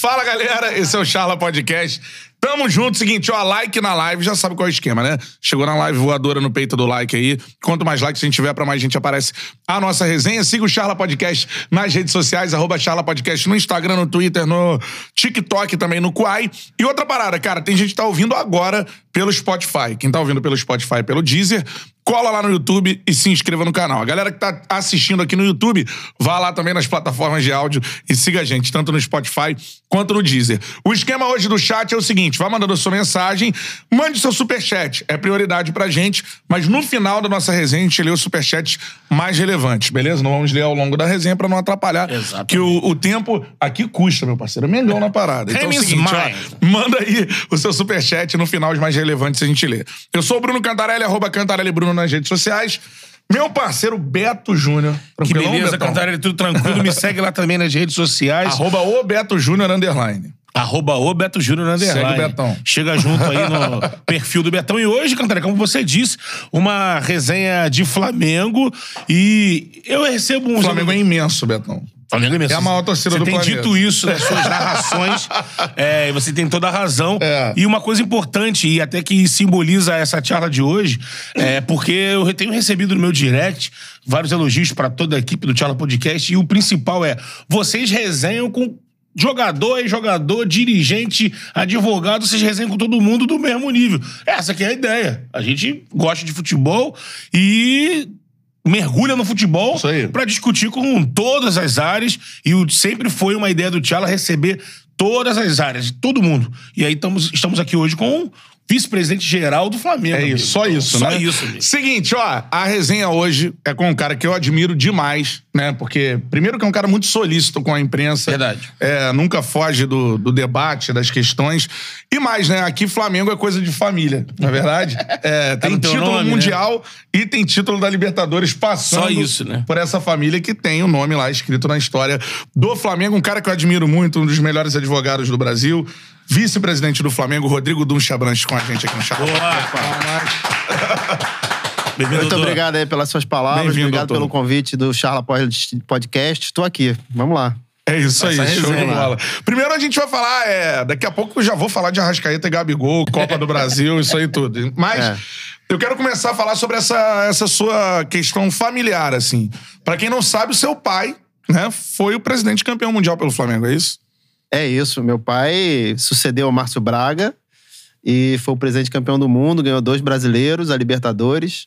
Fala, galera. Esse é o Charla Podcast. Tamo junto. Seguinte, ó, like na live, já sabe qual é o esquema, né? Chegou na live voadora no peito do like aí. Quanto mais likes a gente tiver, pra mais gente aparece a nossa resenha. Siga o Charla Podcast nas redes sociais, arroba Charla Podcast no Instagram, no Twitter, no TikTok também, no Quai. E outra parada, cara, tem gente que tá ouvindo agora pelo Spotify. Quem tá ouvindo pelo Spotify, pelo Deezer, cola lá no YouTube e se inscreva no canal. A galera que tá assistindo aqui no YouTube, vá lá também nas plataformas de áudio e siga a gente, tanto no Spotify quanto no Deezer. O esquema hoje do chat é o seguinte: vai mandando sua mensagem, mande seu superchat. É prioridade pra gente, mas no final da nossa resenha a gente lê os superchats mais relevantes, beleza? Não vamos ler ao longo da resenha pra não atrapalhar. Exatamente. Que o, o tempo aqui custa, meu parceiro. É melhor na parada. Então é o seguinte, ó, manda aí o seu superchat no final, os mais relevantes a gente lê. Eu sou o Bruno Cantarelli, arroba Cantarelli Bruno nas redes sociais. Meu parceiro Beto Júnior. Que beleza? Cantarelli, tudo tranquilo. Me segue lá também nas redes sociais. Arroba o Beto Júnior, underline. Arroba o Beto Júnior Underline. Segue o Betão. Chega junto aí no perfil do Betão. E hoje, Cantarelli, como você disse, uma resenha de Flamengo. E eu recebo um... O Flamengo é imenso, Betão. Flamengo é, mesmo. É a maior torcida você do tem planeta. dito isso nas suas narrações. é, e você tem toda a razão. É. E uma coisa importante, e até que simboliza essa charla de hoje, é porque eu tenho recebido no meu direct vários elogios pra toda a equipe do Charla Podcast. E o principal é: vocês resenham com. Jogador é jogador, dirigente, advogado, vocês resenham com todo mundo do mesmo nível. Essa que é a ideia. A gente gosta de futebol e mergulha no futebol para discutir com todas as áreas e o, sempre foi uma ideia do Tchala receber todas as áreas, todo mundo. E aí tamo, estamos aqui hoje com vice-presidente geral do Flamengo. É amigo. isso, só isso, só né? isso, amigo. Seguinte, ó, a resenha hoje é com um cara que eu admiro demais, né? Porque, primeiro, que é um cara muito solícito com a imprensa. Verdade. É, nunca foge do, do debate, das questões. E mais, né? Aqui Flamengo é coisa de família, não é verdade? É, tem no teu título nome, né? mundial e tem título da Libertadores passando Só isso, né? por essa família que tem o nome lá escrito na história do Flamengo. Um cara que eu admiro muito, um dos melhores advogados do Brasil. Vice-presidente do Flamengo, Rodrigo Dunchabranche, com a gente aqui no Chapa. Bem-vindo, Muito doutor. obrigado aí pelas suas palavras. Obrigado doutor. pelo convite do Charla Podcast. Estou aqui. Vamos lá. É isso aí, Essa show de bola. Primeiro a gente vai falar, é, daqui a pouco eu já vou falar de Arrascaeta e Gabigol, Copa do Brasil, isso aí tudo. Mas É. eu quero começar a falar sobre essa, essa sua questão familiar, assim. Pra quem não sabe, o seu pai, né, foi o presidente campeão mundial pelo Flamengo, é isso? É isso. Meu pai sucedeu o Márcio Braga e foi o presidente campeão do mundo, ganhou dois brasileiros, a Libertadores.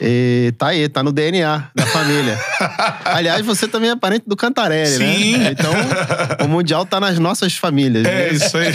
E tá aí, tá no DNA da família. Aliás, você também é parente do Cantarelli, Sim. né? Então, o Mundial tá nas nossas famílias. É né? isso aí.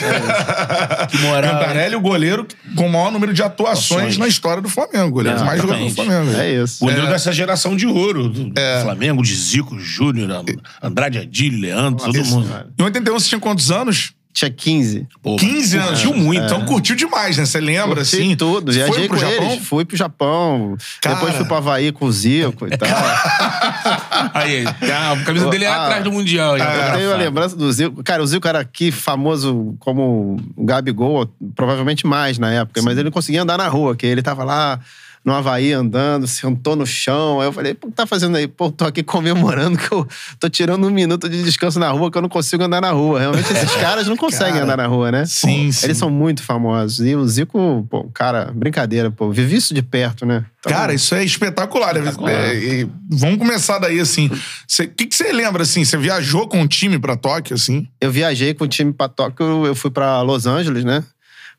Que moral, Cantarelli, o goleiro com o maior número de atuações Ações. na história do Flamengo. Goleiro que mais jogou no Exatamente. Flamengo. É isso. Goleiro dessa geração de ouro do do Flamengo, de Zico, Júnior, Andrade Adilho, Leandro, todo mundo. Em 81 você tinha quantos anos? Tinha 15. Pô, 15 anos. Curtiu muito. Então curtiu demais, né? Você lembra, Curti assim? tudo. Viajei foi pro com Japão? eles. Fui pro Japão. Cara. Depois fui pro Havaí com o Zico e tal. Aí, a camisa dele é Ah. atrás do Mundial. aí, Eu tenho a lembrança do Zico. Cara, o Zico era aqui famoso como o Gabigol, provavelmente mais na época, mas ele não conseguia andar na rua, que ele tava lá no Havaí andando, sentou no chão. Aí eu falei, pô, o que tá fazendo aí? Pô, tô aqui comemorando que eu tô tirando um minuto de descanso na rua, que eu não consigo andar na rua. Realmente, esses caras não conseguem Cara, andar na rua, né? sim, Pô, sim. Eles são muito famosos. E o Zico, pô, cara, brincadeira, pô. Vivi isso de perto, né? Então, Cara, isso é espetacular. Espetacular. É, e vamos começar daí, assim. O que que você lembra, assim? Você viajou com o time pra Tóquio, assim? Eu viajei com o time pra Tóquio, eu fui pra Los Angeles, né?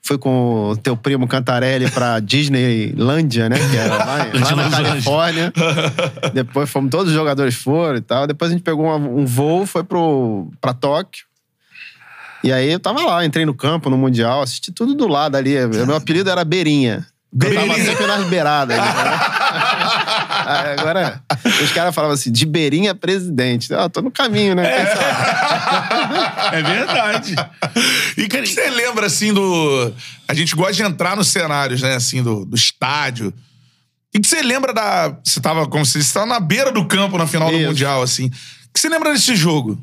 Fui com o teu primo Cantarelli pra Disneylândia, né? Que era lá, lá na. Califórnia. Depois fomos, todos os jogadores foram e tal. Depois a gente pegou um voo, foi pro, pra Tóquio. E aí eu tava lá, entrei no campo, no Mundial, assisti tudo do lado ali. Meu apelido era Beirinha. Eu tava Beirinha. sempre nas beiradas. né? Aí Agora, os caras falavam assim, de Beirinha presidente. Ah, tô no caminho, né? Sabe? É verdade. E o que você lembra, assim, do... A gente gosta de entrar nos cenários, né? Assim, do, do estádio. O que você lembra da... Você tava, como se você tava na beira do campo na final do Isso. Mundial, assim. O que você lembra desse jogo?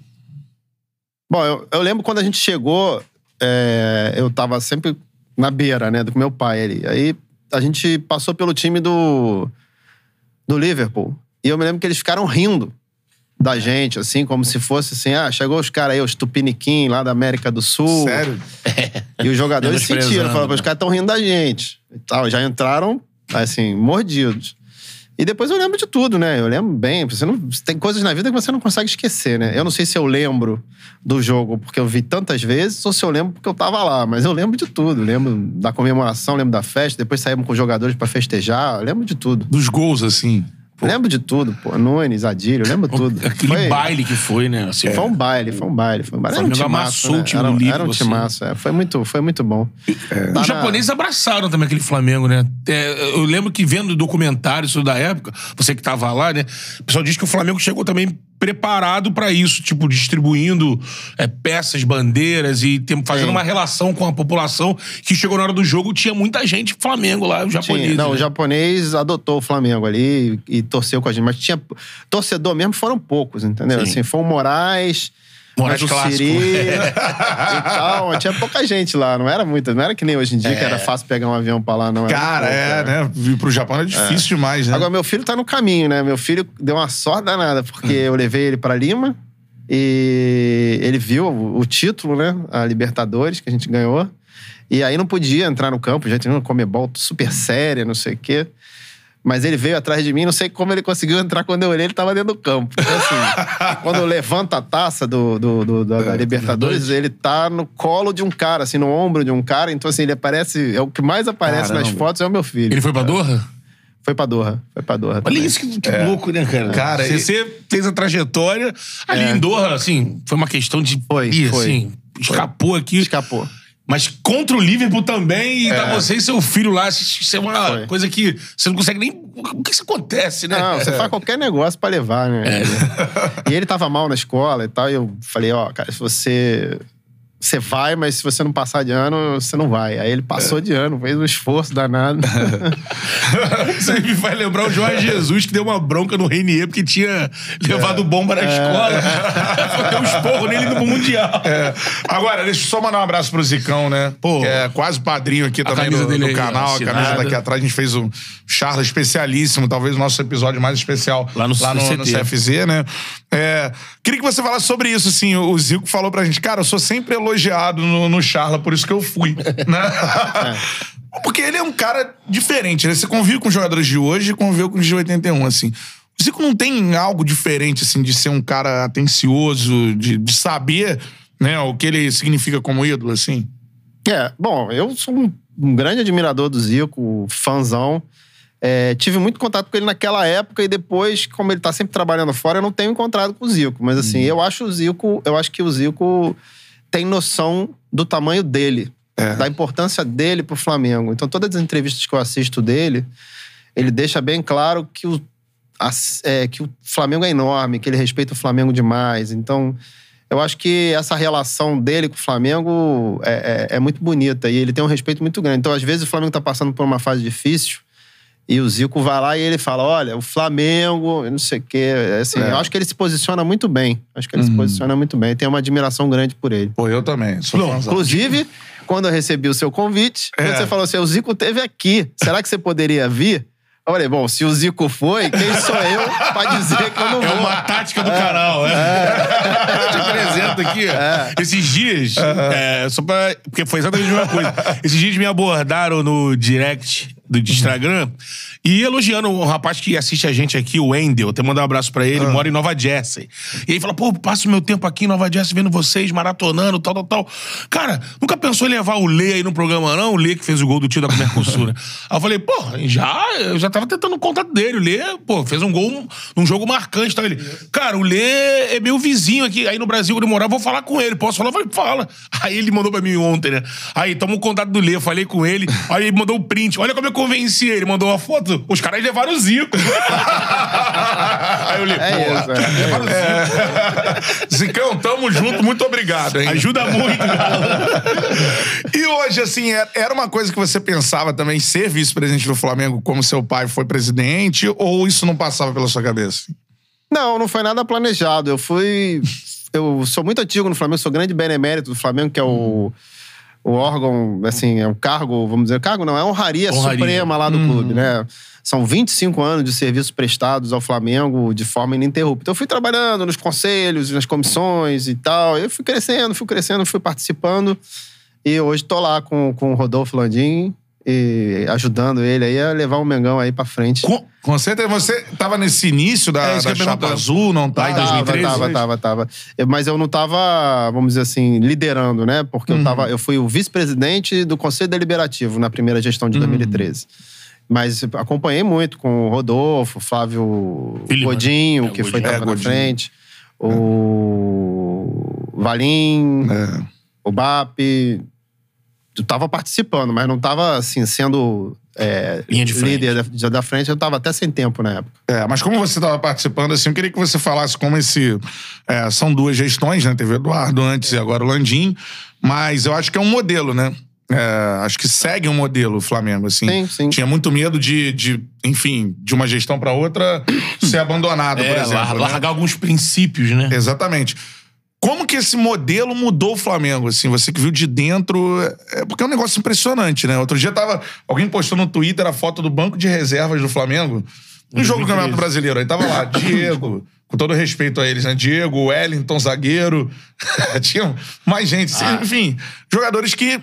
Bom, eu, eu lembro quando a gente chegou, é, eu tava sempre na beira, né, do meu pai ali. Aí a gente passou pelo time do, do Liverpool. E eu me lembro que eles ficaram rindo. da gente, assim, como se fosse assim, ah, chegou os caras aí, os Tupiniquim lá da América do Sul. Sério? E os jogadores sentiram, falaram, né? os caras estão rindo da gente. E tal, já entraram, assim, mordidos. E depois eu lembro de tudo, né? Eu lembro bem. Você não, tem coisas na vida que você não consegue esquecer, né? Eu não sei se eu lembro do jogo porque eu vi tantas vezes ou se eu lembro porque eu tava lá, mas eu lembro de tudo. Lembro da comemoração, lembro da festa, depois saímos com os jogadores pra festejar, lembro de tudo. Dos gols, assim. Lembro de tudo, pô. Nunes, Adílio, lembro tudo. Aquele Foi- baile que foi, né? Assim, Foi um baile, foi um baile. Foi um baile. Era um timaço, né? era, Liverpool, Era um assim. timaço, é. Foi muito, foi muito bom. Tá Os japoneses abraçaram também aquele Flamengo, né? É, eu lembro que vendo documentários da época, você que tava lá, né? O pessoal diz que o Flamengo chegou também preparado pra isso, tipo, distribuindo é, peças, bandeiras e tem- fazendo Sim. uma relação com a população que chegou na hora do jogo, tinha muita gente Flamengo lá, os Tinha. japoneses. Não, o né? japonês adotou o Flamengo ali e, e torceu com a gente. Mas tinha. Torcedor mesmo foram poucos, entendeu? Sim. Assim, foi o Moraes. Moraes clássico. Siri e tal. Tinha pouca gente lá, não era muito. Não era que nem hoje em dia, que É. era fácil pegar um avião pra lá, não. Era Cara, pouco, é, né? Vir pro Japão é difícil demais, né? Agora, meu filho tá no caminho, né? Meu filho deu uma sorte danada, porque eu levei ele pra Lima e ele viu o, o título, né? A Libertadores, que a gente ganhou. E aí não podia entrar no campo, já tinha uma comebol super séria, não sei o quê. Mas ele veio atrás de mim, não sei como ele conseguiu entrar quando eu olhei, ele tava dentro do campo. Então, assim, quando levanta a taça do, do- do- da, da Libertadores, ele tá no colo de um cara, assim, no ombro de um cara. Então, assim, ele aparece. É o que mais aparece nas Caramba. fotos é o meu filho. Ele foi pra Doha? Foi pra Doha. Foi pra Doha. Olha também. isso que, que louco, né, cara? Cara, você, e- você fez a trajetória ali em Doha, assim, foi uma questão de. Foi, Ih, foi. assim, escapou aqui. Escapou. Mas contra o Liverpool também, e tá você e seu filho lá. Isso é uma Foi. coisa que você não consegue nem. O que isso acontece, né? Não, você faz qualquer negócio pra levar, né? E ele tava mal na escola e tal, e eu falei, ó, cara, se você. Você vai, mas se você não passar de ano, você não vai. Aí ele passou de ano, fez um esforço danado. Você me vai lembrar o Jorge Jesus que deu uma bronca no Reinier porque tinha levado bomba na escola. Foi deu um esporro nele no Mundial. É. Agora, deixa eu só mandar um abraço pro Zicão, né? Pô. Que é quase padrinho aqui também do, canal. A camisa assinada. daqui atrás a gente fez um charla especialíssimo, talvez o nosso episódio mais especial Lá no lá no, no CFZ, né? É, queria que você falasse sobre isso, assim. O Zico falou pra gente, cara, eu sou sempre elogiado no, no charla, por isso que eu fui, né? Porque ele é um cara diferente, né? Você convive com os jogadores de hoje e conviveu com os de 81, assim. O Zico não tem algo diferente, assim, de ser um cara atencioso, de, de saber, né, o que ele significa como ídolo, assim? É, bom, eu sou um, um grande admirador do Zico, fãzão. É, tive muito contato com ele naquela época e depois, como ele tá sempre trabalhando fora, eu não tenho encontrado com o Zico. Mas assim, eu acho o Zico, eu acho que o Zico tem noção do tamanho dele, da importância dele pro Flamengo. Então, todas as entrevistas que eu assisto dele, ele deixa bem claro que o, as- é, que o Flamengo é enorme, que ele respeita o Flamengo demais. Então, eu acho que essa relação dele com o Flamengo é, é- é muito bonita e ele tem um respeito muito grande. Então, às vezes, o Flamengo tá passando por uma fase difícil e o Zico vai lá e ele fala: olha, o Flamengo, não sei o quê. Assim, É. Eu acho que ele se posiciona muito bem. Acho que ele se posiciona muito bem. Tenho uma admiração grande por ele. Pô, eu também. Sou Não, inclusive, quando eu recebi o seu convite, É. você falou assim: o Zico teve aqui. Será que você poderia vir? Eu falei, bom, se o Zico foi, quem sou eu pra dizer que eu não vou? É uma tática do canal, é. Eu te apresento aqui. Esses dias, é, só pra. Porque foi exatamente a mesma coisa. Esses dias me abordaram no direct do Instagram e elogiando um rapaz que assiste a gente aqui, o Wendel. Até mandar um abraço pra ele, mora em Nova Jersey. E aí fala, pô, passo meu tempo aqui em Nova Jersey vendo vocês, maratonando, tal, tal, tal. Cara, nunca pensou em levar o Lê aí no programa, não? O Lê que fez o gol do tio da Mercosul, né? Aí eu falei, pô, já, eu já tava tentando o contato dele. O Lê, pô, fez um gol num jogo marcante. Tá? Ele, cara, o Lê é meu vizinho aqui. Aí no Brasil, eu morar, vou falar com ele. Posso falar? Eu falei, fala. Aí ele mandou pra mim ontem, né? Aí, toma o contato do Lê, falei com ele. Aí ele mandou o print. Olha como eu convenci ele. Mandou uma foto. Os caras levaram o Zico. Aí eu li, É pô, isso, é. levaram o Zico. Zicão, tamo junto, muito obrigado, hein? Ajuda muito, cara. E hoje, assim, é- era uma coisa que você pensava também ser vice-presidente do Flamengo como seu pai foi presidente, ou isso não passava pela sua cabeça? Não, não foi nada planejado. Eu fui. Eu sou muito antigo no Flamengo, sou grande benemérito do Flamengo, que é o. o órgão, assim, é o cargo, vamos dizer, cargo não, é honraria, Honraria. suprema lá do clube, né? São 25 anos de serviços prestados ao Flamengo de forma ininterrupta. Então, eu fui trabalhando nos conselhos, nas comissões e tal. Eu fui crescendo, fui crescendo, fui participando. E hoje tô lá com, com o Rodolfo Landim e ajudando ele aí a levar o Mengão aí pra frente. Com, com certeza, você tava nesse início da, É, da que chapa azul, não tá? Lá em Tava, 2013? Tava, tava, tava. Eu- Mas eu não tava, vamos dizer assim, liderando, né? Porque eu, tava, eu fui o vice-presidente do Conselho Deliberativo na primeira gestão de 2013. Mas acompanhei muito com o Rodolfo, Flávio Filho, Godinho, né? que É, foi Godinho. tava É, na frente. O Valim, É. o BAP. Eu tava participando, mas não tava, assim, sendo é, Linha de frente. líder da, da frente. Eu tava até sem tempo na época. É, mas como você estava participando, assim, eu queria que você falasse como esse. é, são duas gestões, né? Teve o Eduardo antes e agora o Landim. Mas eu acho que é um modelo, né? É, acho que segue um modelo o Flamengo, assim. Sim, sim. Tinha muito medo de, de enfim, de uma gestão para outra ser abandonada, por É, exemplo. lar- né? largar alguns princípios, né? Exatamente. Como que esse modelo mudou o Flamengo, assim? Você que viu de dentro... É porque é um negócio impressionante, né? Outro dia tava... Alguém postou no Twitter a foto do banco de reservas do Flamengo no jogo do Campeonato Brasileiro. Aí tava lá, Diego... Com todo respeito a eles, né? Diego, Wellington, zagueiro. Tinha mais gente. Ah. Enfim, jogadores que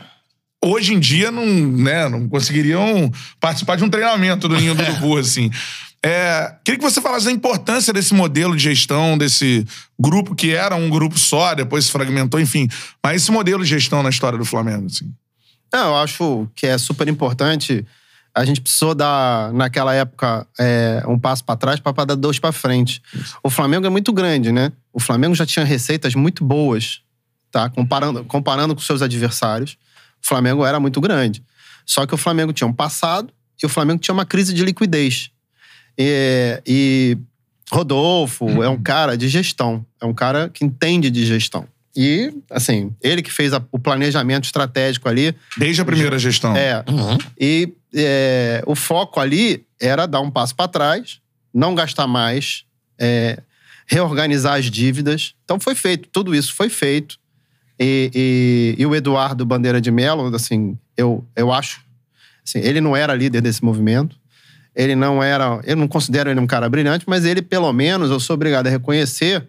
hoje em dia não, né, não conseguiriam participar de um treinamento do Ninho do Urubu, assim. É, queria que você falasse da importância desse modelo de gestão, desse grupo que era um grupo só, depois se fragmentou, enfim. Mas esse modelo de gestão na história do Flamengo, assim. Não, eu acho que é super importante. A gente precisou dar, naquela época, é, um passo para trás para dar dois para frente. O Flamengo é muito grande, né? O Flamengo já tinha receitas muito boas, tá? Comparando, comparando com seus adversários. O Flamengo era muito grande. Só que o Flamengo tinha um passado e o Flamengo tinha uma crise de liquidez. E, e Rodolfo é um cara de gestão, é um cara que entende de gestão. E, assim, ele que fez a- o planejamento estratégico ali, Desde a primeira gestão. é, Uhum. e é, o foco ali era dar um passo para trás, não gastar mais, é, reorganizar as dívidas. Então foi feito, tudo isso foi feito. E, e- e o Eduardo Bandeira de Mello, assim, eu, eu acho, assim, ele não era líder desse movimento. Ele não era, eu não considero ele um cara brilhante, mas ele pelo menos eu sou obrigado a reconhecer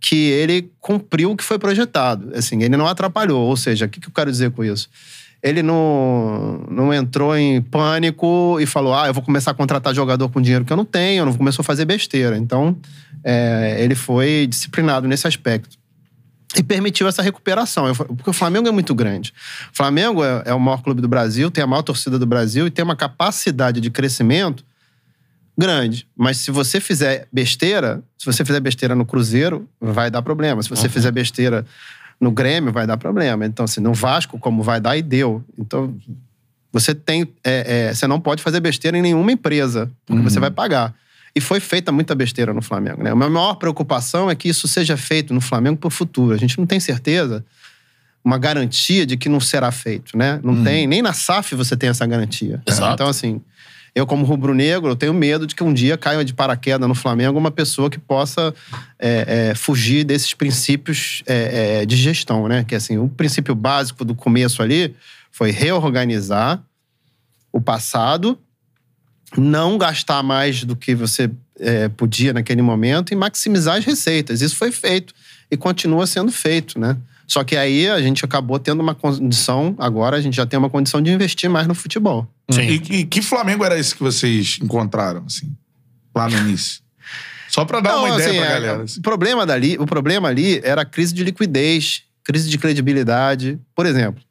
que ele cumpriu o que foi projetado. Assim, ele não atrapalhou. Ou seja, o que, que eu quero dizer com isso? Ele não, não entrou em pânico e falou: ah, eu vou começar a contratar jogador com dinheiro que eu não tenho, não começou a fazer besteira. Então, é, ele foi disciplinado nesse aspecto. E permitiu essa recuperação. Eu Porque o Flamengo é muito grande. O Flamengo é, é o maior clube do Brasil, tem a maior torcida do Brasil e tem uma capacidade de crescimento grande. Mas se você fizer besteira, se você fizer besteira no Cruzeiro, vai dar problema. Se você fizer besteira no Grêmio, vai dar problema. Então, assim, no Vasco, como vai dar, e deu. Então, você tem. é, é, você não pode fazer besteira em nenhuma empresa, porque você vai pagar. E foi feita muita besteira no Flamengo. Né? A minha maior preocupação é que isso seja feito no Flamengo para o futuro. A gente não tem certeza, uma garantia de que não será feito. Né? Não tem, nem na SAF você tem essa garantia. Exato. Então, assim, eu, como rubro-negro, eu tenho medo de que um dia caia de paraquedas no Flamengo uma pessoa que possa é, é, fugir desses princípios é, é, de gestão, né? Que assim, o princípio básico do começo ali foi reorganizar o passado, não gastar mais do que você é, podia naquele momento e maximizar as receitas. Isso foi feito e continua sendo feito, né? Só que aí a gente acabou tendo uma condição, agora a gente já tem uma condição de investir mais no futebol. Sim. E, e que Flamengo era esse que vocês encontraram, assim, lá no início? Só pra dar uma Não, ideia assim, pra é, galera. assim. O, problema dali, o problema ali era a crise de liquidez, crise de credibilidade. Por exemplo,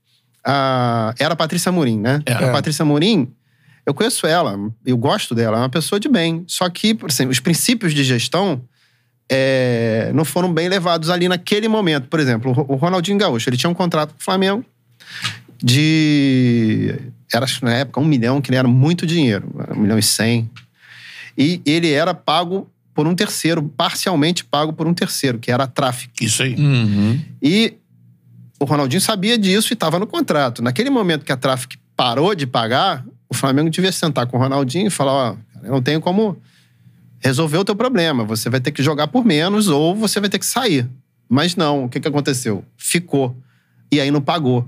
a, era a Patrícia Morim, né? É. A Patrícia Morim, eu conheço ela, eu gosto dela, é uma pessoa de bem. Só que, por exemplo, os princípios de gestão é, não foram bem levados ali naquele momento. Por exemplo, o Ronaldinho Gaúcho, ele tinha um contrato com o Flamengo de... Era, acho que na época, um milhão, que era muito dinheiro. Um milhão e cem. E ele era pago por um terceiro, parcialmente pago por um terceiro, que era a tráfico. Isso aí. Uhum. E o Ronaldinho sabia disso e estava no contrato. Naquele momento que a Traffic parou de pagar, o Flamengo devia sentar com o Ronaldinho e falar: ó, eu não tenho como resolver o teu problema. Você vai ter que jogar por menos ou você vai ter que sair. Mas não, o que, que aconteceu? Ficou. E aí não pagou.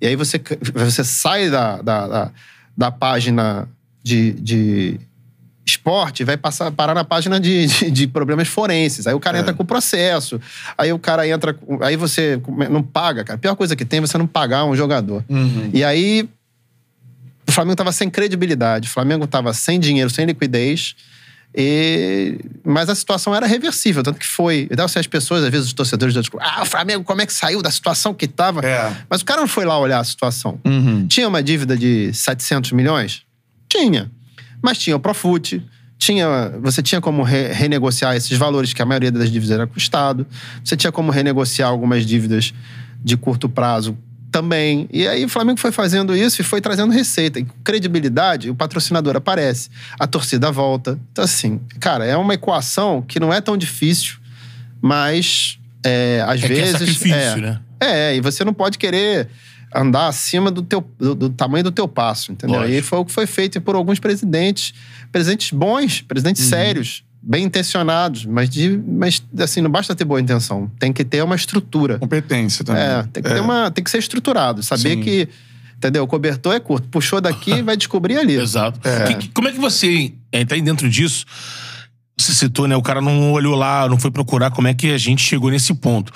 E aí você, você sai da, da, da, da página de, de esporte e vai passar, parar na página de, de, de problemas forenses. Aí o cara É. entra com o processo. Aí o cara entra. Aí você não paga, cara. A pior coisa que tem é você não pagar um jogador. E aí o Flamengo tava sem credibilidade, o Flamengo tava sem dinheiro, sem liquidez. E... Mas a situação era reversível, tanto que foi. Então, assim, as pessoas, às vezes, os torcedores do clube, ah, o Flamengo, como é que saiu da situação que tava? É. Mas o cara não foi lá olhar a situação. Uhum. Tinha uma dívida de 700 milhões? Tinha. Mas tinha o Profut, tinha, você tinha como re- renegociar esses valores, que a maioria das dívidas era com o Estado. Você tinha como renegociar algumas dívidas de curto prazo também. E aí o Flamengo foi fazendo isso e foi trazendo receita. E com credibilidade, o patrocinador aparece, a torcida volta. Então, assim, cara, é uma equação que não é tão difícil, mas é, às É que é vezes. sacrifício, é, né? é, e você não pode querer andar acima do, teu, do, do tamanho do teu passo, entendeu? Lógico. E foi o que foi feito por alguns presidentes, presidentes bons, presidentes sérios, bem intencionados, mas, de, mas assim, não basta ter boa intenção, tem que ter uma estrutura. Competência também. É, tem que, ter uma, tem que ser estruturado, saber Sim. que, entendeu? O cobertor é curto, puxou daqui, vai descobrir ali. Exato. É. Que- que- como é que você entra aí dentro disso? Você citou, né? O cara não olhou lá, não foi procurar como é que a gente chegou nesse ponto.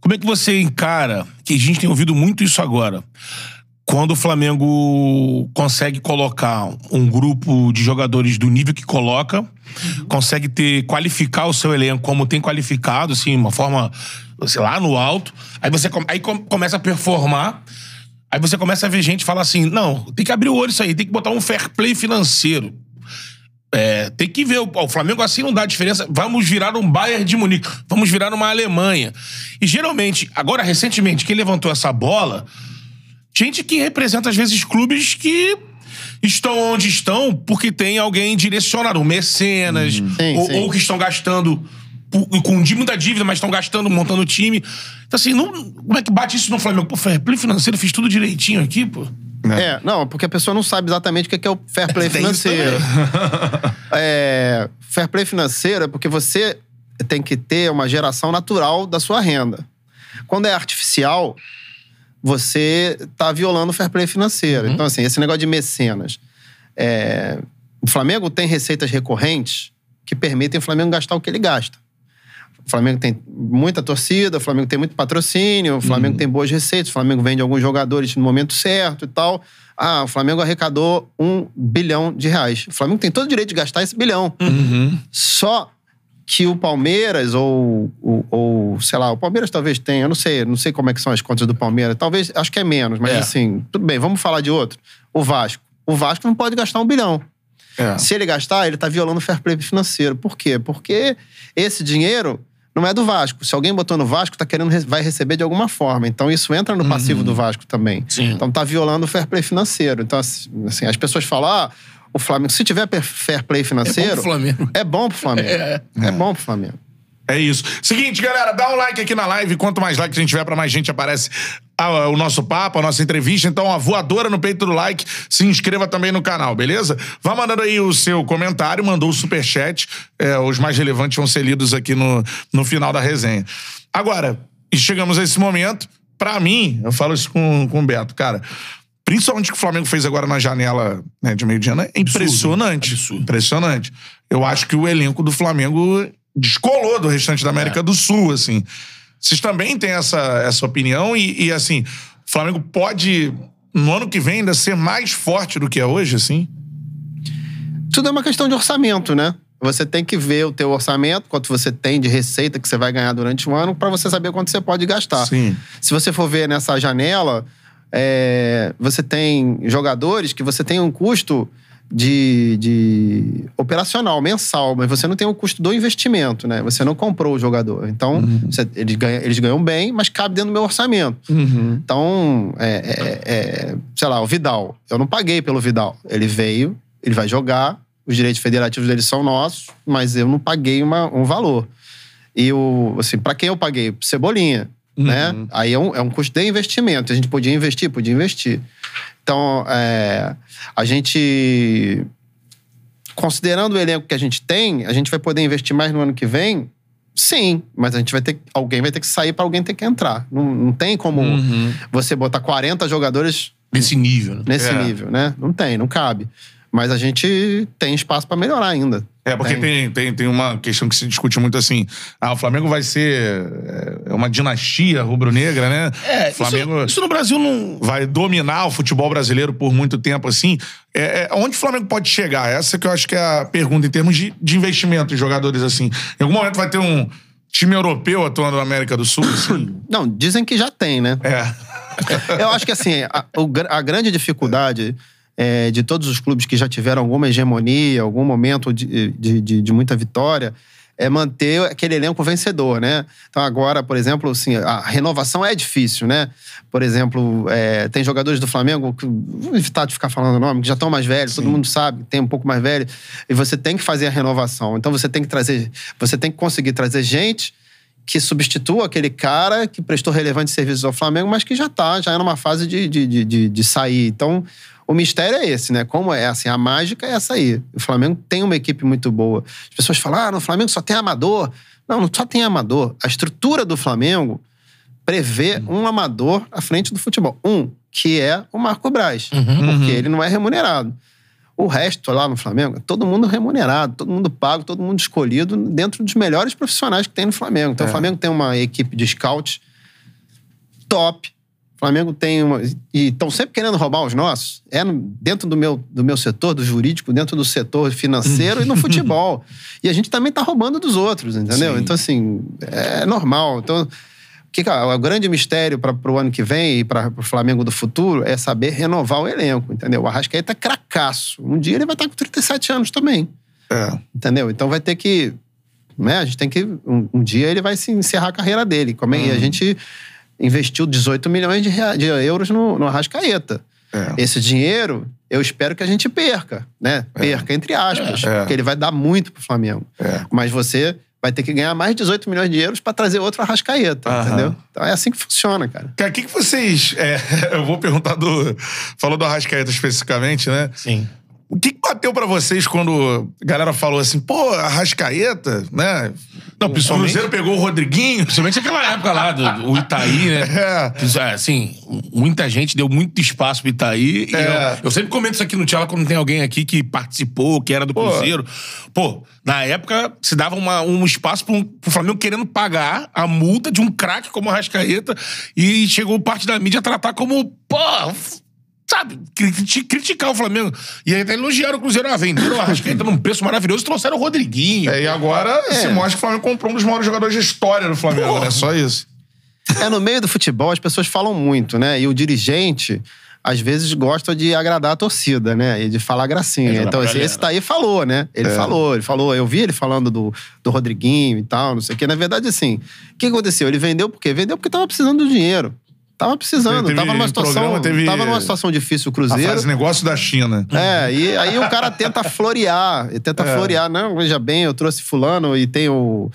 Como é que você encara, que a gente tem ouvido muito isso agora, quando o Flamengo consegue colocar um grupo de jogadores do nível que coloca, consegue ter, qualificar o seu elenco como tem qualificado, assim, uma forma, sei lá, no alto, aí você aí com- começa a performar, Aí você começa a ver gente falar assim: não, tem que abrir o olho isso aí, tem que botar um fair play financeiro. É, tem que ver, o Flamengo assim não dá diferença. Vamos virar um Bayern de Munique, vamos virar uma Alemanha. E geralmente, agora recentemente, quem levantou essa bola, gente que representa às vezes clubes que estão onde estão porque tem alguém direcionado, um mecenas, Sim, ou, sim. ou que estão gastando com dí- muita dívida, mas estão gastando, montando time. Então, assim, não, como é que bate isso no Flamengo? Pô, fair play financeiro, fiz tudo direitinho aqui, pô. É, não, porque a pessoa não sabe exatamente o que é é o fair play isso financeiro. é, fair play financeiro é porque você tem que ter uma geração natural da sua renda. Quando é artificial, você tá violando o fair play financeiro. Então, assim, esse negócio de mecenas. é, o Flamengo tem receitas recorrentes que permitem o Flamengo gastar o que ele gasta. O Flamengo tem muita torcida, o Flamengo tem muito patrocínio, o Flamengo tem boas receitas, o Flamengo vende alguns jogadores no momento certo e tal. Ah, o Flamengo arrecadou um bilhão de reais. O Flamengo tem todo o direito de gastar esse bilhão. Só que o Palmeiras, ou, ou, ou, sei lá, o Palmeiras talvez tenha, eu não sei, não sei como é que são as contas do Palmeiras. Talvez, acho que é menos, mas É. assim, tudo bem, vamos falar de outro. O Vasco. O Vasco não pode gastar um bilhão. É. Se ele gastar, ele tá violando o fair play financeiro. Por quê? Porque esse dinheiro não é do Vasco. Se alguém botou no Vasco, tá querendo re- vai receber de alguma forma. Então isso entra no passivo do Vasco também. Sim. Então tá violando o fair play financeiro. Então assim, as pessoas falam, ah, o Flamengo, se tiver fair play financeiro, pro Flamengo. é bom pro Flamengo. É, bom pro Flamengo. É isso. Seguinte, galera, dá um like aqui na live. Quanto mais likes a gente tiver, pra mais gente aparece o nosso papo, a nossa entrevista. Então, a voadora no peito do like. Se inscreva também no canal, beleza? Vá mandando aí o seu comentário, mandou o superchat. É, os mais relevantes vão ser lidos aqui no, no final da resenha. Agora, e chegamos a esse momento. Pra mim, eu falo isso com, com o Beto, cara. Principalmente o que o Flamengo fez agora na janela né, de meio de ano, é impressionante. absurdo. Impressionante. Eu acho que o elenco do Flamengo descolou do restante da América do Sul, assim. Vocês também têm essa, essa opinião e, e, assim, o Flamengo pode, no ano que vem, ainda ser mais forte do que é hoje, assim? Tudo é uma questão de orçamento, né? Você tem que ver o teu orçamento, quanto você tem de receita que você vai ganhar durante o ano, para você saber quanto você pode gastar. Sim. Se você for ver nessa janela, é, você tem jogadores que você tem um custo de, de operacional mensal, mas você não tem o custo do investimento, né? Você não comprou o jogador. Então, você- eles, ganham, eles ganham bem, mas cabe dentro do meu orçamento. Então, é, é- é, sei lá, o Vidal. Eu não paguei pelo Vidal. Ele veio, ele vai jogar, os direitos federativos dele são nossos, mas eu não paguei uma- um valor. E o, assim, para quem eu paguei? Pro Cebolinha, né? Aí é um, é um custo de investimento. A gente podia investir, podia investir. Então, é, a gente considerando o elenco que a gente tem, a gente vai poder investir mais no ano que vem Sim, mas a gente vai ter. Alguém vai ter que sair pra alguém ter que entrar. Não, não tem como Uhum. você botar 40 jogadores Nesse nível, né? nesse É. nível, né? Não tem, não cabe. Mas a gente tem espaço pra melhorar ainda. É, porque tem, tem, tem uma questão que se discute muito assim. Ah, o Flamengo vai ser é, uma dinastia rubro-negra, né? É, Flamengo isso, isso no Brasil não. vai dominar o futebol brasileiro por muito tempo assim. É, é, onde o Flamengo pode chegar? Essa que eu acho que é a pergunta em termos de, de investimento em jogadores assim. Em algum momento vai ter um time europeu atuando na América do Sul? assim? Não, dizem que já tem, né? é. Eu acho que assim, a, a grande dificuldade é, de todos os clubes que já tiveram alguma hegemonia, algum momento de, de, de- de muita vitória, é manter aquele elenco vencedor, né? Então agora, por exemplo, assim, a renovação é difícil, né? Por exemplo, é, tem jogadores do Flamengo, que, vou evitar de ficar falando o nome, que já estão mais velhos, todo mundo sabe, tem um pouco mais velho, e você tem que fazer a renovação. Então você tem que trazer, você tem que conseguir trazer gente que substitua aquele cara que prestou relevantes serviços ao Flamengo, mas que já tá, já é numa fase de, de, de, de, de sair. Então, o mistério é esse, né? Como é assim, a mágica é essa aí. O Flamengo tem uma equipe muito boa. As pessoas falam, ah, no Flamengo só tem amador. Não, não só tem amador. A estrutura do Flamengo prevê um amador à frente do futebol. Um, que é o Marco Braz, porque ele não é remunerado. O resto lá no Flamengo, é todo mundo remunerado, todo mundo pago, todo mundo escolhido dentro dos melhores profissionais que tem no Flamengo. Então, É. o Flamengo tem uma equipe de scout top. O Flamengo tem uma. E estão sempre querendo roubar os nossos. É dentro do meu, do meu setor, do jurídico, dentro do setor financeiro e no futebol. E a gente também tá roubando dos outros, entendeu? Sim. Então, assim, é normal. Então, o, que, que é? o grande mistério para o ano que vem e para o Flamengo do futuro é saber renovar o elenco, entendeu? O Arrascaeta é cracaço. Um dia ele vai estar com 37 anos também. É. Entendeu? Então vai ter que. Né? A gente tem que. Um, um dia ele vai se encerrar a carreira dele. Como é- E Uhum. a gente investiu 18 milhões de, rea- de euros no, no Arrascaeta. É. Esse dinheiro, eu espero que a gente perca, né? Perca, entre aspas. É. Porque ele vai dar muito pro Flamengo. É. Mas você vai ter que ganhar mais de 18 milhões de euros para trazer outro Arrascaeta, Aham. entendeu? Então é assim que funciona, cara. Cara, o que, que vocês. é, eu vou perguntar do. Falou do Arrascaeta especificamente, né? Sim. O que, que bateu pra vocês quando a galera falou assim, pô, Arrascaeta, né? Não, o principalmente- Cruzeiro pegou o Rodriguinho. Principalmente aquela época lá, do, o Itaí, né? É. Assim, muita gente deu muito espaço pro Itaí. É. eu, eu sempre comento isso aqui no Tchala quando tem alguém aqui que participou, que era do Pô. Cruzeiro. Pô, na época se dava uma- um espaço pro, pro Flamengo querendo pagar a multa de um craque como o Rascaeta e chegou parte da mídia a tratar como, pô, sabe, criti- criticar o Flamengo. E aí até elogiaram o Cruzeiro. Ah, venderam o Arrascaeta num preço maravilhoso e trouxeram o Rodriguinho. É, e agora se mostra que o Flamengo comprou um dos maiores jogadores da história do Flamengo, Porra. né? Só isso. É, no meio do futebol as pessoas falam muito, né? E o dirigente, às vezes, gosta de agradar a torcida, né? E de falar gracinha. então, esse, esse Taí falou, né? Ele falou, ele falou. Eu vi ele falando do, do Rodriguinho e tal, não sei o quê. Na verdade, assim, o que aconteceu? Ele vendeu por quê? Vendeu porque tava precisando do dinheiro. Tava precisando, Teve- tava numa situação. teve- Tava numa situação difícil o Cruzeiro. frase negócio da China. É, e aí o cara tenta florear. Tenta É. florear. Não, veja bem, eu trouxe fulano e tem o,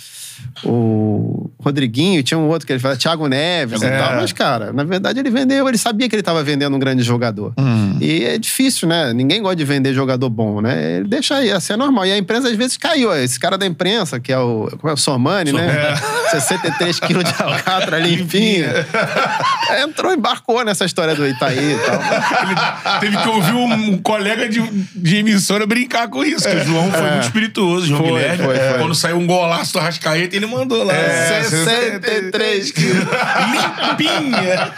o Rodriguinho, tinha um outro que ele fala, Thiago Neves É. e tal. Mas, cara, na verdade ele vendeu, ele sabia que ele tava vendendo um grande jogador. Hum. E é difícil, né? Ninguém gosta de vender jogador bom, né? Ele deixa aí, assim é normal. E a imprensa às vezes caiu. Esse cara da imprensa, que é o, como é, o Sormani, né? 63 quilos de alcatra limpinha. Entrou, embarcou nessa história do Itaí e tal. Ele teve que ouvir um, colega de, de emissora brincar com isso, que o João foi muito espirituoso, João Foi, Guilherme. foi, foi. Quando saiu um golaço do Arrascaeta, ele mandou lá. É, 63 quilos. Limpinha.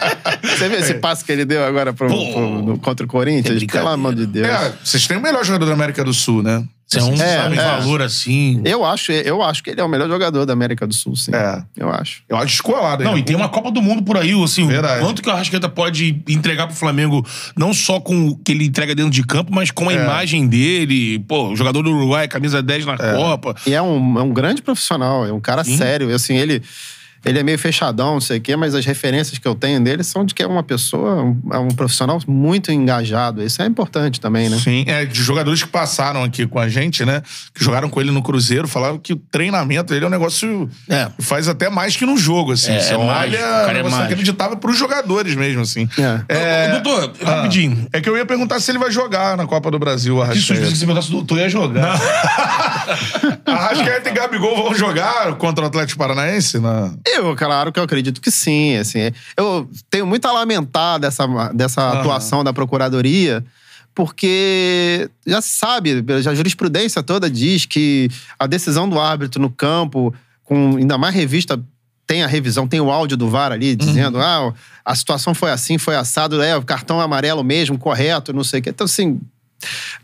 Você viu esse passo que ele deu agora pro, pro- contra o Corinthians? É. Pelo amor de Deus. É, vocês têm o melhor jogador da América do Sul, né? Você é um, É, sabe, é. valor assim. Eu acho, eu acho que ele é o melhor jogador da América do Sul, sim. É. Eu acho. Eu acho descolado Não, e tem uma Copa do Mundo por aí, assim, Verdade. o quanto que o Arrascaeta pode entregar pro Flamengo, não só com o que ele entrega dentro de campo, mas com a É. imagem dele, pô, jogador do Uruguai, camisa 10 na Copa. E é um, é um grande profissional, é um cara sério. Assim, ele. Ele é meio fechadão, não sei o quê, mas as referências que eu tenho dele são de que é uma pessoa, um, é um profissional muito engajado. Isso é importante também, né? Sim, é, de jogadores que passaram aqui com a gente, né? Que jogaram com ele no Cruzeiro, falaram que o treinamento dele é um negócio. É. que faz até mais que no jogo, assim. É, Você é olha, é cara é inacreditável pros jogadores mesmo, assim. É. Ô, doutor, rapidinho. É que eu ia perguntar se ele vai jogar na Copa do Brasil, a Que susto que Arrascaeta. você perguntasse, doutor ia jogar. Arrascaeta e Gabigol vão jogar contra o Atlético Paranaense? Na... Eu, claro que eu acredito que sim. Assim, eu tenho muito a lamentar dessa, dessa atuação da Procuradoria, porque já se sabe, a jurisprudência toda diz que a decisão do árbitro no campo, com ainda mais revista, tem a revisão, tem o áudio do VAR ali dizendo: ah, a situação foi assim, foi assado, é o cartão amarelo mesmo, correto, não sei o quê. Então, assim.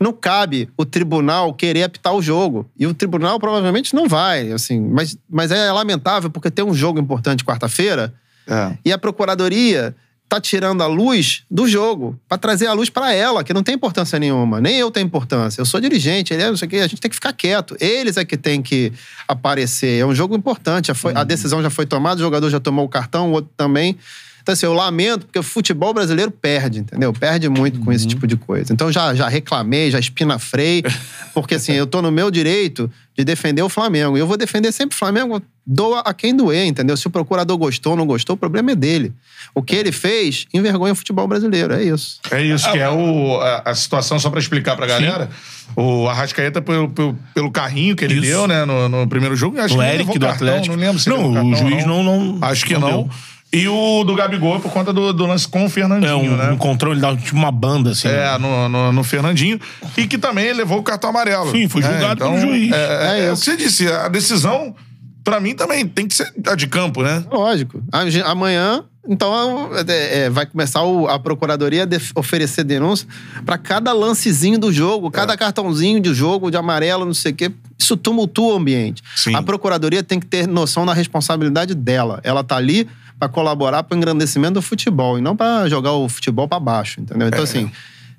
Não cabe o tribunal querer apitar o jogo. E o tribunal provavelmente não vai, assim. Mas, mas é lamentável porque tem um jogo importante quarta-feira É. e a procuradoria tá tirando a luz do jogo para trazer a luz para ela, que não tem importância nenhuma. Nem eu tenho importância. Eu sou dirigente, ele é, não sei o quê, a gente tem que ficar quieto. Eles é que tem que aparecer. É um jogo importante. Foi, A decisão já foi tomada, o jogador já tomou o cartão, o outro também. Então, assim, eu lamento, porque o futebol brasileiro perde, entendeu? Perde muito com esse tipo de coisa. Então, já, já reclamei, já espinafrei, porque, assim, eu tô no meu direito de defender o Flamengo. E eu vou defender sempre o Flamengo, doa a quem doer, entendeu? Se o procurador gostou ou não gostou, o problema é dele. O que ele fez envergonha o futebol brasileiro, é isso. É isso, que é o, a, a situação, só pra explicar pra galera. O Arrascaeta, pelo, pelo, pelo carrinho que ele Isso. deu, né, no, no primeiro jogo, acho O que Eric do Atlético. Não lembro se Não, o cartão juiz não- não- Acho que não não. E o do Gabigol por conta do, do lance com o Fernandinho, É um, né? um controle, dá tipo uma banda, assim. É, no, no, no Fernandinho. E que também levou o cartão amarelo. Sim, foi né? julgado então, pelo juiz. É, é, É é o isso. que você disse, a decisão, pra mim, também tem que ser a de campo, né? Lógico. Amanhã, então, é, é, vai começar o- a procuradoria a oferecer denúncia para cada lancezinho do jogo, É. cada cartãozinho de jogo, de amarelo, não sei o quê. Isso tumultua o ambiente. Sim. A procuradoria tem que ter noção da responsabilidade dela. Ela tá ali para colaborar para o engrandecimento do futebol e não para jogar o futebol para baixo, entendeu? É. Então, assim,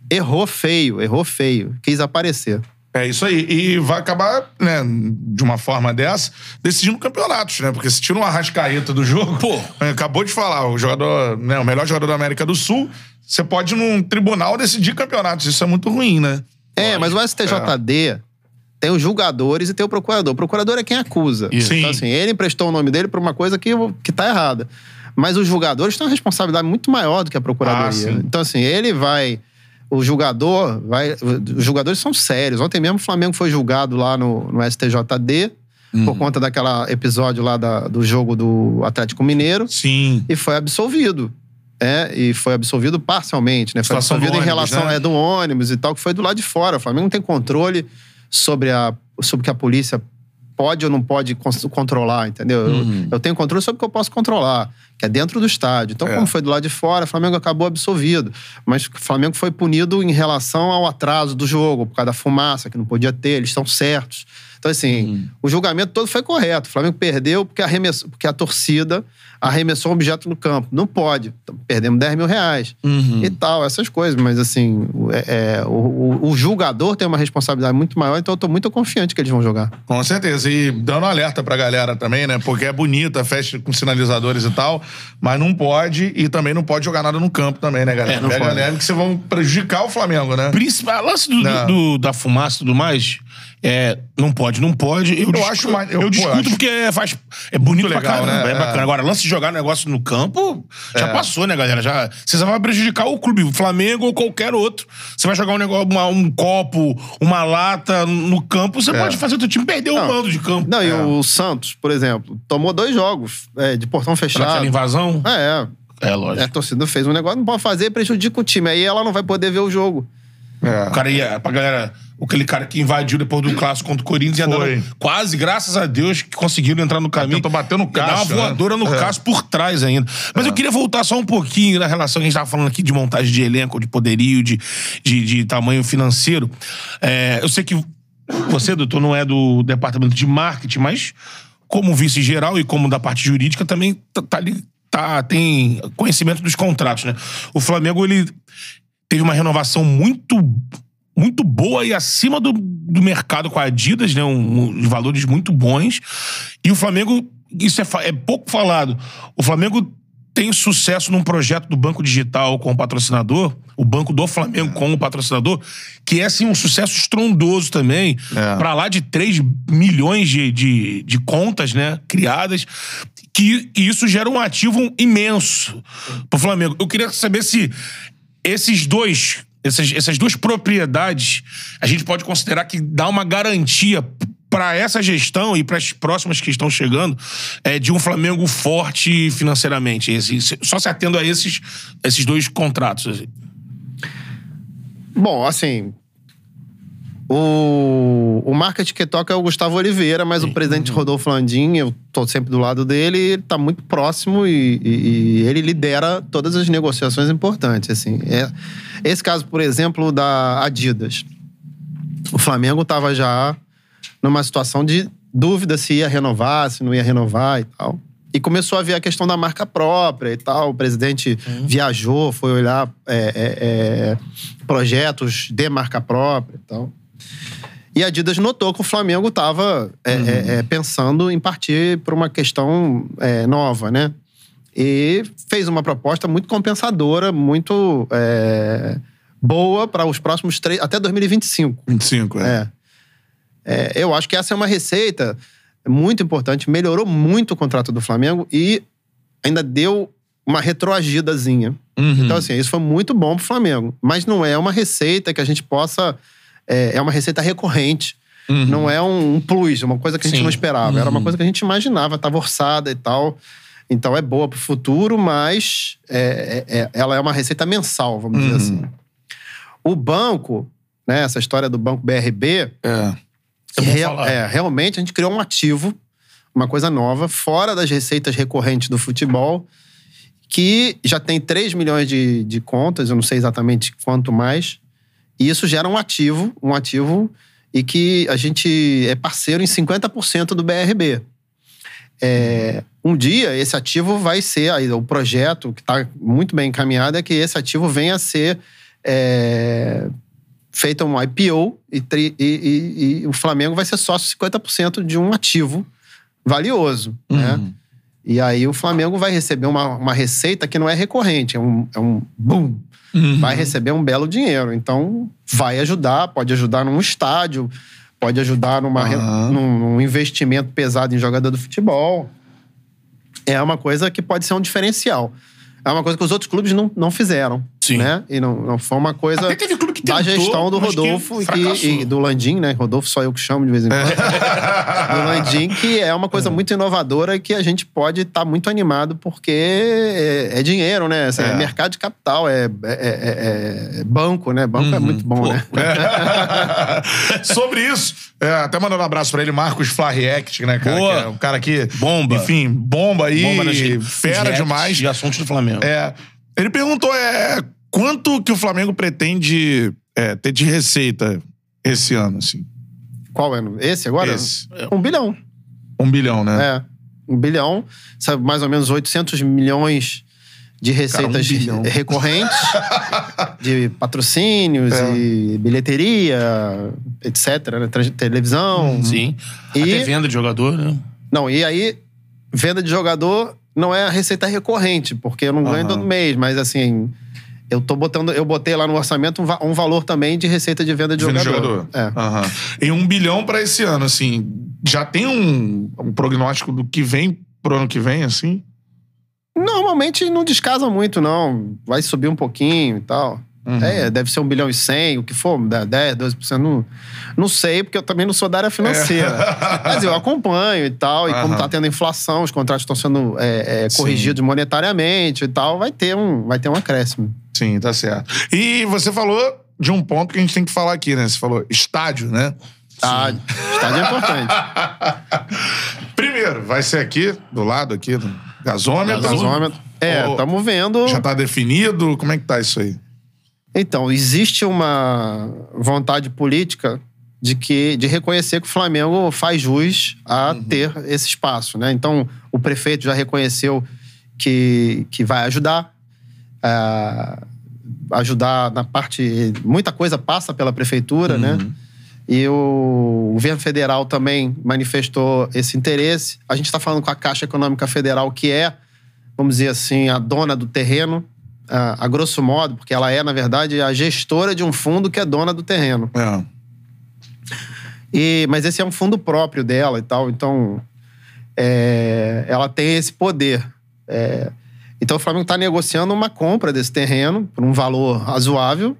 errou feio, errou feio. Quis aparecer. É isso aí. E vai acabar, né, de uma forma dessa, decidindo campeonatos, né? Porque se tira um arrascaeta do jogo. Pô. Acabou de falar, o jogador, né, o melhor jogador da América do Sul, você pode, num tribunal, decidir campeonatos. Isso é muito ruim, né? É, mas o STJD tem os julgadores e tem o procurador. O procurador é quem acusa. Então, Sim. assim, ele emprestou o nome dele pra uma coisa que, que tá errada. Mas os julgadores têm uma responsabilidade muito maior do que a Ah, procuradoria. sim. então, assim, ele vai. O julgador vai. Os julgadores são sérios. Ontem mesmo o Flamengo foi julgado lá no, no STJD Uhum. por conta daquele episódio lá da- do jogo do Atlético Mineiro Sim. e foi absolvido. É, e foi absolvido parcialmente, né? Foi Situação absolvido em relação né? é, do ônibus e tal, que foi do lado de fora. O Flamengo não tem controle sobre a sobre o que a polícia pode ou não pode controlar, entendeu? Eu- Uhum. Eu, tenho controle sobre o que eu posso controlar, que é dentro do estádio. Então, É. como foi do lado de fora, o Flamengo acabou absolvido. Mas o Flamengo foi punido em relação ao atraso do jogo, por causa da fumaça, que não podia ter, eles estão certos. Então, assim, Uhum. o julgamento todo foi correto. O Flamengo perdeu porque, arremessou, porque a torcida arremessou um objeto no campo. Não pode. Então, perdemos 10 mil reais. Uhum. E tal, essas coisas. Mas, assim, o- é- é, o, o- o julgador tem uma responsabilidade muito maior, então eu tô muito confiante que eles vão jogar. Com certeza. E dando alerta pra galera também, né? Porque é bonita a festa com sinalizadores e tal, mas não pode e também não pode jogar nada no campo também, né, galera? É, não Pega pode. leve que vocês vão prejudicar o Flamengo, né? Principal, lance do, Não. do- da fumaça e tudo mais, é, não pode, não pode. Eu, discu- acho mais- eu, Eu, pô, discuto acho porque faz, é bonito muito pra legal, caramba, né? é bacana. É. Agora, lance de jogar negócio no campo, já É. passou, né, galera? Já, você só vai prejudicar o clube, o Flamengo ou qualquer outro. Você vai jogar um negócio, uma- um copo, uma lata no campo, você É. pode fazer o teu time perder o Não. mando de campo. Não, e É. o Santos, por exemplo, tomou dois jogos é, de portão fechado. aquela invasão, É, é, é. lógico. A torcida fez um negócio, não pode fazer, prejudica o time. Aí ela não vai poder ver o jogo. É. O cara ia, pra galera, aquele cara que invadiu depois do clássico contra o Corinthians ia Foi. dando, quase, graças a Deus, que conseguiram entrar no caminho. Tentou bater no Ia dar Cássio, uma né? voadora no É. Cássio por trás ainda. Mas eu queria voltar só um pouquinho na relação que a gente tava falando aqui de montagem de elenco, de poderio, de, de, de tamanho financeiro. É, eu sei que você, doutor, não é do departamento de marketing, mas como vice-geral e como da parte jurídica também tá, tá tá, tem conhecimento dos contratos, né? O Flamengo, ele teve uma renovação muito muito boa e acima do, do mercado com a Adidas, né? Um, um- valores muito bons. E o Flamengo isso é, é pouco falado. O Flamengo tem sucesso num projeto do Banco Digital com o patrocinador, o Banco do Flamengo com o patrocinador, que é assim um sucesso estrondoso também. É. Pra lá de 3 milhões de, de, de contas, né, criadas. Que e isso gera um ativo imenso pro Flamengo. Eu queria saber se esses dois, essas, essas duas propriedades, a gente pode considerar que dá uma garantia para essa gestão e para as próximas que estão chegando é, de um Flamengo forte financeiramente. Esse- se- só se atendo a esses, esses dois contratos. assim. Bom, assim. O, o marketing que toca é o Gustavo Oliveira, mas o presidente Rodolfo Landim, eu tô sempre do lado dele, ele tá muito próximo e, e- e ele lidera todas as negociações importantes. Assim. É, esse caso, por exemplo, da Adidas. O Flamengo estava já numa situação de dúvida se ia renovar, se não ia renovar e tal. E começou a ver a questão da marca própria e tal. O presidente viajou, foi olhar é, é, é, projetos de marca própria e tal. E a Adidas notou que o Flamengo estava pensando em partir para uma questão é, nova, né? E fez uma proposta muito compensadora, muito é, boa para os próximos três, até 2025. 25, é. É. É, eu acho que essa é uma receita muito importante, melhorou muito o contrato do Flamengo e ainda deu uma retroagidazinha. Uhum. Então, assim, isso foi muito bom pro Flamengo. Mas não é uma receita que a gente possa. É, é uma receita recorrente. Uhum. Não é um, um plus, uma coisa que a gente Sim. não esperava. Era uma coisa que a gente imaginava, estava orçada e tal. Então é boa pro futuro, mas é- é- é- ela é uma receita mensal, vamos dizer Uhum. assim. O banco, né, essa história do banco BRB, É. Real- é, realmente a gente criou um ativo, uma coisa nova, fora das receitas recorrentes do futebol, que já tem 3 milhões de, de contas, eu não sei exatamente quanto mais, e isso gera um ativo, um ativo e que a gente é parceiro em 50% do BRB. É, um dia esse ativo vai ser, aí, o projeto que está muito bem encaminhado é que esse ativo venha a ser é, feito um IPO e, tri- e- e- e o Flamengo vai ser sócio 50% de um ativo valioso, né? Uhum. E aí o Flamengo vai receber uma, uma receita que não é recorrente, é um, é um boom. Uhum. Vai receber um belo dinheiro. Então, vai ajudar, pode ajudar num estádio, pode ajudar numa, Aham. num, num investimento pesado em jogador do futebol. É uma coisa que pode ser um diferencial. É uma coisa que os outros clubes não, não fizeram. Sim. Né? E não, não foi uma coisa Até teve clube que da tentou, gestão do Rodolfo e, que- e do Landim, né? Rodolfo só eu que chamo de vez em quando. do Landim, que é uma coisa muito inovadora e que a gente pode estar muito animado porque é, é dinheiro, né? É. É. mercado de capital, é, é- é- é banco, né? Banco é muito bom, né? Sobre isso, é, até mandando um abraço pra ele, Marcos Flarreact, né, cara? Boa. Que é um cara que. Bomba. Enfim, bomba aí. Bomba nas- fera demais. De assuntos do Flamengo. É, ele perguntou é, quanto que o Flamengo pretende é, ter de receita esse ano, assim. Qual é? Esse agora? Esse. Um bilhão. Um bilhão, né? É. Um bilhão. Sabe, mais ou menos 800 milhões de receitas um bilhão. recorrentes, de patrocínios É. e bilheteria, etc. Né? Televisão. Sim. E- Até venda de jogador, né? Não, e aí, venda de jogador não é a receita recorrente, porque eu não ganho Aham. todo mês, mas assim. Eu tô botando, eu botei lá no orçamento um, va- um valor também de receita de venda de Venda jogador. jogador. É. Aham. E um bilhão pra esse ano, assim. Já tem um, um prognóstico do que vem pro ano que vem, assim? Normalmente não descasa muito, não. Vai subir um pouquinho e tal. Uhum. É, deve ser um bilhão e cem, o que for, dá 10, 12%. Não, não sei, porque eu também não sou da área financeira. Mas eu acompanho e tal. E como Aham. tá tendo inflação, os contratos estão sendo é, é, Sim. corrigidos monetariamente e tal, vai ter um, vai ter um acréscimo. Sim, tá certo. E você falou de um ponto que a gente tem que falar aqui, né? Você falou estádio, né? Estádio. Estádio é importante. Primeiro, vai ser aqui, do lado aqui, do gasômetro. Gasômetro. É, estamos vendo. Já tá definido? Como é que tá isso aí? Então, existe uma vontade política de que de reconhecer que o Flamengo faz jus a ter esse espaço, né? Então, o prefeito já reconheceu que, que vai ajudar ah, ajudar na parte muita coisa passa pela prefeitura, né? E o governo federal também manifestou esse interesse. A gente está falando com a Caixa Econômica Federal, que é, vamos dizer assim, a dona do terreno, a, a grosso modo, porque ela é, na verdade, a gestora de um fundo que é dona do terreno. É. E, mas esse é um fundo próprio dela e tal, então é, ela tem esse poder. É, então o Flamengo está negociando uma compra desse terreno por um valor razoável.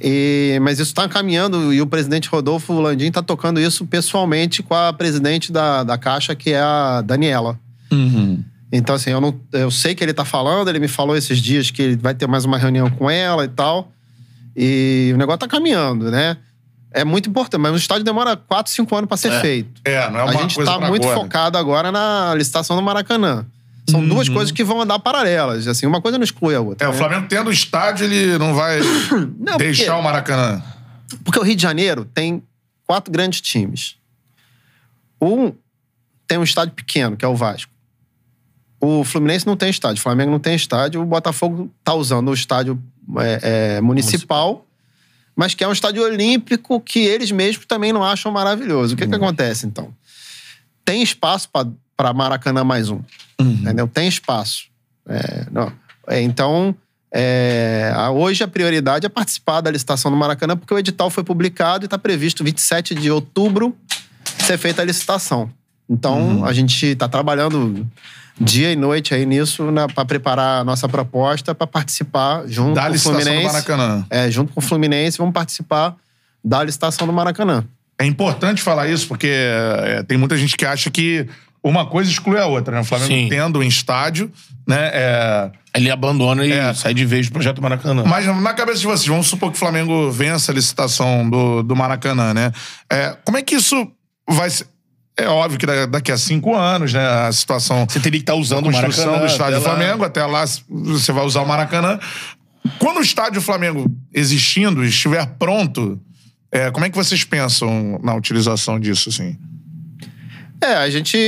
E, mas isso está caminhando e o presidente Rodolfo Landim está tocando isso pessoalmente com a presidente da, da Caixa, que é a Daniela. Uhum. Então, assim, eu, não, eu sei que ele tá falando, ele me falou esses dias que ele vai ter mais uma reunião com ela e tal. E o negócio tá caminhando, né? É muito importante, mas o estádio demora 4, 5 anos para ser feito. É, não é a uma gente coisa tá muito agora. focado agora na licitação do Maracanã. São duas coisas que vão andar paralelas. Assim, uma coisa não exclui a outra. É, o né? Flamengo tendo estádio, ele não vai Não, deixar porque- o Maracanã. Porque o Rio de Janeiro tem quatro grandes times. Um tem um estádio pequeno, que é o Vasco. O Fluminense não tem estádio, o Flamengo não tem estádio, o Botafogo tá usando o estádio é, é, municipal, mas que é um estádio olímpico que eles mesmos também não acham maravilhoso. O que, que acontece, então? Tem espaço para Maracanã mais um. Entendeu? Tem espaço. É, não. É, então, é, hoje a prioridade é participar da licitação do Maracanã, porque o edital foi publicado e está previsto 27 de outubro ser feita a licitação. Então, a gente está trabalhando dia e noite aí nisso para preparar a nossa proposta para participar junto Da com o licitação do Fluminense. Maracanã. É, junto com o Fluminense, vamos participar da licitação do Maracanã. É importante falar isso, porque é, tem muita gente que acha que uma coisa exclui a outra, né? O Flamengo Sim. tendo um estádio, né? é, Ele abandona e É. sai de vez do projeto Maracanã. Mas na cabeça de vocês, vamos supor que o Flamengo vença a licitação do, do Maracanã, né? É, como é que isso vai ser? É óbvio que da- daqui a cinco anos, né? A situação. Você teria que estar usando a o construção Maracanã. do estádio do até lá. Flamengo, até lá você vai usar o Maracanã. Quando o estádio Flamengo existindo, estiver pronto, é, como é que vocês pensam na utilização disso, assim? É, a gente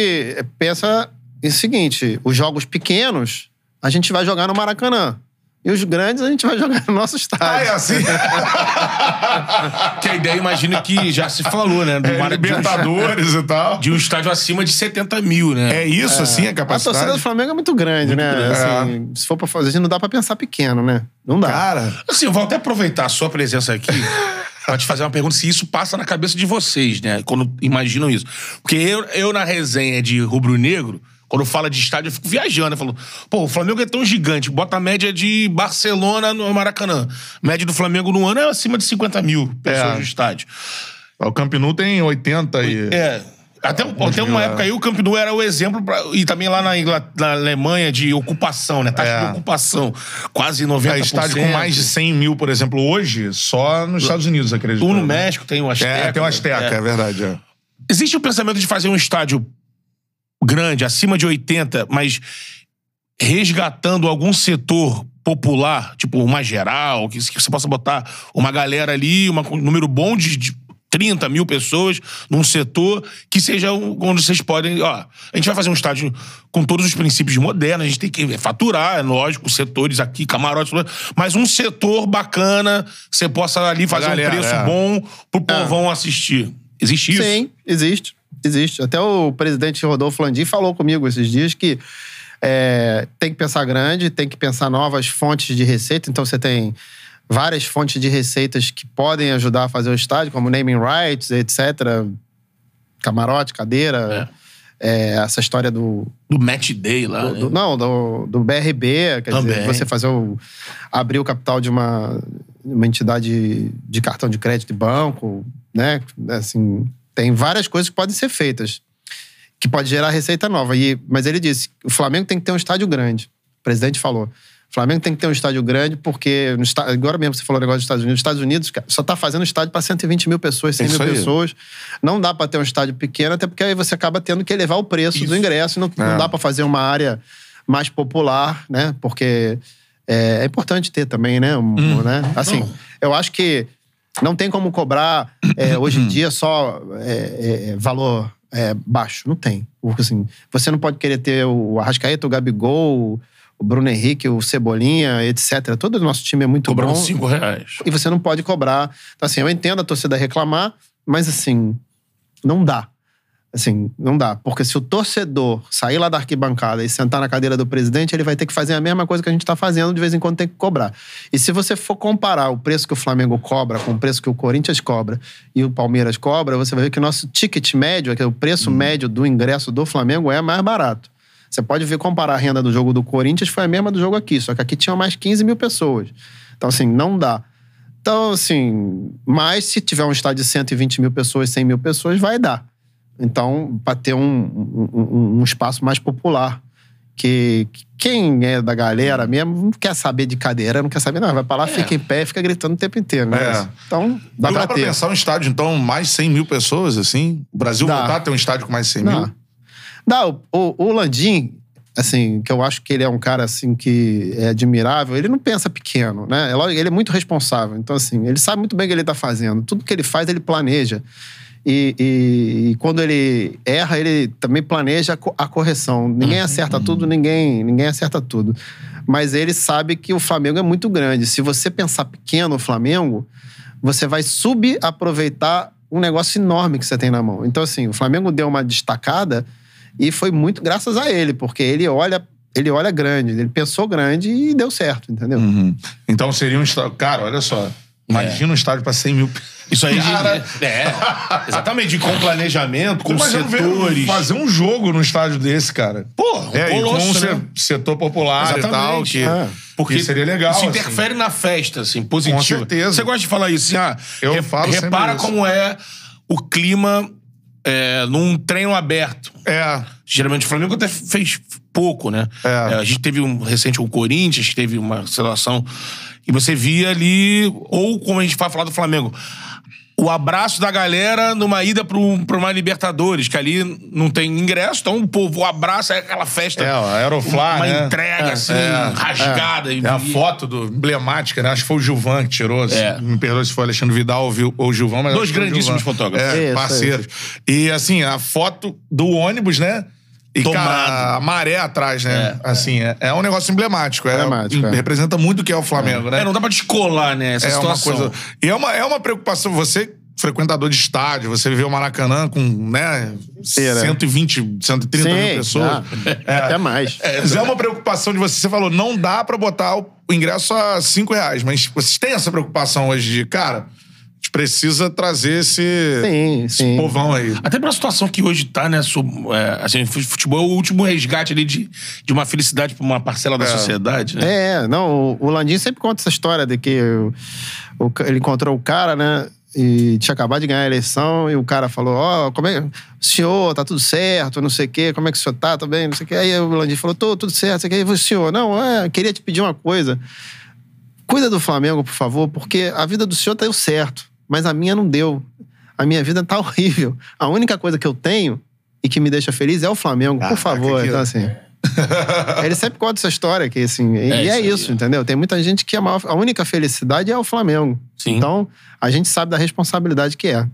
pensa em seguinte: os jogos pequenos a gente vai jogar no Maracanã. E os grandes a gente vai jogar no nosso estádio. Ah, é assim? Que a ideia, imagino que já se falou, né? Do É, Mara- de um- Libertadores e tal. De um estádio acima de 70 mil, né? É isso, assim, a A torcida do capacidade? Flamengo é muito grande, né? grande. Assim, Se for pra fazer, não dá pra pensar pequeno, né? Não dá. Cara, Assim, eu vou até aproveitar a sua presença aqui pra te fazer uma pergunta se isso passa na cabeça de vocês, né? Quando imaginam isso. Porque eu, eu na resenha de Rubro Negro, quando fala de estádio, eu fico viajando. Eu falo, pô, o Flamengo é tão gigante, bota a média de Barcelona no Maracanã. A média do Flamengo no ano é acima de 50 mil pessoas É. no estádio. o Camp Nou tem 80 e... É. Até, até uma mil, época é. aí o Camp Nou era o exemplo, pra, e também lá na, na Alemanha, de ocupação, né? Taxa É. de ocupação. Quase 90%. É, estádio com mais de 100 mil, por exemplo, hoje, só nos Estados Unidos, acredito. Um no né? México tem o Azteca. É, tem o Azteca, é, É. verdade. é. Existe o pensamento de fazer um estádio grande, acima de 80, mas resgatando algum setor popular, tipo uma geral, que, você possa botar uma galera ali, uma- um número bom de, de 30 mil pessoas num setor que seja onde vocês podem. Ó, a gente vai fazer um estádio com todos os princípios modernos, a gente tem que faturar, é lógico, setores aqui, camarotes, mas um setor bacana que você possa ali fazer galera, um preço é. bom pro povão assistir. Existe isso? Sim, existe. Existe. Até o presidente Rodolfo Landim falou comigo esses dias que é, tem que pensar grande, tem que pensar novas fontes de receita. Então você tem várias fontes de receitas que podem ajudar a fazer o estádio, como naming rights, etc. Camarote, cadeira. é, essa história do, Do match day lá. do- né? do- não, do, do BRB, quer dizer, Também. você fazer o. abrir o capital de uma, uma entidade de cartão de crédito e banco, né? Assim, tem várias coisas que podem ser feitas, que pode gerar receita nova. E, mas ele disse: o Flamengo tem que ter um estádio grande. O presidente falou. O Flamengo tem que ter um estádio grande, porque agora mesmo você falou o negócio dos Estados Unidos. Os Estados Unidos cara, só está fazendo estádio para 120 mil pessoas, 100 Isso mil aí. pessoas. Não dá para ter um estádio pequeno, até porque aí você acaba tendo que elevar o preço do ingresso. Não, não É. dá para fazer uma área mais popular, né? Porque é, é importante ter também, né? Um- Hum. né? Assim, eu acho que não tem como cobrar é, hoje em dia só é, é, valor é, baixo. Não tem. Porque, assim, você não pode querer ter o Arrascaeta, o Gabigol, o Bruno Henrique, o Cebolinha, etc. Todo o nosso time é muito Cobrando bom. 5 reais. E você não pode cobrar. Então, assim, eu entendo a torcida reclamar, mas assim, não dá. Assim, não dá. Porque se o torcedor sair lá da arquibancada e sentar na cadeira do presidente, ele vai ter que fazer a mesma coisa que a gente está fazendo, de vez em quando tem que cobrar. E se você for comparar o preço que o Flamengo cobra com o preço que o Corinthians cobra e o Palmeiras cobra, você vai ver que o nosso ticket médio, que é o preço médio do ingresso do Flamengo, é mais barato. Você pode ver, comparar a renda do jogo do Corinthians, foi a mesma do jogo aqui, só que aqui tinha mais 15 mil pessoas. Então, assim, não dá. Então, assim, mas se tiver um estádio de 120 mil pessoas, 100 mil pessoas, vai dar. Então, para ter um, um, um, espaço mais popular. Que, que quem é da galera mesmo não quer saber de cadeira, não quer saber, não. Vai pra lá, é. fica em pé, fica gritando o tempo inteiro. Né? É. Então, dá não pra dá pra ter. pensar um estádio, então, mais 100 mil pessoas, assim? O Brasil Dá. voltar a ter um estádio com mais 100 Dá. mil? Dá, o, o, Landim, assim, que eu acho que ele é um cara, assim, que é admirável, ele não pensa pequeno, né? É Ele é muito responsável. Então, assim, ele sabe muito bem o que ele tá fazendo. Tudo que ele faz, ele planeja. E, e- e quando ele erra, ele também planeja a co- a correção. Ninguém acerta tudo, ninguém, ninguém acerta tudo. Mas ele sabe que o Flamengo é muito grande. Se você pensar pequeno o Flamengo, você vai subaproveitar um negócio enorme que você tem na mão. Então, assim, o Flamengo deu uma destacada e foi muito graças a ele, porque ele olha, ele olha grande, ele pensou grande e deu certo, entendeu? Uhum. Então seria um. Cara, olha só. Imagina um estádio pra 100 mil. Isso aí, Cara, de, é, exatamente, com planejamento, com Imagina setores. fazer um jogo num estádio desse, cara. Pô, um É, com um né? setor popular e tal, Exatamente. que, É. Porque que seria legal. Isso assim. interfere na festa, assim, positivo. Com certeza. Você gosta de falar isso, assim, ah, Eu re- falo repara como é o clima é, num treino aberto. É. Geralmente o Flamengo até fez pouco, né? É. a gente teve um recente com o Corinthians, que teve uma situação. E você via ali, ou como a gente vai falar do Flamengo, o abraço da galera numa ida para uma Libertadores, que ali não tem ingresso, então o povo abraça, é aquela festa. É, o Aeroflá, Uma né? entrega, assim, É. rasgada. E, É a foto do, emblemática, né? Acho que foi o Gilvan que tirou. assim. É. Me perdoe se foi o Alexandre Vidal ou vi- ou o Gilvan, mas. Dois o grandíssimos fotógrafos. É, parceiros. E assim, a foto do ônibus, né? E, Tomado. cara, a maré atrás, né? Assim, é, é um negócio emblemático. É, Emblemático, é. Representa muito o que é o Flamengo, né? É, não dá pra descolar, né, essa É uma situação. coisa. E é uma, é uma preocupação. Você, frequentador de estádio, você vê o Maracanã com, né, Inteira. 120, 130 mil Sim, pessoas. dá. Até mais. É, mas é uma preocupação de você. Você falou, não dá pra botar o ingresso a 5 reais. Mas vocês têm essa preocupação hoje de, cara, precisa trazer esse, Sim, esse sim. povão aí. Até pela situação que hoje tá, né? é, assim, futebol é o último resgate ali de, de uma felicidade pra uma parcela da É. sociedade, né? É, não, o, Landim sempre conta essa história de que o- o ele encontrou o cara, né? E tinha acabado de ganhar a eleição, e o cara falou: Ó, como é. Senhor, tá tudo certo, não sei o quê, como é que o senhor tá? Tá bem, não sei o quê. Aí o Landim falou: tô, tudo certo, não sei o quê. E o senhor, não, é, queria te pedir uma coisa. Cuida do Flamengo, por favor, porque a vida do senhor deu certo, mas a minha não deu. A minha vida tá horrível. A única coisa que eu tenho e que me deixa feliz é o Flamengo, por Caraca, favor. que- Então, assim. Ele sempre conta essa história, que assim, e É é, isso aí. isso, entendeu? Tem muita gente que a, maior- a única felicidade é o Flamengo. Sim. Então, a gente sabe da responsabilidade que é.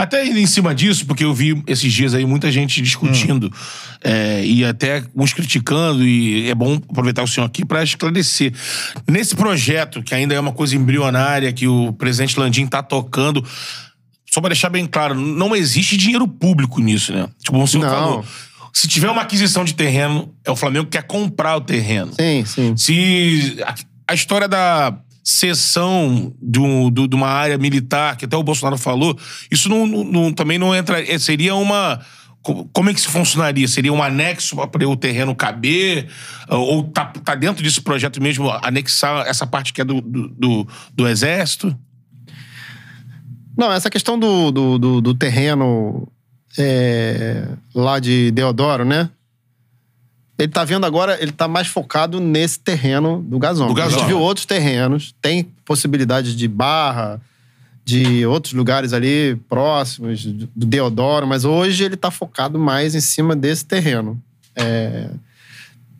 Até em cima disso, porque eu vi esses dias aí muita gente discutindo é, e até uns criticando, e é bom aproveitar o senhor aqui para esclarecer. Nesse projeto, que ainda é uma coisa embrionária, que o presidente Landim tá tocando, só para deixar bem claro, não existe dinheiro público nisso, né? Tipo, o senhor Não. falou. Se tiver uma aquisição de terreno, é o Flamengo que quer comprar o terreno. Sim, sim. Se a, a história da cessão de, um- de uma área militar, que até o Bolsonaro falou, isso não, não- também não entra. é, Seria uma. co- Como é que isso funcionaria? Seria um anexo para o terreno caber? Ou tá, tá dentro desse projeto mesmo anexar essa parte que é do, do, do- do Exército? Não, essa questão do, do, do- do terreno é, lá de Deodoro, né? Ele tá vendo agora, ele tá mais focado nesse terreno do Gasômetro. Do A gente viu outros terrenos, tem possibilidade de Barra, de outros lugares ali próximos do Deodoro, mas hoje ele tá focado mais em cima desse terreno. É,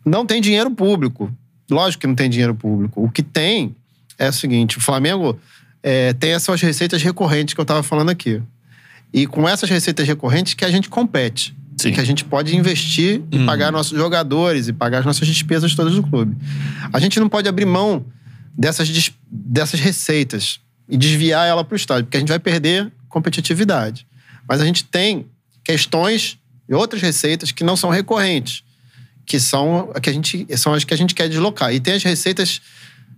Não tem dinheiro público. Lógico que não tem dinheiro público. O que tem é o seguinte: o Flamengo é, tem essas receitas recorrentes que eu estava falando aqui. E com essas receitas recorrentes que a gente compete. Sim. Que a gente pode investir e pagar nossos jogadores e pagar as nossas despesas todas do clube. A gente não pode abrir mão dessas, dessas receitas e desviar ela para o estádio, porque a gente vai perder competitividade. Mas a gente tem questões e outras receitas que não são recorrentes, que são, que a gente, são as que a gente quer deslocar. E tem as receitas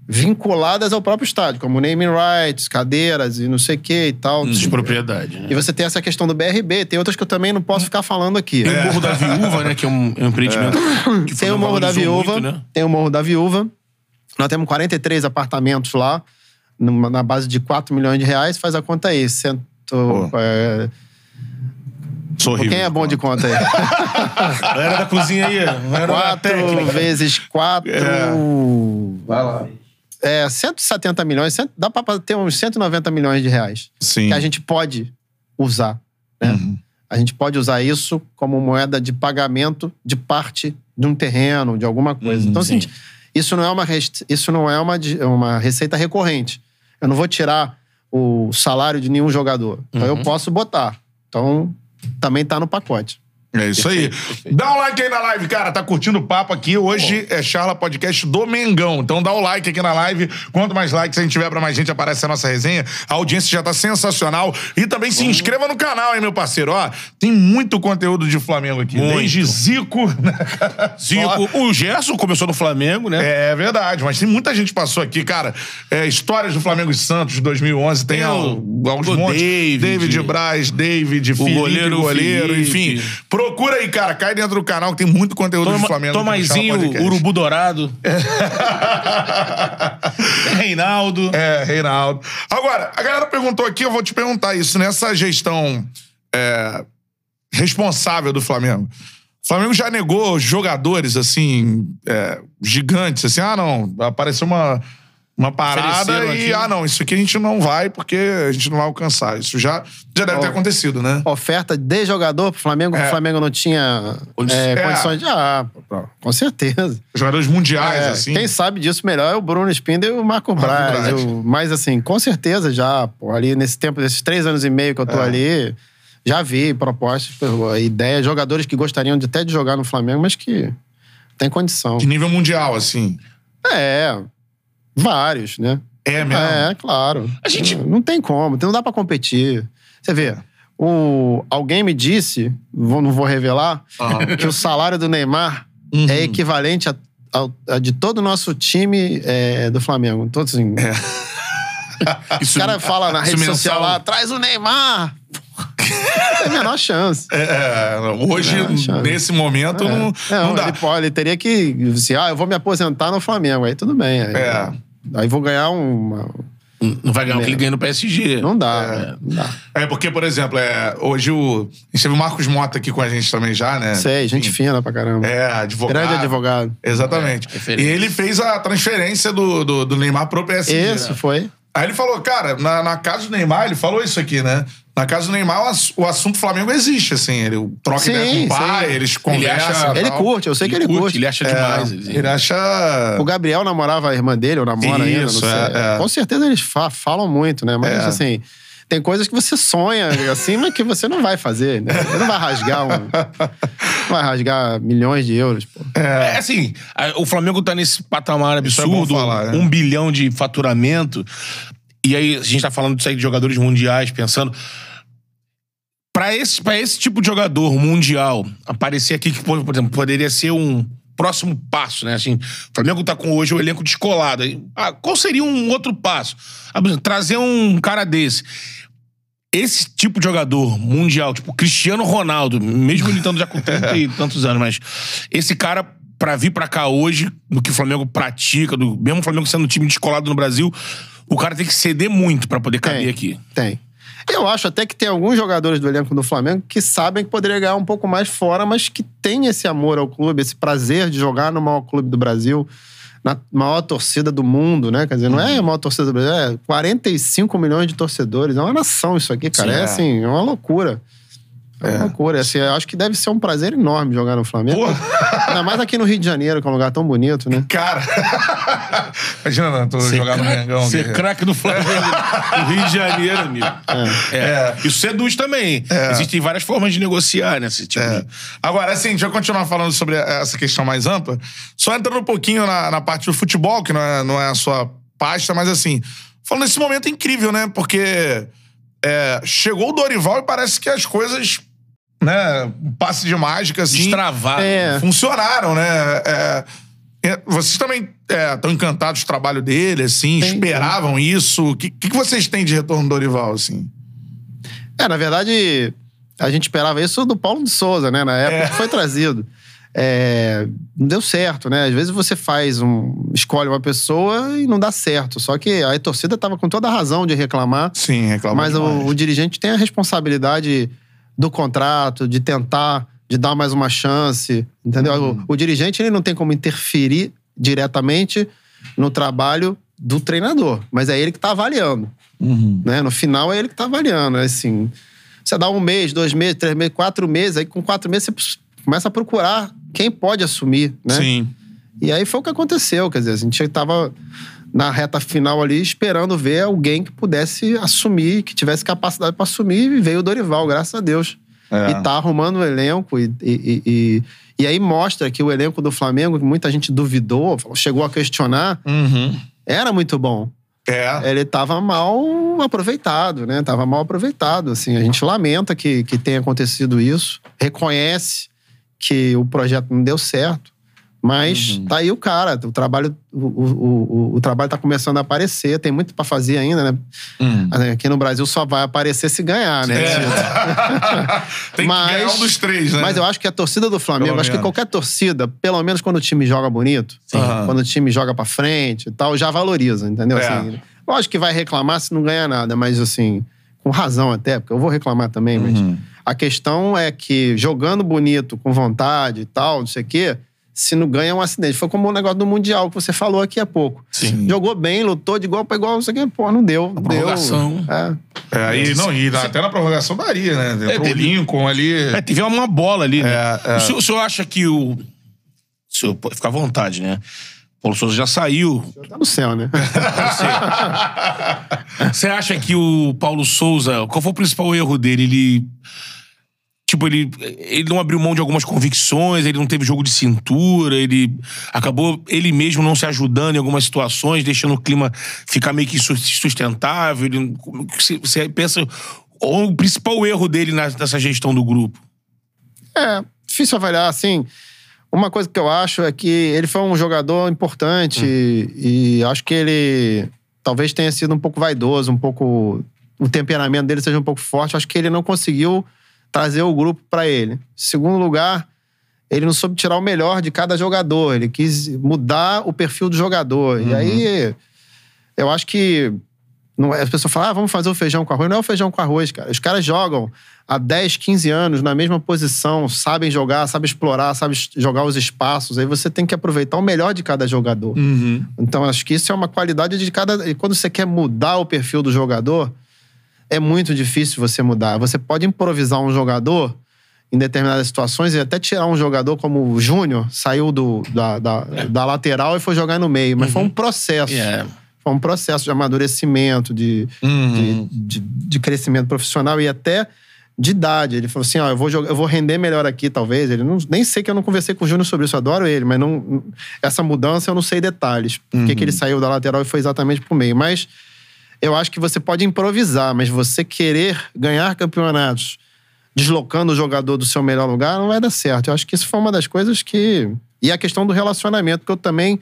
vinculadas ao próprio estádio, como naming rights, cadeiras e não sei o que e tal. De propriedade. né? E você tem essa questão do BRB, tem outras que eu também não posso ficar falando aqui. Tem o Morro da Viúva, né? Que é um, é um empreendimento que Tem o Morro da Viúva, tem o Morro da Viúva. Nós temos 43 apartamentos lá, numa- na base de 4 milhões de reais. Faz a conta aí. Cento, é, Sou horrível. quem é bom de conta aí? Era da cozinha aí. Era da 4 técnica. vezes 4... Vai lá. É, 170 milhões. dá pra ter uns 190 milhões de reais. Sim. que a gente pode usar. Né? A gente pode usar isso como moeda de pagamento de parte de um terreno, de alguma coisa. então, assim, isso não é uma, isso não é uma, uma receita recorrente. Eu não vou tirar o salário de nenhum jogador. Então, eu posso botar. Então, também tá no pacote. É isso aí. Dá um like aí na live, cara. Tá curtindo o papo aqui. Hoje é Charla Podcast do Mengão. Então dá o like aqui na live. Quanto mais likes a gente tiver pra mais gente, aparece a nossa resenha. A audiência já tá sensacional. E também se inscreva no canal, hein, meu parceiro. Ó, tem muito conteúdo de Flamengo aqui. Muito. Desde Zico, né? Zico, o Gerson começou no Flamengo, né? É verdade, mas tem muita gente que passou aqui, cara. É, histórias do Flamengo e Santos de 2011, tem, Tem o- alguns o montes. David. David Braz, David, Felipe, goleiro, goleiro goleiro Felipe. enfim. Procura aí, cara. Cai dentro do canal que tem muito conteúdo Toma, de Flamengo. Tomazinho. Urubu Dourado. Reinaldo. É, Reinaldo. Agora, a galera perguntou aqui, eu vou te perguntar isso. Nessa gestão é, responsável do Flamengo, o Flamengo já negou jogadores, assim, é, gigantes, assim, ah, não, apareceu uma, uma parada e, aqui. ah, não, isso aqui a gente não vai porque a gente não vai alcançar. Isso já, já deve ter acontecido, né? Oferta de jogador pro Flamengo, É. o Flamengo não tinha é, É. condições de. Ah, com certeza. Jogadores mundiais, É, assim. Quem sabe disso melhor é o Bruno Spindel e o Marco, Braz. Braz. Eu- mas, assim, com certeza já, pô, ali nesse tempo, desses três anos e meio que eu tô É. ali, já vi propostas, ideias, jogadores que gostariam de, até de jogar no Flamengo, mas que tem condição. De nível mundial, assim. É, vários, né? É mesmo. É, claro. A gente- Não tem como, não dá pra competir. Você vê, o, alguém me disse, vou- não vou revelar, Aham. que o salário do Neymar Uhum. é equivalente a, ao- a de todo o nosso time é, do Flamengo. Então, assim, Isso, o cara fala na rede social lá, traz o Neymar. é a menor chance. É, hoje, Não, chave. nesse momento, não, Não, não dá. Ele, ele teria que. Assim, ah, eu vou me aposentar no Flamengo. Aí tudo bem. Aí, É. aí vou ganhar uma. Não vai ganhar o que ele ganha no PSG. Não dá. Não dá. É, porque, por exemplo, é, hoje o. A gente teve o Marcos Mota aqui com a gente também já, né? Sei, gente Enfim, fina pra caramba. É, advogado. Grande advogado. Exatamente. É, e ele fez a transferência do, do, do Neymar pro PSG. Isso né? foi. Aí ele falou, cara, na, na casa do Neymar, ele falou isso aqui, né? Na casa do Neymar, o, ass- o assunto Flamengo existe, assim. Ele troca Sim, ideia com o pai, sim. eles conversam. acha- e Ele curte, eu sei que ele curte. Ele acha É, demais. Ele, ele acha. O Gabriel namorava a irmã dele, ou namora ainda, não Isso, sei. é, é. Com certeza eles fa- falam muito, né? Mas, É. assim, tem coisas que você sonha, assim, mas que você não vai fazer, né? Você não vai rasgar um... Não vai rasgar milhões de euros, pô. É, assim, a- o Flamengo tá nesse patamar é absurdo, falar, né? um bilhão de faturamento. E aí, a gente tá falando disso aí de jogadores mundiais, pensando. Pra esse, pra esse tipo de jogador mundial aparecer aqui, que, por exemplo, poderia ser um próximo passo, né? Assim, o Flamengo tá com hoje o elenco descolado. Ah, qual seria um outro passo? Ah, Trazer um cara desse. Esse tipo de jogador mundial, tipo Cristiano Ronaldo, mesmo ele estando já com 30 e tantos anos, mas esse cara, pra vir pra cá hoje, no que o Flamengo pratica, do, mesmo o Flamengo sendo um time descolado no Brasil, o cara tem que ceder muito pra poder caber Tem. aqui. Tem. Eu acho até que tem alguns jogadores do elenco do Flamengo que sabem que poderia ganhar um pouco mais fora, mas que tem esse amor ao clube, esse prazer de jogar no maior clube do Brasil, na maior torcida do mundo, né? Quer dizer, não é a maior torcida do Brasil, é 45 milhões de torcedores. É uma nação isso aqui, cara. Sim, é, é. assim, é uma loucura. É uma loucura. Assim, eu acho que deve ser um prazer enorme jogar no Flamengo. Porra. Ainda mais aqui no Rio de Janeiro, que é um lugar tão bonito, né? Cara. Imagina, não, tô jogando no Mengão. Ser craque do Flamengo no Rio de Janeiro, amigo. É. Isso seduz também. Existem várias formas de negociar nesse tipo É. de... Agora, assim, deixa eu continuar falando sobre essa questão mais ampla. Só entrando um pouquinho na, na parte do futebol, que não é, não é a sua pasta, mas assim, falando nesse momento incrível, né? Porque é, chegou o Dorival e parece que as coisas, né, um passe de mágica, assim, Destravaram. É. funcionaram, né? É, é, vocês também estão encantados com o trabalho dele, assim, Tem, esperavam isso? O que, que, vocês têm de retorno do Dorival, assim? É, na verdade, a gente esperava isso do Paulo de Souza, né? Na época É. que foi trazido. É, não deu certo, né? Às vezes você faz um. escolhe uma pessoa e não dá certo. Só que a torcida tava com toda a razão de reclamar. Sim, reclamar Mas o, o dirigente tem a responsabilidade do contrato, de tentar, de dar mais uma chance, entendeu? Uhum. O, o dirigente ele não tem como interferir diretamente no trabalho do treinador, mas é ele que tá avaliando, Uhum. né? No final é ele que tá avaliando, é assim. Você dá um mês, dois meses, três meses, quatro meses, aí com quatro meses você começa a procurar quem pode assumir, né? Sim. E aí foi o que aconteceu, quer dizer, a gente tava na reta final ali esperando ver alguém que pudesse assumir, que tivesse capacidade para assumir, e veio o Dorival, graças a Deus. É. E tá arrumando o elenco, e, e, e, e- aí mostra que o elenco do Flamengo, que muita gente duvidou, chegou a questionar, Uhum. era muito bom. É. Ele tava mal aproveitado, né? Tava mal aproveitado, assim. A gente lamenta que, que tenha acontecido isso, reconhece que o projeto não deu certo, mas tá aí o cara, o trabalho, o, o, o, o trabalho tá começando a aparecer, tem muito pra fazer ainda, né? Hum. Aqui no Brasil só vai aparecer se ganhar, né? É. Tem que Mas- ganhar um dos três, né? Mas eu acho que a torcida do Flamengo, Pelo acho que qualquer torcida, pelo menos quando o time joga bonito, Aham. quando o time joga pra frente e tal, já valoriza, entendeu? É. Assim, lógico que vai reclamar se não ganhar nada, mas assim, com razão até, porque eu vou reclamar também, mas Uhum. a questão é que jogando bonito, com vontade e tal, não sei o quê, se não ganha é um acidente. Foi como o negócio do Mundial que você falou aqui há pouco. Sim. Jogou bem, lutou de igual pra igual, não sei o quê, pô, não deu. não deu. prorrogação. É. É, aí, não, e até na prorrogação daria, né? Entrou o teve- Lincoln ali. É, teve uma bola ali, né? É, é. O, senhor, o senhor acha que o. O senhor ficar à vontade, né? Paulo Souza já saiu. Tá no céu, né? Você acha que o Paulo Souza. Qual foi o principal erro dele? Ele. Tipo, ele, ele não abriu mão de algumas convicções, ele não teve jogo de cintura, ele acabou ele mesmo não se ajudando em algumas situações, deixando o clima ficar meio que insustentável. Ele, você- pensa. O principal erro dele nessa gestão do grupo? É, difícil avaliar, assim. Uma coisa que eu acho é que ele foi um jogador importante e, e acho que ele talvez tenha sido um pouco vaidoso, um pouco. O temperamento dele seja um pouco forte. Acho que ele não conseguiu trazer o grupo pra ele. Segundo lugar, ele não soube tirar o melhor de cada jogador. Ele quis mudar o perfil do jogador. E aí, eu acho que. Não, é- as pessoas falam, ah, vamos fazer o feijão com arroz. Não é o feijão com arroz, cara. Os caras jogam há 10, 15 anos na mesma posição, sabem jogar, sabem explorar, sabem jogar os espaços. Aí você tem que aproveitar o melhor de cada jogador. Uhum. Então, acho que isso é uma qualidade de cada. E quando você quer mudar o perfil do jogador, é muito difícil você mudar. Você pode improvisar um jogador em determinadas situações e até tirar um jogador como o Júnior, saiu do, da, da, da lateral e foi jogar no meio. Mas foi um processo. É. Foi um processo de amadurecimento, de, Uhum. de, de, de crescimento profissional e até de idade. Ele falou assim: ó, eu vou, jogar, eu vou render melhor aqui, talvez. Ele não, nem sei que eu não conversei com o Júnior sobre isso, eu adoro ele, mas não, essa mudança eu não sei detalhes. Por que que ele saiu da lateral e foi exatamente pro meio. Mas eu acho que você pode improvisar, mas você querer ganhar campeonatos deslocando o jogador do seu melhor lugar não vai dar certo. Eu acho que isso foi uma das coisas que. E a questão do relacionamento, que eu também.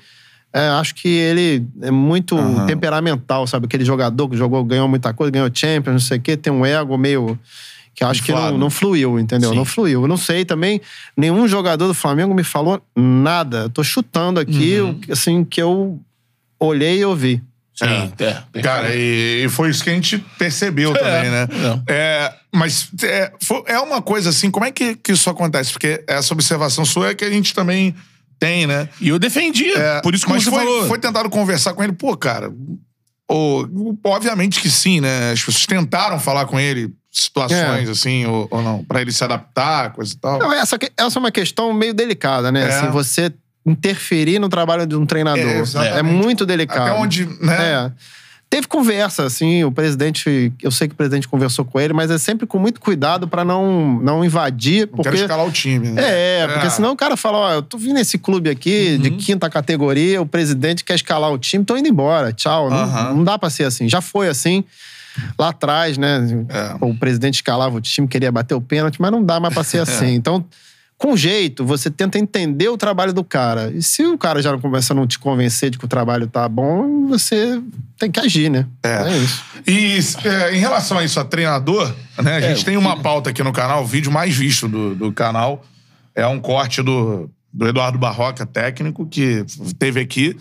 é, acho que ele é muito Aham. temperamental, sabe? Aquele jogador que jogou, ganhou muita coisa, ganhou Champions, não sei o quê, tem um ego meio. que acho que Inflado. não, não fluiu, entendeu? Sim. Não fluiu. Eu não sei também, nenhum jogador do Flamengo me falou nada. Eu tô chutando aqui, Uhum. o que- assim, que eu olhei e ouvi. Sim, é. Cara, e, e foi isso que a gente percebeu também, né? É, mas é, foi- é uma coisa assim, como é que, que isso acontece? Porque essa observação sua é que a gente também tem, né? E eu defendia. É, por isso que mas você foi, falou. foi tentado conversar com ele, pô, cara. ô, obviamente que sim, né? As pessoas tentaram falar com ele situações É. assim, ou, ou não, pra ele se adaptar, coisa e tal. Não, essa, essa é uma questão meio delicada, né? É. Assim, você interferir no trabalho de um treinador. É, É, muito delicado. Até onde, né? É. Teve conversa, assim, o presidente, eu sei que o presidente conversou com ele, mas é sempre com muito cuidado pra não, não invadir, Não porque quero escalar o time. né? é, porque senão o cara fala, ó, eu tô vindo nesse clube aqui de quinta categoria, o presidente quer escalar o time, tô indo embora, tchau. Não- Aham. Não, dá pra ser assim. Já foi assim lá atrás, né? É. O presidente escalava o time, queria bater o pênalti, mas não dá mais pra ser assim. Então, com jeito, você tenta entender o trabalho do cara. E se o cara já não começa a não te convencer de que o trabalho tá bom, você tem que agir, né? É. isso. E é, em relação a isso, a treinador, né? A É, gente tem uma pauta aqui no canal, o vídeo mais visto do, do canal é um corte do, do Eduardo Barroca, técnico, que teve aqui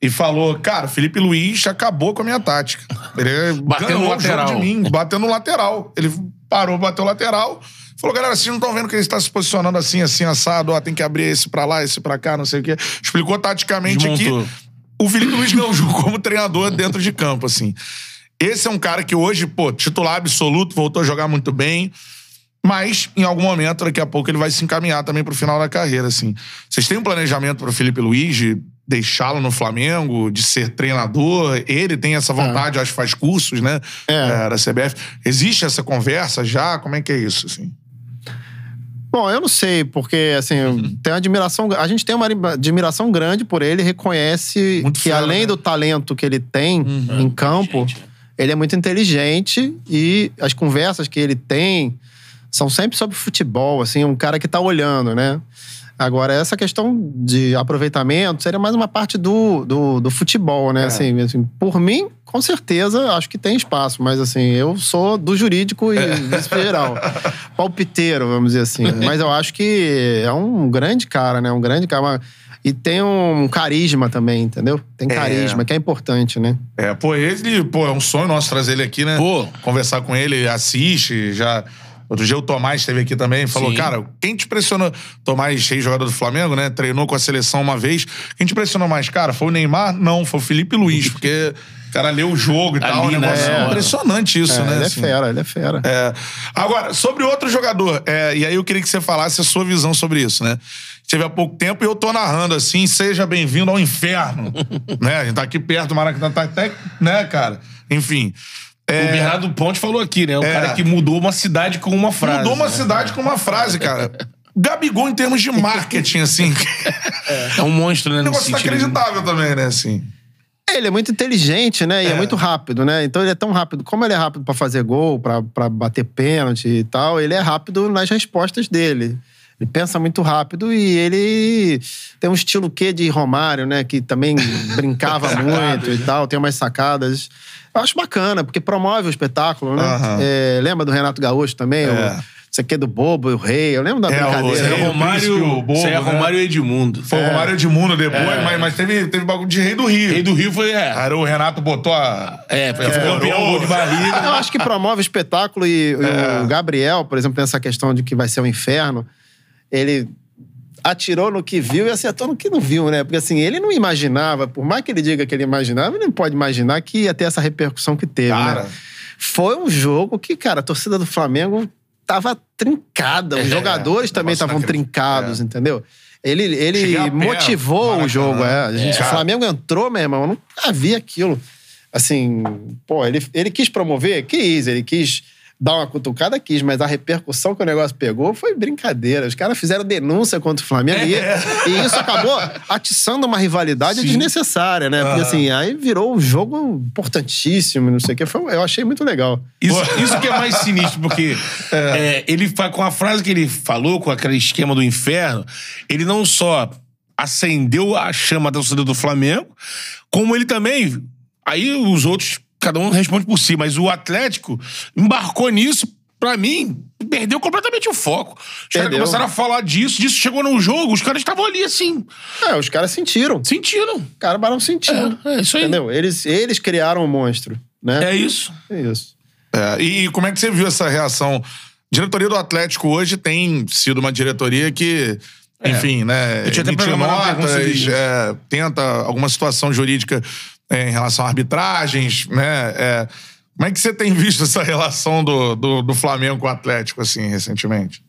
e falou: Cara, Felipe Luiz acabou com a minha tática. Ele Bateu no o jogo lateral. de mim, bateu no lateral. Ele parou, bateu o lateral. Falou, galera, vocês não estão vendo que ele está se posicionando assim, assim, assado, ó, tem que abrir esse pra lá, esse pra cá, não sei o quê. Explicou taticamente Desmontou. aqui o Felipe Luiz ganhou o jogo como treinador dentro de campo, assim. Esse é um cara que hoje, pô, titular absoluto, voltou a jogar muito bem. Mas, em algum momento, daqui a pouco, ele vai se encaminhar também pro final da carreira, assim. Vocês têm um planejamento pro Felipe Luiz de deixá-lo no Flamengo, de ser treinador? Ele tem essa vontade, acho que faz cursos, né? É. da CBF. Existe essa conversa já? Como é que é isso, assim? Bom, eu não sei, porque assim, tem uma admiração. A gente tem uma admiração grande por ele, reconhece Muito que fera, além né? do talento que ele tem em campo, Gente, né? ele é muito inteligente e as conversas que ele tem são sempre sobre futebol, assim, um cara que tá olhando, né? Agora, essa questão de aproveitamento seria mais uma parte do, do, do futebol, né? É. Assim, assim, por mim, com certeza, acho que tem espaço. Mas, assim, eu sou do jurídico e vice-geral. Palpiteiro, vamos dizer assim. Mas eu acho que é um grande cara, né? Um grande cara. Uma- E tem um carisma também, entendeu? Tem É. carisma, que é importante, né? É, pô, ele, pô, é um sonho nosso trazer ele aqui, né? Pô. Conversar com ele, assiste, já. Outro dia o Tomás esteve aqui também, falou, Sim. cara, quem te impressionou? Tomás, ex-jogador do Flamengo, né? Treinou com a seleção uma vez. Quem te impressionou mais, cara? Foi o Neymar? Não, foi o Felipe Luiz, porque o cara leu o jogo e Ali, tal. Um negócio né? impressionante isso, É, né? ele é assim. fera, ele é fera. É. Agora, sobre outro jogador, é, e aí eu queria que você falasse a sua visão sobre isso, né? Teve há pouco tempo e eu tô narrando assim, seja bem-vindo ao inferno. né? A gente tá aqui perto do Maracanã, tá até, né, cara? Enfim. É, O Bernardo Ponte falou aqui, né? O É. cara que mudou uma cidade com uma frase. mudou uma né? cidade com uma frase, cara. Gabigol, em termos de marketing, assim. É um monstro, né? O No negócio sentido. inacreditável também, né? Assim. Ele é muito inteligente, né? E é. É. muito rápido, né? Então ele é tão rápido. Como ele é rápido pra fazer gol, pra pra bater pênalti e tal, ele é rápido nas respostas dele. Ele pensa muito rápido e ele tem um estilo quê de Romário, né? Que também brincava muito e tal, tem umas sacadas. Eu acho bacana, porque promove o espetáculo, né? Aham. É, lembra do Renato Gaúcho também? É. O, isso aqui é do Bobo e o Rei. Eu lembro da É, o brincadeira. Isso aí Rei, é o Romário, príncipe, o bobo, é né? Romário Edmundo. Foi o Romário Edmundo depois, mas, mas teve, teve bagulho de Rei do Rio. Rei do Rio foi. É, Aí o Renato botou a. é foi É. campeão, de barriga. Eu acho que promove o espetáculo e, e É. o Gabriel, por exemplo, tem essa questão de que vai ser o inferno. Ele atirou no que viu e acertou no que não viu, né? Porque assim, ele não imaginava, por mais que ele diga que ele imaginava, ele não pode imaginar que ia ter essa repercussão que teve, Cara. né? Foi um jogo que, cara, a torcida do Flamengo tava trincada. Os É, jogadores também negócio estavam inacreditável. trincados, entendeu? Ele, ele pé, motivou Maracanã. o jogo, é. A gente, É. O Flamengo entrou, meu irmão, eu nunca vi aquilo. Assim, pô, ele, ele quis promover? Quis. Ele quis dar uma cutucada? Quis. Mas a repercussão que o negócio pegou foi brincadeira. Os caras fizeram denúncia contra o Flamengo e, e isso acabou atiçando uma rivalidade Sim. desnecessária, né? Porque assim, aí virou um jogo importantíssimo, não sei o que. Foi, eu achei muito legal. Isso, isso que é mais sinistro, porque é, ele fa- com a frase que ele falou, com aquele esquema do inferno, ele não só acendeu a chama da torcida do Flamengo, como ele também. Aí os outros, cada um responde por si, mas o Atlético embarcou nisso. Pra mim, perdeu completamente o foco. Os caras começaram a falar disso, disso chegou no jogo, os caras estavam ali assim, É, os caras sentiram. sentiram. Os caras não sentiram. É, é isso aí. Entendeu? Eles, eles criaram o monstro, né? É isso. É isso. É, e, como é que você viu essa reação? Diretoria do Atlético hoje tem sido uma diretoria que, enfim, né? Eu tinha até notas, é, tenta alguma situação jurídica é, em relação a arbitragens, né? É, como é que você tem visto essa relação do, do, do Flamengo com o Atlético, assim, recentemente?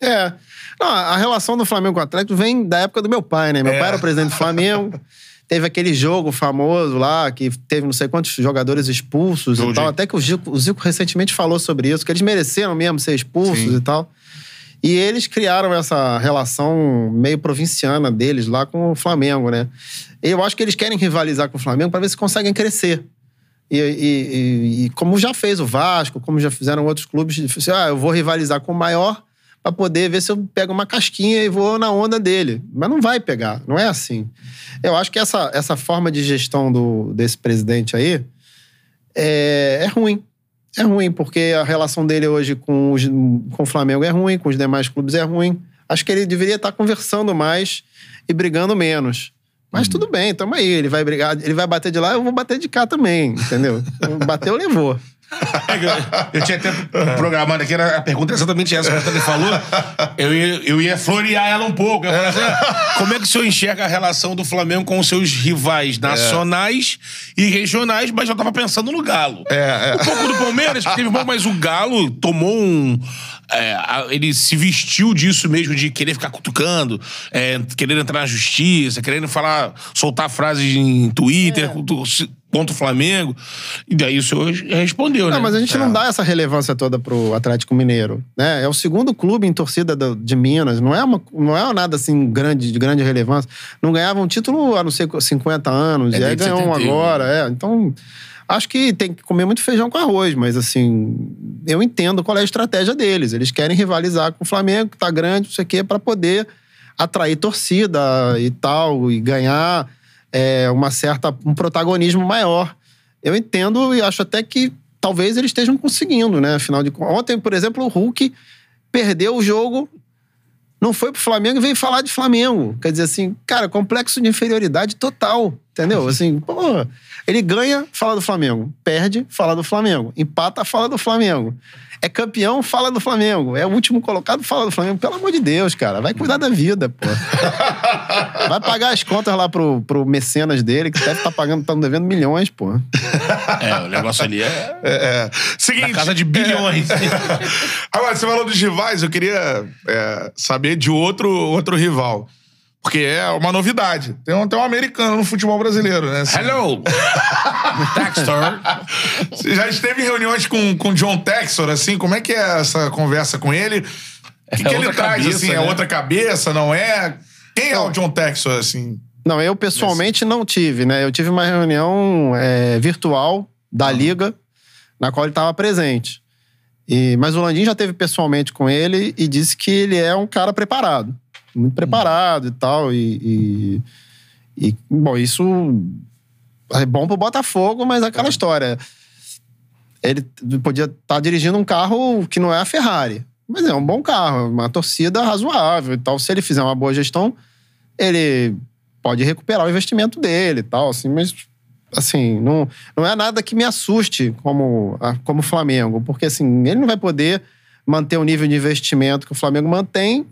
É. Não, a relação do Flamengo com o Atlético vem da época do meu pai, né? Meu É. pai era o presidente do Flamengo. Teve aquele jogo famoso lá, que teve não sei quantos jogadores expulsos Jogo e tal. Até que o Zico, o Zico recentemente falou sobre isso, que eles mereceram mesmo ser expulsos Sim. e tal. E eles criaram essa relação meio provinciana deles lá com o Flamengo, né? Eu acho que eles querem rivalizar com o Flamengo para ver se conseguem crescer. E, e- e- e como já fez o Vasco, como já fizeram outros clubes, ah, eu vou rivalizar com o maior para poder ver se eu pego uma casquinha e vou na onda dele. Mas não vai pegar, não é assim. Eu acho que essa, essa forma de gestão do, desse presidente aí é, é ruim. É ruim, porque a relação dele hoje com, os, com o Flamengo é ruim, com os demais clubes é ruim. Acho que ele deveria estar conversando mais e brigando menos. Mas tudo bem, tamo aí. Ele vai brigar, ele vai bater de lá, eu vou bater de cá também, entendeu? Bateu, levou. É eu, eu tinha até programado aqui, era- a pergunta é exatamente essa que o Tony falou. Eu ia, eu ia florear ela um pouco. Eu ia falar assim, como é que o senhor enxerga a relação do Flamengo com os seus rivais nacionais e regionais, mas eu tava pensando no Galo. É, é. Um pouco do Palmeiras, que teve um pouco, mas o Galo tomou um. é, ele se vestiu disso mesmo, de querer ficar cutucando, é, querer entrar na justiça, querendo falar, soltar frases em Twitter contra, o Flamengo. E daí o senhor respondeu, né? Não, mas a gente não dá essa relevância toda pro Atlético Mineiro, né? É o segundo clube em torcida do- de Minas, não é, uma, não é nada assim grande, de grande relevância. Não ganhava um título há não sei 50 anos, É e aí ganhou um 71, agora, é. Então, acho que tem que comer muito feijão com arroz, mas assim, eu entendo qual é a estratégia deles. Eles querem rivalizar com o Flamengo, que tá grande, não sei o quê, pra poder atrair torcida e tal, e ganhar é, uma certa, um protagonismo maior. Eu entendo e acho até que talvez eles estejam conseguindo, né? Afinal de. Ontem, por exemplo, o Hulk perdeu o jogo, não foi pro Flamengo e veio falar de Flamengo. Quer dizer assim, cara, complexo de inferioridade total, entendeu? Assim, pô, ele ganha, fala do Flamengo. Perde, fala do Flamengo. Empata, fala do Flamengo. É campeão, fala do Flamengo. É o último colocado, fala do Flamengo. Pelo amor de Deus, cara. Vai cuidar da vida, pô. Vai pagar as contas lá pro, pro mecenas dele, que deve estar pagando, tá devendo milhões, pô. É, o negócio ali é. É, é. Seguinte. Na casa de bilhões. Agora, você falou dos rivais, eu queria é, saber de outro, outro rival. Porque é uma novidade. Tem um, tem um americano no futebol brasileiro, né? Assim, Hello! Textor. Você já esteve em reuniões com com John Texor, assim? Como é que é essa conversa com ele? O que, que ele traz, cabeça, assim? É né? outra cabeça, não é? Quem é o John Texor, assim? Não, eu pessoalmente não tive, né? Eu tive uma reunião é, virtual da Liga, na qual ele estava presente. E, mas o Landim já teve pessoalmente com ele e disse que ele é um cara preparado. Muito preparado e tal. E, e, e, bom, isso é bom pro Botafogo, mas é aquela história. Ele podia estar dirigindo um carro que não é a Ferrari. Mas é um bom carro, uma torcida razoável e tal. Se ele fizer uma boa gestão, ele pode recuperar o investimento dele e tal, assim, mas assim, não, não é nada que me assuste como a- como Flamengo, porque assim, ele não vai poder manter o nível de investimento que o Flamengo mantém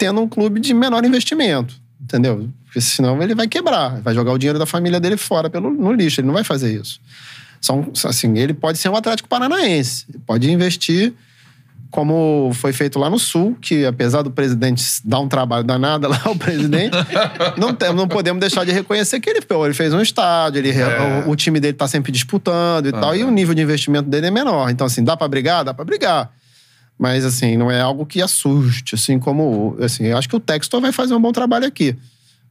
tendo um clube de menor investimento, entendeu? Porque senão ele vai quebrar, vai jogar o dinheiro da família dele fora pelo, no lixo, ele não vai fazer isso. São, assim, ele pode ser um Atlético Paranaense, ele pode investir como foi feito lá no Sul, que apesar do presidente dar um trabalho danado lá, o presidente, não, tem- não podemos deixar de reconhecer que ele, pô, ele fez um estádio, ele, É. o, o time dele tá sempre disputando e tal, e o nível de investimento dele é menor. Então, assim, dá pra brigar? Dá pra brigar. Mas, assim, não é algo que assuste, assim, como... Assim, eu acho que o Textor vai fazer um bom trabalho aqui.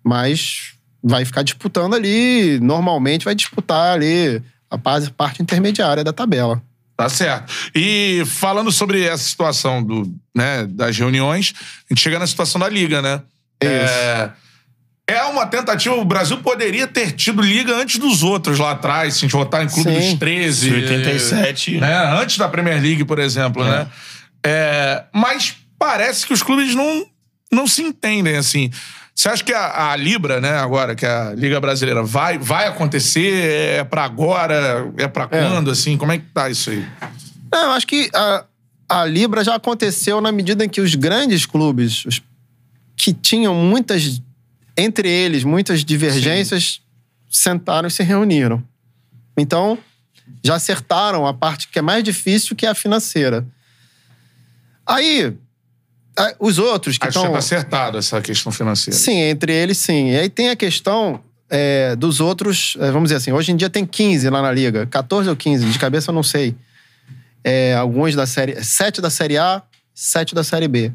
Mas vai ficar disputando ali, normalmente vai disputar ali a parte intermediária da tabela. Tá certo. E falando sobre essa situação do, né, das reuniões, a gente chega na situação da Liga, né? É, é uma tentativa. O Brasil poderia ter tido Liga antes dos outros lá atrás, se a gente votar em Clube Sim. dos 13. 87. Né? Antes da Premier League, por exemplo, né? É, mas parece que os clubes não, não se entendem, assim. Você acha que a, a Libra, né, agora, que é a Liga Brasileira, vai, vai acontecer? É pra agora? É pra quando, assim? Como é que tá isso aí? Não, eu acho que a, a Libra já aconteceu na medida em que os grandes clubes, os que tinham muitas, entre eles, muitas divergências, sentaram e se reuniram. Então, já acertaram a parte que é mais difícil, que é a financeira. Aí, os outros que Acho que estão. acertado essa questão financeira. Sim, entre eles sim. E aí tem a questão é, dos outros, é, vamos dizer assim, hoje em dia tem 15 lá na liga, 14 ou 15, de cabeça eu não sei. É, alguns da série. 7 da série A, 7 da série B.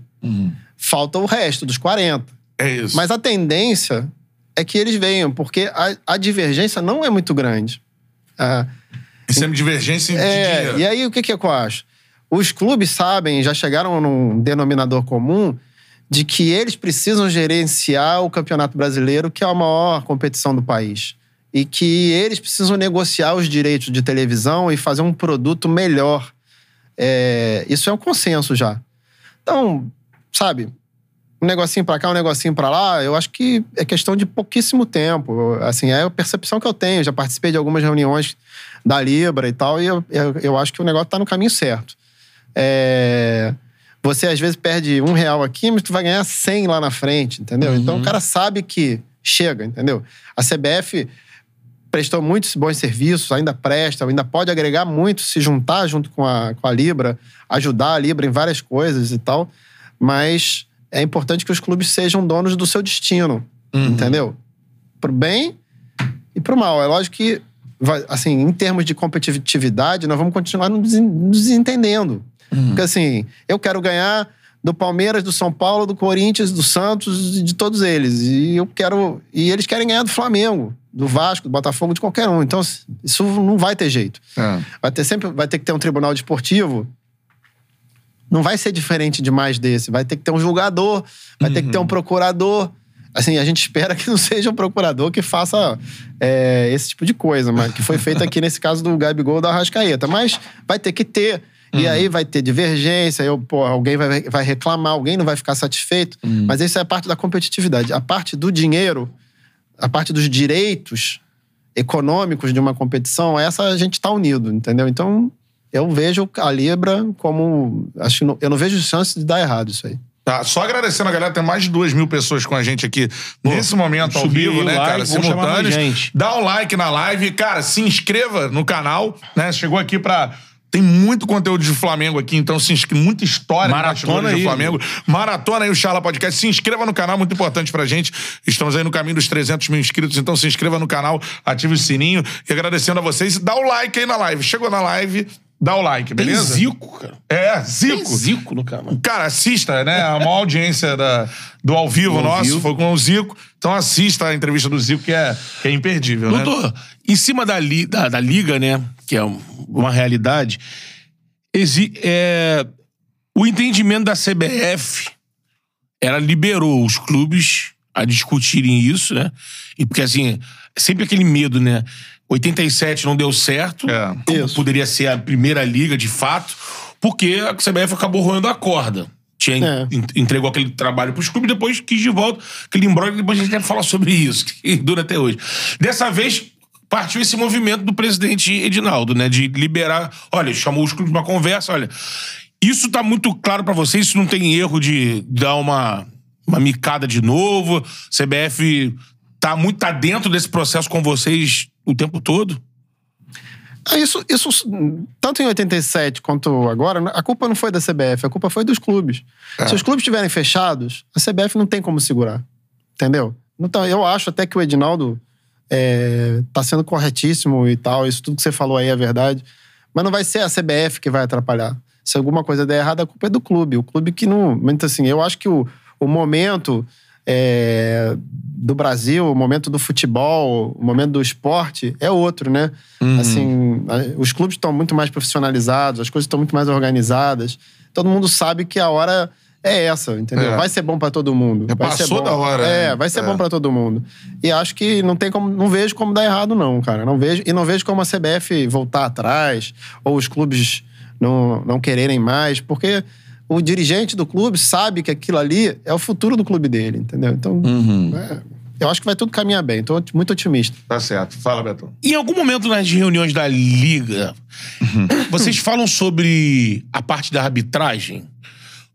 Falta o resto, dos 40. É isso. Mas a tendência é que eles venham, porque a, a divergência não é muito grande. Ah, Em sendo divergência de é, dinheiro. e aí o que, que eu acho? Os clubes sabem, já chegaram num denominador comum de que eles precisam gerenciar o Campeonato Brasileiro, que é a maior competição do país. E que eles precisam negociar os direitos de televisão e fazer um produto melhor. É, isso é um consenso já. Então, sabe, um negocinho pra cá, um negocinho pra lá, eu acho que é questão de pouquíssimo tempo. Assim, é a percepção que eu tenho. Já participei de algumas reuniões da Libra e tal, e eu, eu, eu acho que o negócio tá no caminho certo. É, Você, às vezes, perde um real aqui, mas tu vai ganhar 100 lá na frente, entendeu? Então, o cara sabe que chega, entendeu? A CBF prestou muitos bons serviços, ainda presta, ainda pode agregar muito, se juntar junto com a, com a Libra, ajudar a Libra em várias coisas e tal, mas é importante que os clubes sejam donos do seu destino, entendeu? Pro bem e pro mal. É lógico que, assim, em termos de competitividade, nós vamos continuar nos des- desentendendo. Porque, assim, eu quero ganhar do Palmeiras, do São Paulo, do Corinthians, do Santos, de todos eles. E eu quero. E eles querem ganhar do Flamengo, do Vasco, do Botafogo, de qualquer um. Então, isso não vai ter jeito. É. Vai ter sempre vai ter que ter um tribunal desportivo. Não vai ser diferente demais desse. Vai ter que ter um julgador, vai ter que ter um procurador. Assim, a gente espera que não seja um procurador que faça é, esse tipo de coisa, mas que foi feito aqui nesse caso do Gabigol da Arrascaeta. Mas vai ter que ter. E aí vai ter divergência, eu, pô, alguém vai, vai reclamar, alguém não vai ficar satisfeito. Mas isso é a parte da competitividade. A parte do dinheiro, a parte dos direitos econômicos de uma competição, essa a gente está unido, entendeu? Então, eu vejo a Libra como. Acho que não- eu não vejo chance de dar errado isso aí. Tá, só agradecendo a galera, tem mais de duas mil pessoas com a gente aqui nesse momento ao vivo, né, like, cara? Simultâneos. gente. Dá um like na live. Cara, se inscreva no canal, né? Chegou aqui pra. Tem muito conteúdo de Flamengo aqui, então se inscreva. Muita história Maratona aí. Flamengo. Maratona aí o Charla Podcast. Se inscreva no canal, muito importante pra gente. Estamos aí no caminho dos 300 mil inscritos, então se inscreva no canal, ative o sininho. E agradecendo a vocês, dá o like aí na live. Chegou na live, dá o like, Tem beleza? Zico, cara. É, Tem Zico. Zico no canal. Cara, assista, né? A maior audiência da, do ao vivo Do ao nosso vivo. foi com o Zico. Então assista a entrevista do Zico, que é, que é imperdível, né? Doutor, em cima da, li- da, da liga, né? Que é um- uma realidade, exi- é, o entendimento da CBF ela liberou os clubes a discutirem isso, né? E porque assim, sempre aquele medo, né? 87 não deu certo, É. como Isso. poderia ser a primeira liga de fato, porque a CBF acabou roendo a corda. Tinha, É. en- entregou aquele trabalho pros clubes, depois quis de volta, aquele embrólio, depois a gente deve falar sobre isso, que dura até hoje. Dessa vez, partiu esse movimento do presidente Edinaldo, né? De liberar. Olha, chamou os clubes pra uma conversa, olha. Isso tá muito claro pra vocês, isso não tem erro de dar uma, uma micada de novo. CBF tá muito tá dentro desse processo com vocês o tempo todo. Ah, Isso, isso, tanto em 87 quanto agora, a culpa não foi da CBF, a culpa foi dos clubes. Se os clubes estiverem fechados, a CBF não tem como segurar. Entendeu? Então, eu acho até que o Edinaldo é, tá sendo corretíssimo e tal, isso tudo que você falou aí é verdade. Mas não vai ser a CBF que vai atrapalhar. Se alguma coisa der errado, a culpa é do clube. O clube que não. Muito assim, eu acho que o, o momento é, do Brasil, o momento do futebol, o momento do esporte é outro, né? Assim, a- os clubes estão muito mais profissionalizados, as coisas estão muito mais organizadas. Todo mundo sabe que a hora é essa, entendeu? É. Vai ser bom pra todo mundo. Vai ser passou bom. da hora, É, né? vai ser É. bom pra todo mundo. E acho que não tem como, não vejo como dar errado não, cara. Não vejo e não vejo como a CBF voltar atrás ou os clubes não, não quererem mais, porque o dirigente do clube sabe que aquilo ali é o futuro do clube dele, entendeu? Então, é, eu acho que vai tudo caminhar bem. Tô muito otimista. Tá certo. Fala, Betão. Em algum momento nas reuniões da Liga, vocês falam sobre a parte da arbitragem?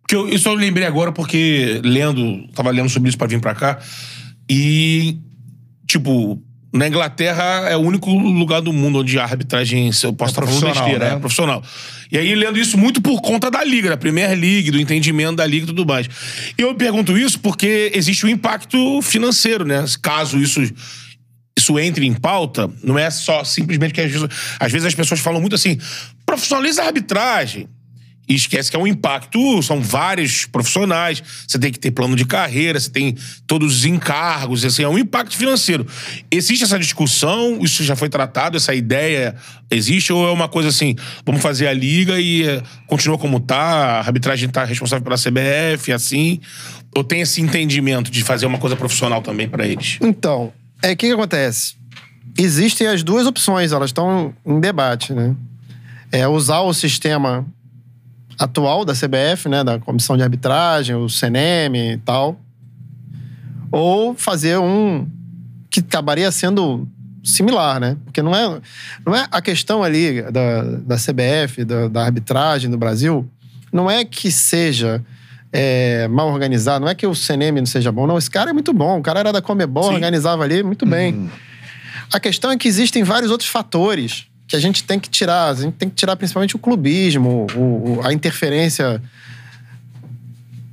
Porque eu, eu só lembrei agora porque lendo, tava lendo sobre isso pra vir pra cá. E, tipo, na Inglaterra é o único lugar do mundo onde a arbitragem, se eu posso É estar falando besteira, né? é profissional. E aí lendo isso muito por conta da Liga, da Premier League, do entendimento da Liga e tudo mais. E eu pergunto isso porque existe um impacto financeiro, né? Caso isso isso entre em pauta, não é só simplesmente que às vezes, às vezes as pessoas falam muito assim, profissionaliza a arbitragem. E esquece que é um impacto, são vários profissionais, você tem que ter plano de carreira, você tem todos os encargos, assim, é um impacto financeiro. Existe essa discussão, isso já foi tratado, essa ideia existe, ou é uma coisa assim, vamos fazer a liga e eh, continua como tá, a arbitragem tá responsável pela CBF, assim, ou tem esse entendimento de fazer uma coisa profissional também pra eles? Então, é o que, que acontece? Existem as duas opções, elas estão em debate, né? É usar o sistema atual da CBF, né, da comissão de arbitragem, o CNM e tal, ou fazer um que acabaria sendo similar, né? Porque não é, não é a questão ali da, da CBF, da, da arbitragem do Brasil, não é que seja é, mal organizado, não é que o CNM não seja bom, não. Esse cara é muito bom, o cara era da Comebol, Sim. organizava ali muito bem. A questão é que existem vários outros fatores que a gente tem que tirar. A gente tem que tirar principalmente o clubismo, o, o- a interferência.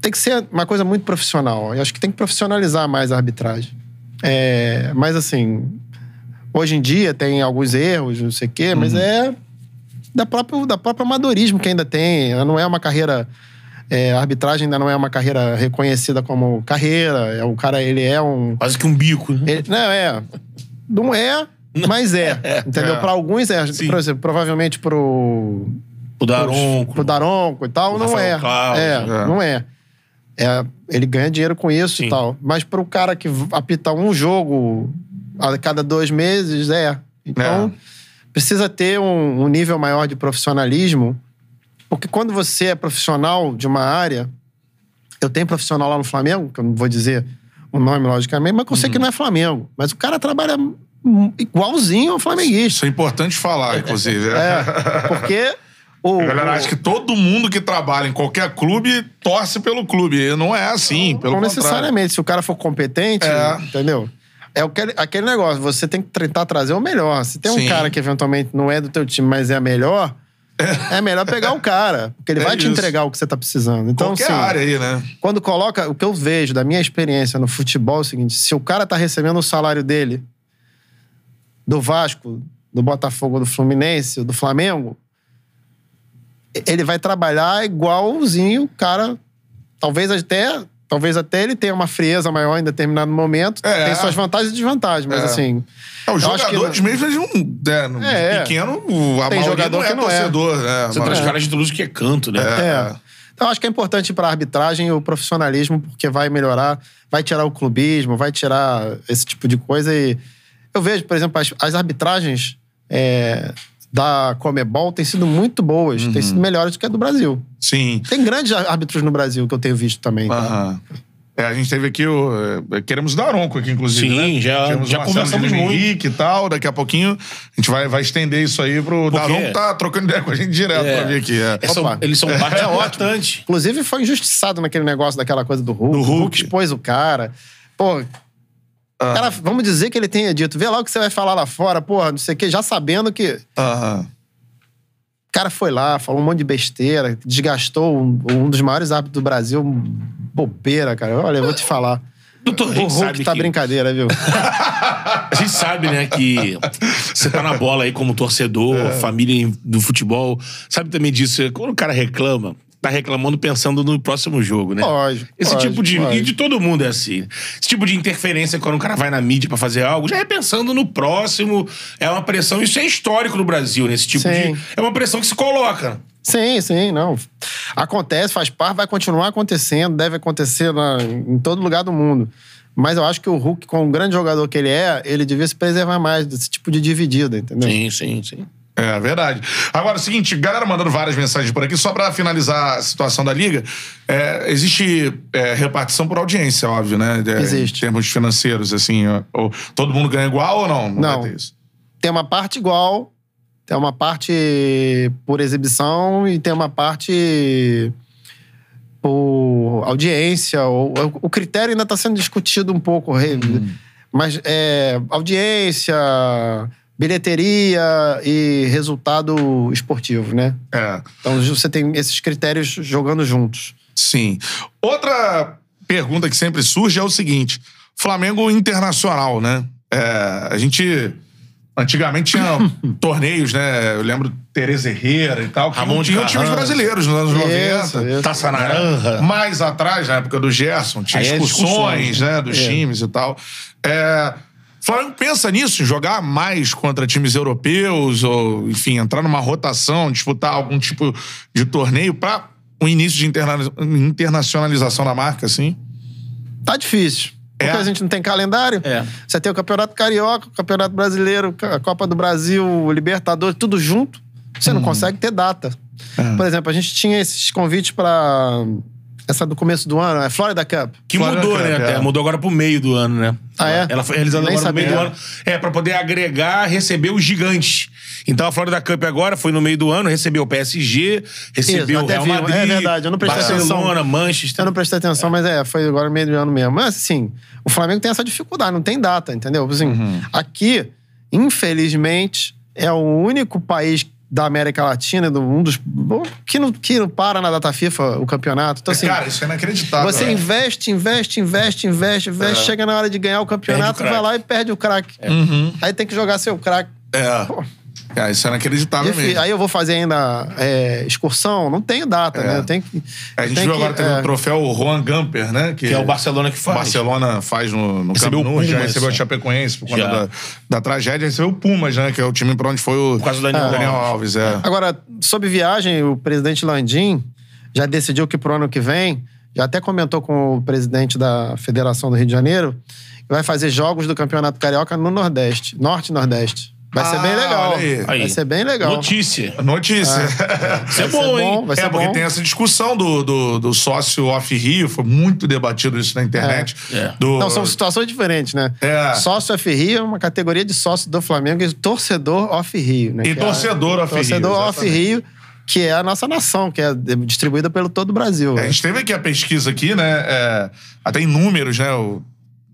Tem que ser uma coisa muito profissional. Eu acho que tem que profissionalizar mais a arbitragem. É, mas assim, hoje em dia tem alguns erros, não sei o quê, mas é da própria, da próprio amadorismo que ainda tem. Ela não é uma carreira. é, a arbitragem ainda não é uma carreira reconhecida como carreira. É, o cara, ele é um. Quase que um bico, né? Ele- não, é. Não é, mas é. entendeu? É. Para alguns é. Sim. Por exemplo, provavelmente pro. O Daronco. Pro Daronco e tal, não é. Claus, é, é. não é. É, Ele ganha dinheiro com isso Sim. e tal. Mas pro cara que apita um jogo a cada dois meses, é. Então, precisa ter um, um nível maior de profissionalismo. Porque quando você é profissional de uma área, eu tenho profissional lá no Flamengo, que eu não vou dizer o nome, logicamente, mas eu sei Uhum. que não é Flamengo. Mas o cara trabalha igualzinho ao flamenguista. Isso é importante falar, inclusive. É, porque o, A galera o- acha que todo mundo que trabalha em qualquer clube torce pelo clube. E não é assim, pelo não contrário. necessariamente. Se o cara for competente, É. entendeu? É aquele, aquele negócio, você tem que tentar trazer o melhor. Se tem um Sim. cara que eventualmente não é do teu time, mas é melhor, é, melhor pegar o cara. Porque ele É vai te isso. entregar o que você tá precisando. Então, Qualquer assim, área aí, né? quando coloca. O que eu vejo da minha experiência no futebol é o seguinte: se o cara tá recebendo o salário dele do Vasco, do Botafogo, do Fluminense, do Flamengo, ele vai trabalhar igualzinho o cara. Talvez até. Talvez até ele tenha uma frieza maior em determinado momento. É. Tem suas vantagens e desvantagens, mas É. assim. É, os que jogadores não- mesmo, eles não. É, no É. pequeno, o- a Tem jogador não é que não é. torcedor. né? Você traz caras de Toulouse que é canto, né? É. Então, acho que é importante para a arbitragem o profissionalismo, porque vai melhorar, vai tirar o clubismo, vai tirar esse tipo de coisa. E eu vejo, por exemplo, as, as arbitragens é, da Comebol têm sido muito boas, Uhum. têm sido melhores do que a do Brasil. Sim. Tem grandes árbitros no Brasil que eu tenho visto também. tá? Aham. É, a gente teve aqui o. é, Queremos dar Daronco aqui, inclusive. Sim, né? já- já o conversamos muito. Henrique e tal. Daqui a pouquinho a gente vai, vai estender isso aí pro Porque- Daronco tá trocando ideia com a gente direto É. pra vir aqui. É. É, são- eles são parte importante. Inclusive, foi injustiçado naquele negócio daquela coisa do Hulk. Do O Hulk. Hulk expôs o cara. Pô. Ah. Cara, vamos dizer que ele tenha dito, vê lá o que você vai falar lá fora, porra, não sei o quê, já sabendo que Aham. O cara foi lá, falou um monte de besteira, desgastou um, um dos maiores árbitros do Brasil. Bobeira, cara. Olha, eu vou te falar. Doutor, O Hulk sabe tá que- brincadeira, viu? A gente sabe, né, que você tá na bola aí como torcedor, É. família do futebol. Sabe também disso, quando o cara reclama, tá reclamando pensando no próximo jogo, né? Lógico, Esse lógico, tipo de. lógico. E de todo mundo é assim. Esse tipo de interferência, quando o cara vai na mídia pra fazer algo, já é pensando no próximo. É uma pressão. Isso é histórico no Brasil, né? Esse tipo Sim. de. É uma pressão que se coloca. Sim, sim, não. Acontece, faz parte, vai continuar acontecendo, deve acontecer na- em todo lugar do mundo. Mas eu acho que o Hulk, com o grande jogador que ele é, ele devia se preservar mais desse tipo de dividida, entendeu? Sim, sim, sim. É verdade. Agora, é o seguinte, galera mandando várias mensagens por aqui, só pra finalizar a situação da Liga, é, existe é, repartição por audiência, óbvio, né? É, Existe. Em termos financeiros, assim, ó, ou, todo mundo ganha igual ou não? Não. vai ter isso. Tem uma parte igual, tem uma parte por exibição e tem uma parte por audiência. O, o critério ainda está sendo discutido um pouco, re- mas é, audiência, bilheteria e resultado esportivo, né? É. Então você tem esses critérios jogando juntos. Sim. Outra pergunta que sempre surge é o seguinte: Flamengo internacional, né? É, a gente. Antigamente tinha torneios, né? Eu lembro Tereza Herrera e tal. Que Ramon não de tinham times brasileiros nos anos Isso, 90. isso. Taça Naranja. Mais atrás, na época do Gerson, tinha Aí é discussões, discussões, né? Dos É. times e tal. É. Flamengo pensa nisso, em jogar mais contra times europeus, ou, enfim, entrar numa rotação, disputar algum tipo de torneio para o início de interna- internacionalização da marca, assim. Tá difícil. Porque É. a gente não tem calendário. É. Você tem o Campeonato Carioca, o Campeonato Brasileiro, a Copa do Brasil, o Libertadores, tudo junto. Você Uhum. não consegue ter data. É. Por exemplo, a gente tinha esses convites pra essa do começo do ano, é Florida Cup. Que Florida mudou, Cup, né? é. Até. Mudou agora pro meio do ano, né? Ah, é? Ela foi realizada agora no meio do sabia. ano. É, pra poder agregar, receber os gigantes. Então a Florida Cup agora foi no meio do ano, recebeu o PSG, recebeu Isso, o Real vi. Madrid. É verdade, eu não prestei Barcelona, atenção. Manchester. Eu não prestei atenção, mas é, foi agora no meio do ano mesmo. Mas assim, o Flamengo tem essa dificuldade, não tem data, entendeu? Assim, Uhum. Aqui, infelizmente, é o único país da América Latina, do, um dos. que não, que não para na data FIFA o campeonato. Então, assim, Cara, isso é inacreditável. você né? investe, investe, investe, investe, investe, chega na hora de ganhar o campeonato, o vai lá e perde o craque. Aí tem que jogar seu craque. É. Pô, É, isso é inacreditável mesmo. Aí eu vou fazer ainda é, excursão, não tenho data, É. né? Eu tenho que. A gente tem viu que- agora é. o troféu Juan Gamper, né? Que é o Barcelona que faz. Barcelona faz no, no Recebeu o Nou, já recebeu o é. Chapecoense por conta da, da tragédia, recebeu o Pumas, né? Que é o time pra onde foi o Por causa do Daniel Daniel Alves. Alves. é. Agora, sobre viagem, o presidente Landim já decidiu que pro ano que vem, já até comentou com o presidente da Federação do Rio de Janeiro, que vai fazer jogos do Campeonato Carioca no Nordeste, Norte e Nordeste. Vai ser Ah, bem legal. olha aí. Vai Aí. ser bem legal. Notícia. Notícia. Isso é Vai ser bom, hein? bom, vai É, ser porque bom. tem essa discussão do, do, do sócio off-Rio, foi muito debatido isso na internet. É. Do, Não, são situações diferentes, né? É. Sócio F-Rio é uma categoria de sócio do Flamengo e torcedor off-Rio, né? E Que é torcedor off-Rio, Torcedor exatamente. off-Rio, que é a nossa nação, que é distribuída pelo todo o Brasil. É, a gente teve aqui a pesquisa aqui, né? é, até em números, né? o-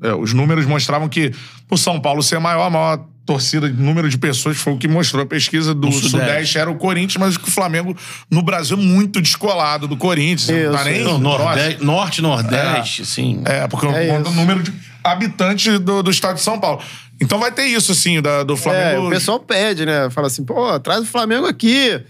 é, os números mostravam que o São Paulo ser maior, a maior torcida, número de pessoas, foi o que mostrou a pesquisa do Sudeste. Sudeste. era o Corinthians, mas o Flamengo no Brasil é muito descolado do Corinthians. não tá Isso, nem Não. Nordeste, Norte, Nordeste, sim. É, porque É conta o isso. número de habitantes do, do estado de São Paulo. Então vai ter isso, assim, da, do É, Flamengo. o pessoal pede, né? Fala assim, pô, traz o Flamengo aqui.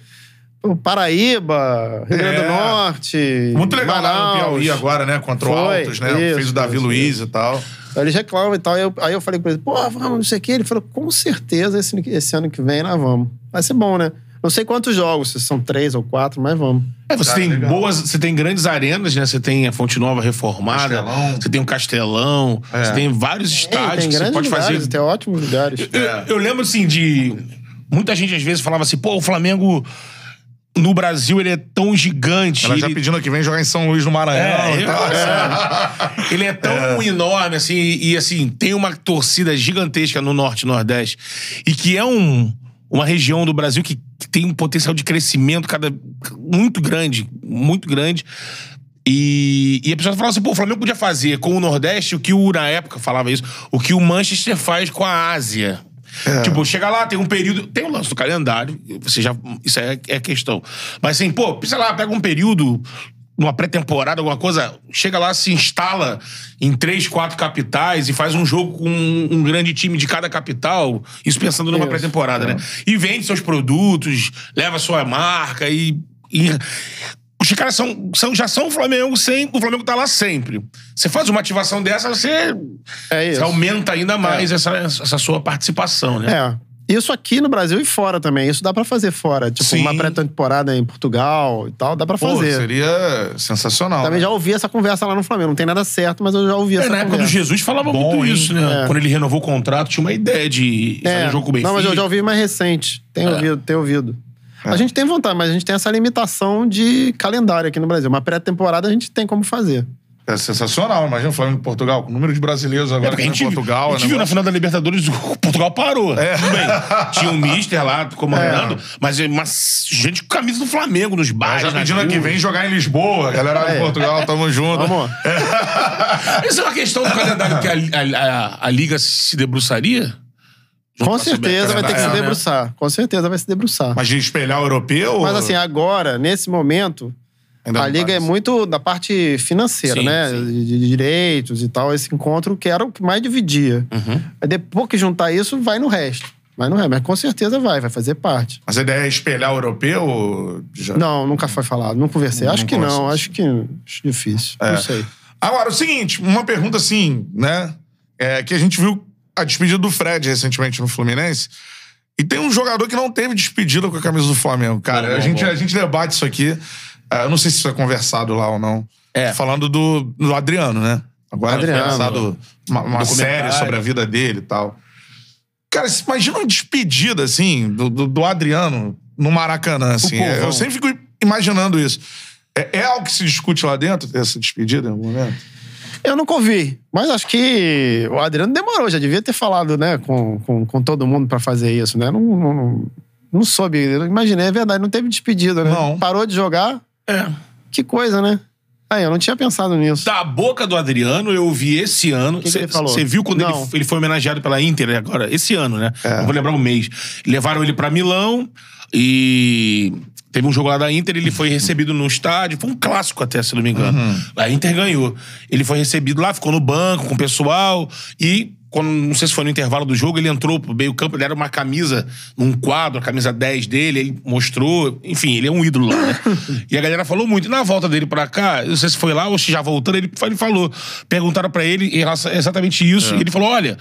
Pô, Paraíba, Rio Grande É. do Norte. Muito legal lá no Manaus. Piauí agora, né? Contra o Foi, Altos, né? isso, Fez o Davi isso, Luiz e tal. Aí Eles reclamam e tal. Aí eu, aí eu falei com ele, pô, vamos, não sei o quê. Ele falou, com certeza esse, esse ano que vem nós vamos. Vai ser bom, né? Não sei quantos jogos, se são três ou quatro, mas vamos. É, você Cara, tem legal. boas, você tem grandes arenas, né? Você tem a Fonte Nova reformada, Castelão. você tem o Castelão, É. você tem vários Tem, estádios tem que você pode lugares, fazer. tem ótimos lugares. Eu, eu lembro assim de muita gente às vezes falava assim, pô, o Flamengo no Brasil ele é tão gigante, Ela já ele- pedindo que vem jogar em São Luís, no Maranhão É, e tal. é. Ele é tão enorme, assim, e assim, tem uma torcida gigantesca no Norte e Nordeste. E que é um, uma região do Brasil que, que tem um potencial de crescimento cada, muito grande, muito grande. E, e a pessoa falava assim, pô, o Flamengo podia fazer com o Nordeste o que o, na época falava isso, o que o Manchester faz com a Ásia. Tipo, chega lá, tem um período. Tem o lance do calendário, você já. Isso é, é questão. Mas assim, pô, sei lá, pega um período, numa pré-temporada, alguma coisa, chega lá, se instala em três, quatro capitais e faz um jogo com um, um grande time de cada capital. Isso pensando numa Isso. pré-temporada, né? E vende seus produtos, leva sua marca e. e os caras são, são, já são o Flamengo sem. O Flamengo tá lá sempre. Você faz uma ativação dessa, você, É isso. você aumenta ainda mais essa, essa sua participação, né? É. Isso aqui no Brasil e fora também. Isso dá pra fazer fora. Tipo, Sim. uma pré-temporada em Portugal e tal, dá pra Pô, fazer. seria sensacional. Também né? já ouvi essa conversa lá no Flamengo. Não tem nada certo, mas eu já ouvi É, essa na época do conversa. Jesus falava Bom, muito isso, né? É. Quando ele renovou o contrato, tinha uma ideia de fazer É, um jogo com o Benfica. não, mas eu já ouvi mais recente. Tenho É. ouvido, tenho ouvido. A gente tem vontade, mas a gente tem essa limitação de calendário aqui no Brasil. Uma pré-temporada a gente tem como fazer. É sensacional. Imagina o Flamengo em Portugal, com o número de brasileiros É, agora porque a em Portugal. a gente é viu na final da Libertadores, o Portugal parou. Tudo bem. Tinha um mister lá comandando, mas é uma gente com camisa do Flamengo nos Mas bares. já nas pedindo aqui, vem jogar em Lisboa. Galera de É. Portugal, tamo junto. Vamos. Isso é uma questão do calendário que a, a- a- a Liga se debruçaria? Com certeza vai ter que se É, né? debruçar. Com certeza vai se debruçar. Mas de espelhar o europeu. Mas assim, agora, nesse momento, Ainda a não liga é parece. muito da parte financeira, Sim, né? sim. De, de direitos e tal. Esse encontro que era o que mais dividia. Uhum. Aí depois que juntar isso, vai no resto. Vai no resto. Mas com certeza vai, vai fazer parte. Mas a ideia é espelhar o europeu? Já... Não, nunca foi falado. Não conversei. Não acho que conversou. não. Acho que acho difícil. É. Não sei. Agora, o seguinte, uma pergunta assim, né? É que a gente viu a despedida do Fred recentemente no Fluminense. E tem um jogador que não teve despedida com a camisa do Flamengo, cara. Bom, a, bom, gente, bom. a gente debate isso aqui. Ah, eu não sei se isso é conversado lá ou não. É. Falando do, do Adriano, né? Agora Adriano. lançado uma, uma série sobre a vida dele e tal. Cara, imagina uma despedida, assim, do, do, do Adriano no Maracanã, assim. povão. Eu sempre fico imaginando isso. É, é algo que se discute lá dentro, essa despedida, em algum momento? Eu nunca ouvi, mas acho que o Adriano demorou, já devia ter falado, né, com, com, com todo mundo pra fazer isso, né? Não, não, não, não soube, eu imaginei, é verdade, não teve despedida, né? Não. Parou de jogar, É. que coisa, né? Aí, eu não tinha pensado nisso. Da boca do Adriano, eu ouvi esse ano. Você viu quando ele, Não. ele foi homenageado pela Inter agora? Esse ano, né? É. Não vou lembrar o mês. Levaram ele pra Milão e. Teve um jogo lá da Inter, ele foi recebido no estádio. Foi um clássico até, se não me engano. A Inter ganhou. Ele foi recebido lá, ficou no banco com o pessoal e. Quando, não sei se foi no intervalo do jogo, ele entrou pro meio campo, ele era uma camisa, num quadro, a camisa 10 dele, ele mostrou, enfim, ele é um ídolo lá, né? e a galera falou muito. E na volta dele pra cá, não sei se foi lá ou se já voltando, ele, ele falou. Perguntaram pra ele exatamente isso, e ele falou: olha,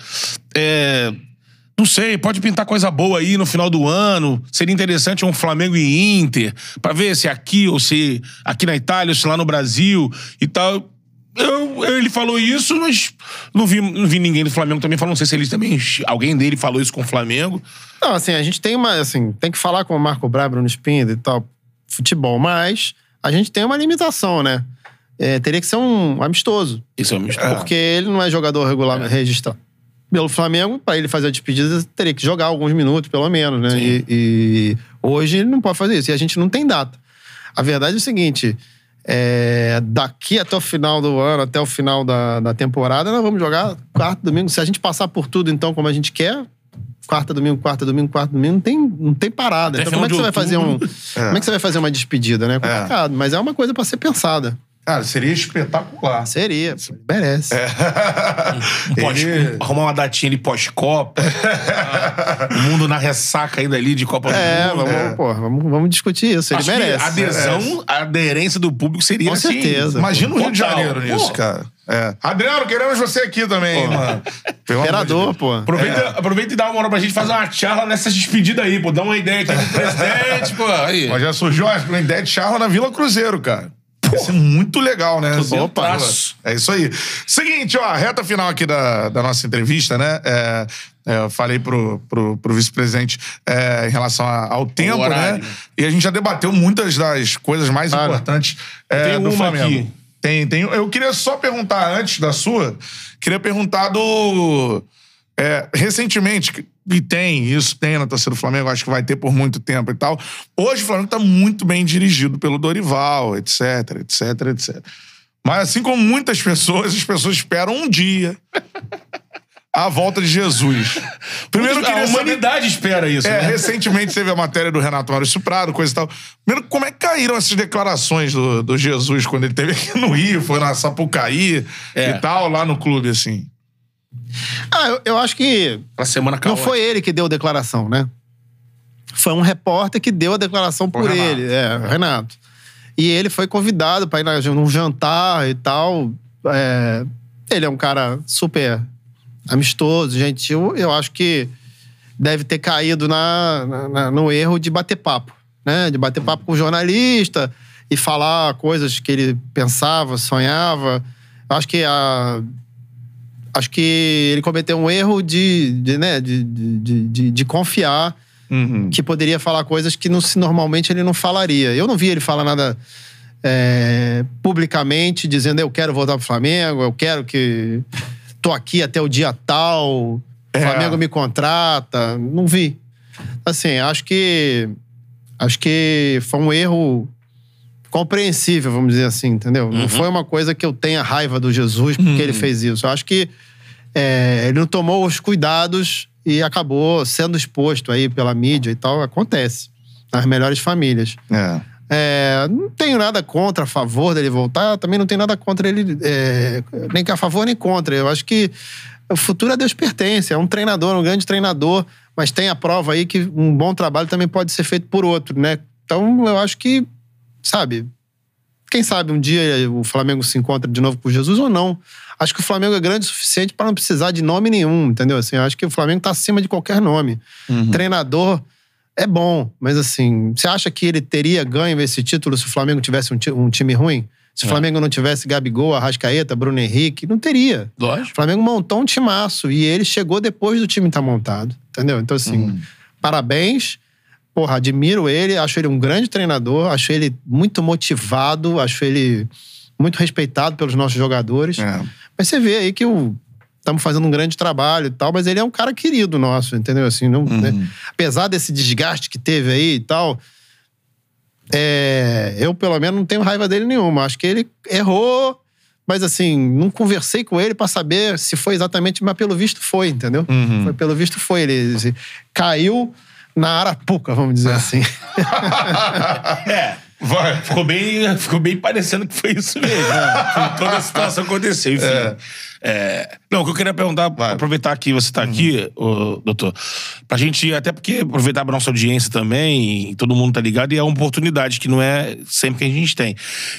é, não sei, pode pintar coisa boa aí no final do ano. Seria interessante um Flamengo e Inter, pra ver se aqui ou se aqui na Itália ou se lá no Brasil e tal. Eu, ele falou isso, mas não vi, não vi ninguém do Flamengo também falando. Não sei se ele também. Alguém dele falou isso com o Flamengo. Não, assim, a gente tem uma, assim, tem que falar com o Marco Braz, Bruno Spinda e tal, futebol, mas a gente tem uma limitação, né? É, teria que ser um amistoso, Isso é uma mistura. porque ele não é jogador regular registrado. Pelo Flamengo, para ele fazer a despedida, teria que jogar alguns minutos, pelo menos, né? E, e hoje ele não pode fazer isso. E a gente não tem data. A verdade é o seguinte: é, daqui até o final do ano, até o final da, da temporada, nós vamos jogar quarta, domingo. Se a gente passar por tudo, então, como a gente quer, quarta, domingo, quarta, domingo, quarta, domingo, não tem, não tem parada. Até então, como é que você final vai fazer um. outubro. Como é que você vai fazer uma despedida, né? É complicado, mas é uma coisa para ser pensada. Cara, seria espetacular. Seria, pô, merece. Um pós- Ele- Arrumar uma datinha ali pós-Copa. Ah, o mundo na ressaca ainda ali de Copa É, do Mundo. vamos, pô, vamos, vamos discutir isso. Ele Acho que merece. a adesão, a aderência do público seria Com assim, certeza. Imagina o Rio de Total. Janeiro nisso, Pô. cara. É. Adriano, queremos você aqui também, mano. Pelo amor de Imperador, pô. Aproveita, É. aproveita e dá uma hora pra gente fazer uma charla nessa despedida aí, pô. Dá uma ideia aqui pro presidente, pô. Aí. Mas já surgiu a ideia de charla na Vila Cruzeiro, cara. Vai ser muito legal, né? Tudo Opa. É isso aí. Seguinte, ó, reta final aqui da, da nossa entrevista, né? É, é, eu falei pro, pro, pro vice-presidente é, em relação a- ao tempo, né? E a gente já debateu muitas das coisas mais Claro. importantes é, Tem do uma Flamengo. aqui. Tem, tem. Eu queria só perguntar antes da sua, queria perguntar do. É, recentemente, e tem, isso tem na torcida do Flamengo, acho que vai ter por muito tempo e tal. Hoje o Flamengo tá muito bem dirigido pelo Dorival, etc, etc, etc. Mas assim como muitas pessoas, as pessoas esperam um dia a volta de Jesus. Primeiro a queria saber- humanidade espera isso, é, né? recentemente teve a matéria do Renato Maurício Prado, coisa e tal. Primeiro, como é que caíram essas declarações do, do Jesus quando ele teve aqui no Rio, foi na Sapucaí É. e tal, lá no clube, assim? Ah, eu, eu acho que Pra semana não caótica. foi ele que deu a declaração, né? Foi um repórter que deu a declaração por Renato. ele, é, o Renato. E ele foi convidado para ir num jantar e tal. É, ele é um cara super amistoso, gentil. Eu acho que deve ter caído na, na- na- no erro de bater papo, né? De bater papo com o jornalista e falar coisas que ele pensava, sonhava. Eu acho que a, acho que ele cometeu um erro de, de, né, de, de, de- de, confiar que poderia falar coisas que não, se- normalmente ele não falaria. Eu não vi ele falar nada é, publicamente dizendo eu quero voltar pro Flamengo, eu quero que tô aqui até o dia tal, o É. Flamengo me contrata. Não vi. Assim, acho que acho que foi um erro compreensível, vamos dizer assim, entendeu? Não foi uma coisa que eu tenha raiva do Jesus porque ele fez isso. Eu acho que é, ele não tomou os cuidados e acabou sendo exposto aí pela mídia e tal. Acontece. Nas melhores famílias. É. É, não tenho nada contra, a favor dele voltar, também não tenho nada contra ele, é, nem a favor nem contra. Eu acho que o futuro a Deus pertence, é um treinador, um grande treinador, mas tem a prova aí que um bom trabalho também pode ser feito por outro, né? Então eu acho que, sabe, quem sabe um dia o Flamengo se encontra de novo com Jesus ou não. Acho que o Flamengo é grande o suficiente para não precisar de nome nenhum, entendeu? Assim, acho que o Flamengo está acima de qualquer nome. Treinador é bom, mas assim, você acha que ele teria ganho esse título se o Flamengo tivesse um, um time ruim? Se o Flamengo não tivesse Gabigol, Arrascaeta, Bruno Henrique, não teria. O Lógico. Flamengo montou um timaço e ele chegou depois do time estar montado, entendeu? Então, assim, parabéns. Porra, admiro ele, acho ele um grande treinador, acho ele muito motivado, acho ele muito respeitado pelos nossos jogadores. É. Mas você vê aí que o estamos fazendo um grande trabalho e tal, mas ele é um cara querido nosso, entendeu? Assim, não, né? apesar desse desgaste que teve aí e tal, é, eu pelo menos não tenho raiva dele nenhuma. Acho que ele errou, mas assim, não conversei com ele pra saber se foi exatamente, mas pelo visto foi, entendeu? Foi, pelo visto foi. Ele assim, caiu na arapuca, vamos dizer assim. É. Vai. Ficou bem, ficou bem parecendo que foi isso mesmo. né? Toda a situação aconteceu, enfim. É, não, o que eu queria perguntar, aproveitar que você tá aqui, ô, doutor, pra gente, até porque aproveitar a nossa audiência também, todo mundo tá ligado, e é uma oportunidade que não é sempre que a gente tem.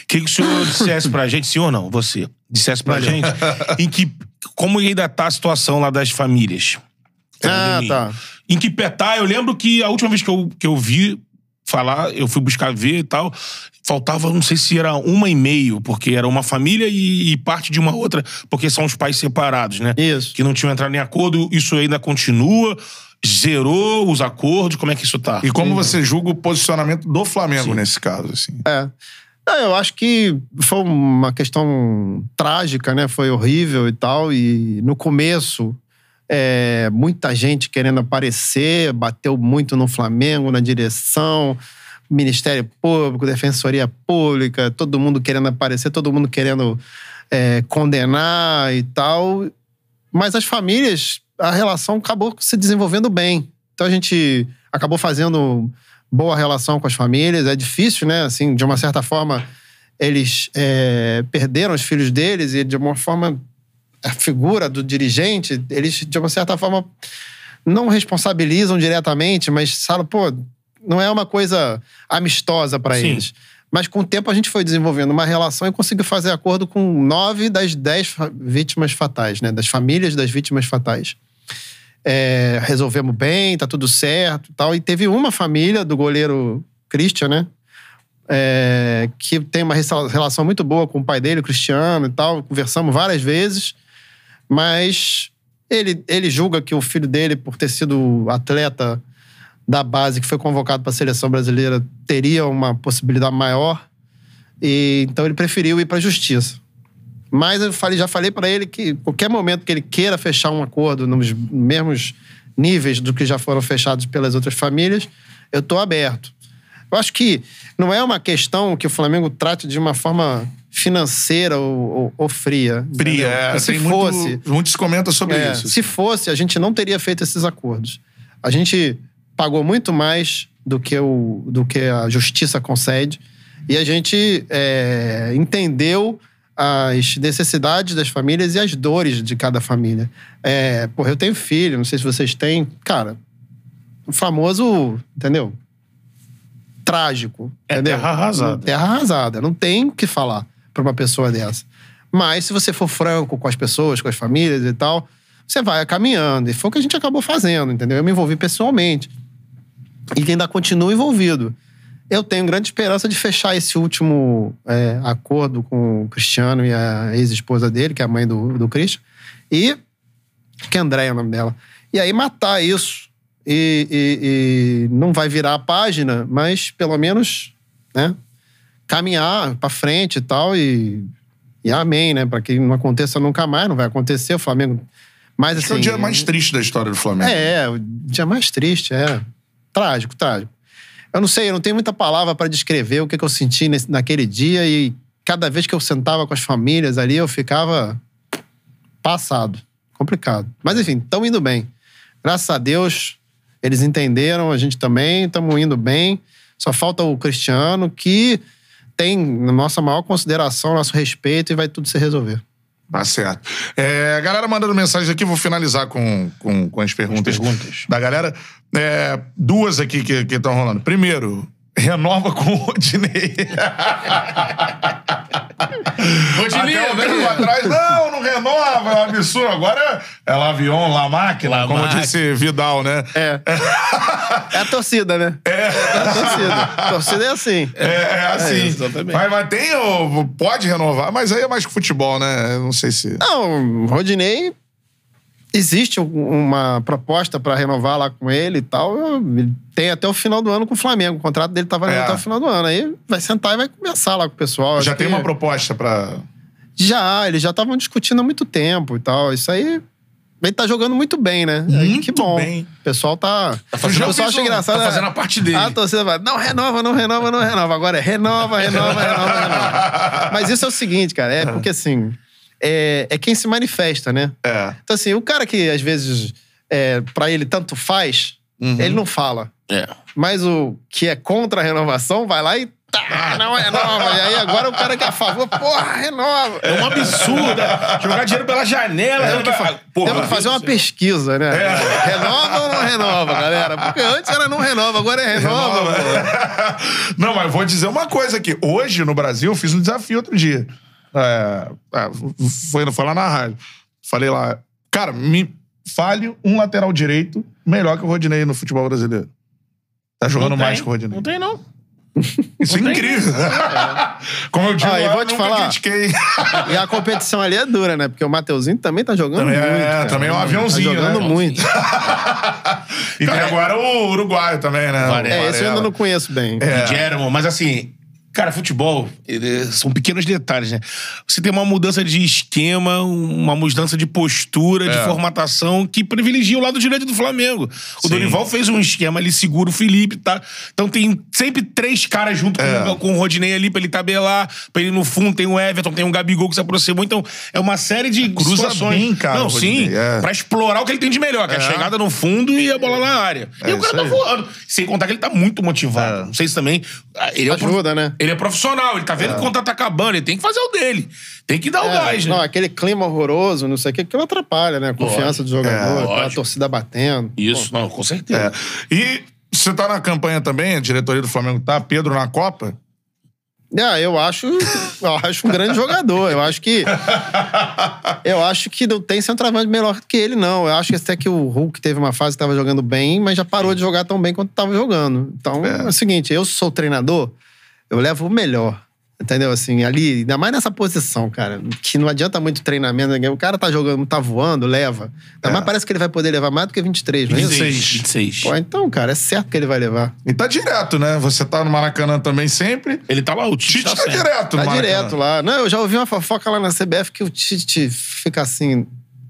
Queria que o senhor dissesse pra gente, senhor não, você, dissesse pra gente em que, como ainda tá a situação lá das famílias. Ah, Em- tá. Em que pé tá? Eu lembro que a última vez que eu, que eu vi falar, eu fui buscar ver e tal, faltava, não sei se era uma e meio, porque era uma família e, e parte de uma outra, porque são os pais separados, né? Isso. Que não tinham entrado em acordo, isso ainda continua, zerou os acordos, como é que isso tá? E como você julga o posicionamento do Flamengo nesse caso, assim? É. Não, eu acho que foi uma questão trágica, né? Foi horrível e tal. E no começo, é, muita gente querendo aparecer, bateu muito no Flamengo, na direção, Ministério Público, Defensoria Pública, todo mundo querendo aparecer, todo mundo querendo é, condenar e tal. Mas as famílias, a relação acabou se desenvolvendo bem. Então a gente acabou fazendo boa relação com as famílias. É difícil, né? Assim, de uma certa forma, eles é, perderam os filhos deles e de uma forma a figura do dirigente, eles de uma certa forma não responsabilizam diretamente, mas sabe, pô, não é uma coisa amistosa para eles. Mas com o tempo a gente foi desenvolvendo uma relação e conseguiu fazer acordo com nove das dez vítimas fatais, né? Das famílias das vítimas fatais. É, resolvemos bem, tá tudo certo e tal. E teve uma família do goleiro Christian, né? É, que tem uma rela- relação muito boa com o pai dele, o Cristiano e tal. Conversamos várias vezes, mas ele, ele julga que o filho dele, por ter sido atleta da base que foi convocado para a seleção brasileira, teria uma possibilidade maior. E, então ele preferiu ir para a justiça. Mas eu falei, já falei para ele que qualquer momento que ele queira fechar um acordo nos mesmos níveis do que já foram fechados pelas outras famílias, eu estou aberto. Eu acho que não é uma questão que o Flamengo trate de uma forma financeira ou, ou- ou fria. Fria, é, se fosse, muito, muito se comenta sobre é, isso. Se fosse, a gente não teria feito esses acordos. A gente pagou muito mais do que, o, do que a justiça concede e a gente é, entendeu as necessidades das famílias e as dores de cada família. É, porra, eu tenho filho, não sei se vocês têm. Cara, o famoso, entendeu? Trágico. É entendeu? terra arrasada. Terra arrasada. Não tem o que falar pra uma pessoa dessa. Mas se você for franco com as pessoas, com as famílias e tal, você vai caminhando. E foi o que a gente acabou fazendo, entendeu? Eu me envolvi pessoalmente. E ainda continuo envolvido. Eu tenho grande esperança de fechar esse último é, acordo com o Cristiano e a ex-esposa dele, que é a mãe do, do Christian. E. Que é André é o nome dela. E aí matar isso. E, e- e não vai virar a página, mas pelo menos, né? Caminhar pra frente e tal. E, e amém, né? Pra que não aconteça nunca mais, não vai acontecer. O Flamengo. Mas Acho que assim. é o dia mais triste da história do Flamengo. É, o dia mais triste, é. Trágico, trágico. Eu não sei, eu não tenho muita palavra para descrever o que, que eu senti nesse- naquele dia e cada vez que eu sentava com as famílias ali, eu ficava passado. Complicado. Mas enfim, estão indo bem. Graças a Deus, eles entenderam, a gente também, estamos indo bem. Só falta o Cristiano, que tem nossa maior consideração, nosso respeito e vai tudo se resolver. Tá certo. É, a galera mandando mensagem aqui, vou finalizar com, com, com as perguntas, perguntas. da galera. É, duas aqui que estão rolando. Primeiro, renova com o Rodinei. Rodinei, Até um né? tempo atrás, não, não renova, é um absurdo. Agora é Lavion, La Máquina, La como Máquina. disse Vidal, né? É. É a torcida, né? É, a torcida. A torcida é assim. É, é assim. É, exatamente. mas, mas tem, pode renovar, mas aí é mais que futebol, né? Eu Não sei se. Não, o Rodinei. Existe um- uma proposta pra renovar lá com ele e tal. Tem até o final do ano com o Flamengo. O contrato dele tá valendo É. até o final do ano. Aí vai sentar e vai conversar lá com o pessoal. Já Acho tem que- uma proposta pra. Já, eles já estavam discutindo há muito tempo e tal. Isso aí. Ele tá jogando muito bem, né? Aí, Muito que bom. bem. O pessoal tá. fazendo- o pessoal acha engraçado. tá né? fazendo a parte dele. A torcida vai, não renova, não renova, não renova. Agora é renova, renova, renova, renova. Mas isso é o seguinte, cara. É porque assim. É, é quem se manifesta, né? É. Então, assim, o cara que às vezes, é, para ele tanto faz, Uhum. ele não fala. É. Mas o que é contra a renovação vai lá e tá, não renova. E aí agora o cara que é a favor, porra, renova. É um absurdo. né? Jogar dinheiro pela janela. Temos que, fa- Porra, temos que fazer uma pesquisa, né? É. Renova ou não renova, galera? Porque antes era não renova, agora é renova. pô. Não, mas vou dizer uma coisa aqui. Hoje, no Brasil, eu fiz um desafio outro dia. É, é, foi, foi lá na rádio. Falei lá, cara, me fale um lateral direito melhor que o Rodinei no futebol brasileiro. Tá jogando mais que o Rodinei. Não tem, não. Isso é Não tem. incrível. Como eu digo, Ah, e eu vou te nunca falar. critiquei. E a competição ali é dura, né? Porque o Mateuzinho também tá jogando Também é, muito. cara. também é um aviãozinho, Tá jogando né? muito. E tem agora o uruguaio também, né? O É, esse eu ainda não conheço bem. É. German, mas assim, cara, futebol ele- são pequenos detalhes, né? Você tem uma mudança de esquema, uma mudança de postura, de É. formatação que privilegia o lado direito do Flamengo. O Sim. Dorival fez um esquema ali, segura o Felipe, tá? Então tem sempre três caras junto É. com, com o Rodinei ali pra ele tabelar, pra ele no fundo tem o Everton, tem o Gabigol que se aproximou. Então é uma série de Cruza situações. bem, cara, Não, sim, é. pra explorar o que ele tem de melhor, que é a É. chegada no fundo e a bola na área. e É o cara tá voando. Sem contar que ele tá muito motivado. É. Não sei se também. ah, Ele é, prof- Ajuda, né? Ele é profissional, ele tá vendo que o contrato tá acabando, ele tem que fazer o dele. Tem que dar o É, gás, né? não, aquele clima horroroso, não sei o que, aquilo atrapalha, né? A confiança do jogador, É, a lógico. torcida batendo. Isso, não, com certeza. É. E você tá na campanha também, a diretoria do Flamengo tá, Pedro na Copa? É, eu acho, eu acho um grande jogador. Eu acho que eu acho que não tem centroavante melhor que ele não. Eu acho que até que o Hulk teve uma fase que tava jogando bem, mas já parou de jogar tão bem quanto tava jogando. Então, é, o seguinte, eu sou treinador, eu levo o melhor. Entendeu? Assim, ali, ainda mais nessa posição, cara, que não adianta muito treinamento. ninguém- O cara tá jogando, tá voando, leva. Ainda mais parece que ele vai poder levar mais do que 23, não é isso? 26. 26. Pô, então, cara, é certo que ele vai levar. E tá direto, né? Você tá no Maracanã também sempre. Ele tá lá, o Tite, Tite tá, sempre. direto Tá direto lá. Não, eu já ouvi uma fofoca lá na CBF que o Tite fica assim,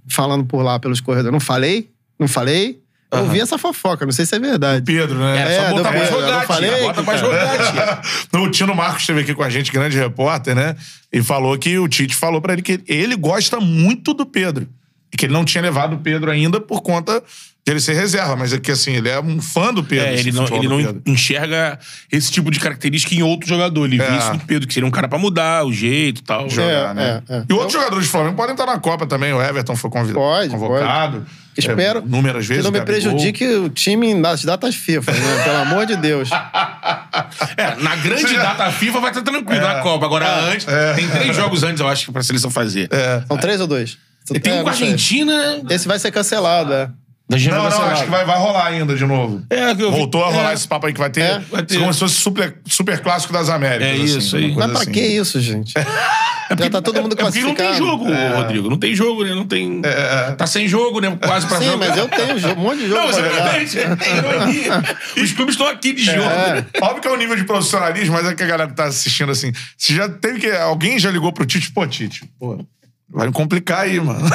falando por lá pelos corredores. Não falei? Não falei? Eu ouvi essa fofoca, não sei se é verdade. Pedro, né? É, só botar pra jogar, falei, tia. Bota pra jogar, tia. o Tino Marcos esteve aqui com a gente, grande repórter, né? E falou que o Tite falou pra ele que ele gosta muito do Pedro. E que ele não tinha levado o Pedro ainda por conta de ele ser reserva. Mas é que, assim, ele é um fã do Pedro. É, ele não, ele do não enxerga esse tipo de característica em outro jogador. Ele É. vê isso no Pedro, que seria um cara pra mudar o jeito e tal. Jogar, É, né? é, é. E outros jogadores do Flamengo podem estar na Copa também. O Everton foi convidado, Pode, convocado. Espero É, inúmeras vezes. que não me Gabigol. prejudique o time nas datas FIFA, né? Pelo amor de Deus. É, na grande data FIFA vai estar tranquilo na Copa. Agora, antes, tem três jogos antes, eu acho, pra seleção fazer. São três ou dois? E tem um É, com a. Argentina. Esse vai ser cancelado, é. Da Não, não, acho que vai, vai rolar ainda de novo. É, que eu vi- Voltou a rolar é. esse papo aí que vai ter. É, vai ter. Como se fosse super, super clássico das Américas. É assim, isso uma aí. Mas pra assim. que isso, gente? Já tá todo mundo É porque não classificado. tem jogo, Rodrigo. Não tem jogo, né? Não tem. Tá sem jogo, né? Quase pra Sim, jogar. mas eu tenho jo- um monte de jogo Não, exatamente. Tem ironia. Os clubes estão aqui de jogo. É. Óbvio que é o nível de profissionalismo, mas é que a galera tá assistindo assim. Se já teve que. Alguém já ligou pro Tite, pô, Tite, pô. Vai me complicar aí, mano.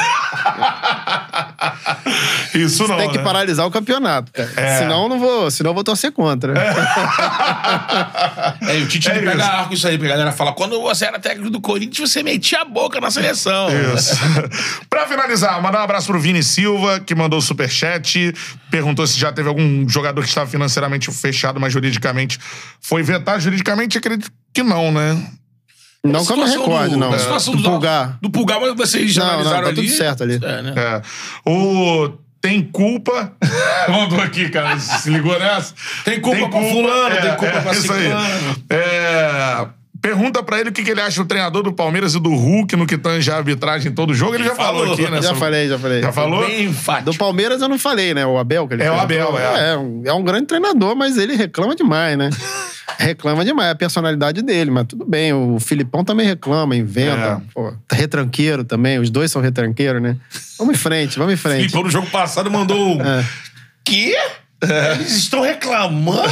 Isso não. Tem que né? paralisar o campeonato, cara. É. Senão eu não vou, senão eu vou torcer contra. É, e o Tite É pega arco isso aí, porque a galera fala: quando você era técnico do Corinthians, você metia a boca na seleção. Isso. pra finalizar, mandar um abraço pro Vini Silva, que mandou o superchat. Perguntou se já teve algum jogador que estava financeiramente fechado, mas juridicamente foi vetado. Juridicamente, acredito que não, né? Não que eu me Situação recorde, do- não. a situação Do pulgar. Do pulgar, mas vocês já Não, não, tá ali. tudo certo ali. É, né? É. O Tem Culpa. Mandou aqui, cara. Se ligou nessa? Tem culpa pra fulano, tem culpa pra isso aí. É. Pergunta pra ele o que que ele acha do treinador do Palmeiras e do Hulk no que tange a arbitragem em todo jogo. Ele já falou, falou. aqui, né? Já falei, já falei. Já falou? Bem enfático. Do Palmeiras eu não falei, né? O Abel que ele É, o. Abel, é. É, um- é um grande treinador, mas ele reclama demais, né? reclama demais, é a personalidade dele, mas tudo bem. O Filipão também reclama, inventa. É. Pô, tá retranqueiro também, os dois são retranqueiros, né? Vamos em frente, vamos em frente. Filipão no jogo passado mandou. um É. Quê? Eles estão reclamando?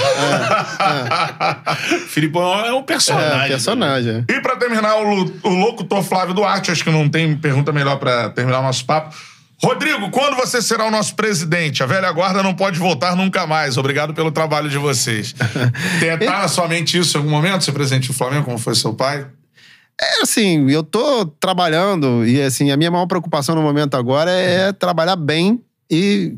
Filipão é um personagem. É, personagem. E pra terminar, o, o locutor Flávio Duarte, acho que não tem pergunta melhor pra terminar o nosso papo. Rodrigo, quando você será o nosso presidente? A velha guarda não pode voltar nunca mais. Obrigado pelo trabalho de vocês. Tentar na sua mente isso em algum momento, ser presidente do Flamengo, como foi seu pai? É assim, eu tô trabalhando e assim, a minha maior preocupação no momento agora é trabalhar bem e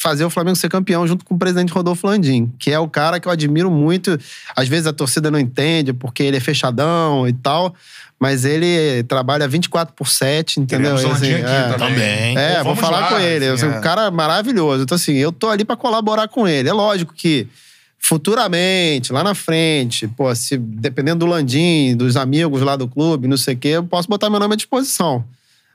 fazer o Flamengo ser campeão junto com o presidente Rodolfo Landim, que é o cara que eu admiro muito. Às vezes a torcida não entende porque ele é fechadão e tal, mas ele trabalha 24 por 7, entendeu? Queremos o Landim Assim, aqui é. Também. É, Ou vou falar lá, com ele. assim, Assim, é. Um cara maravilhoso. Então, assim, eu tô ali pra colaborar com ele. É lógico que futuramente, lá na frente, pô, se dependendo do Landim, dos amigos lá do clube, não sei o quê, eu posso botar meu nome à disposição.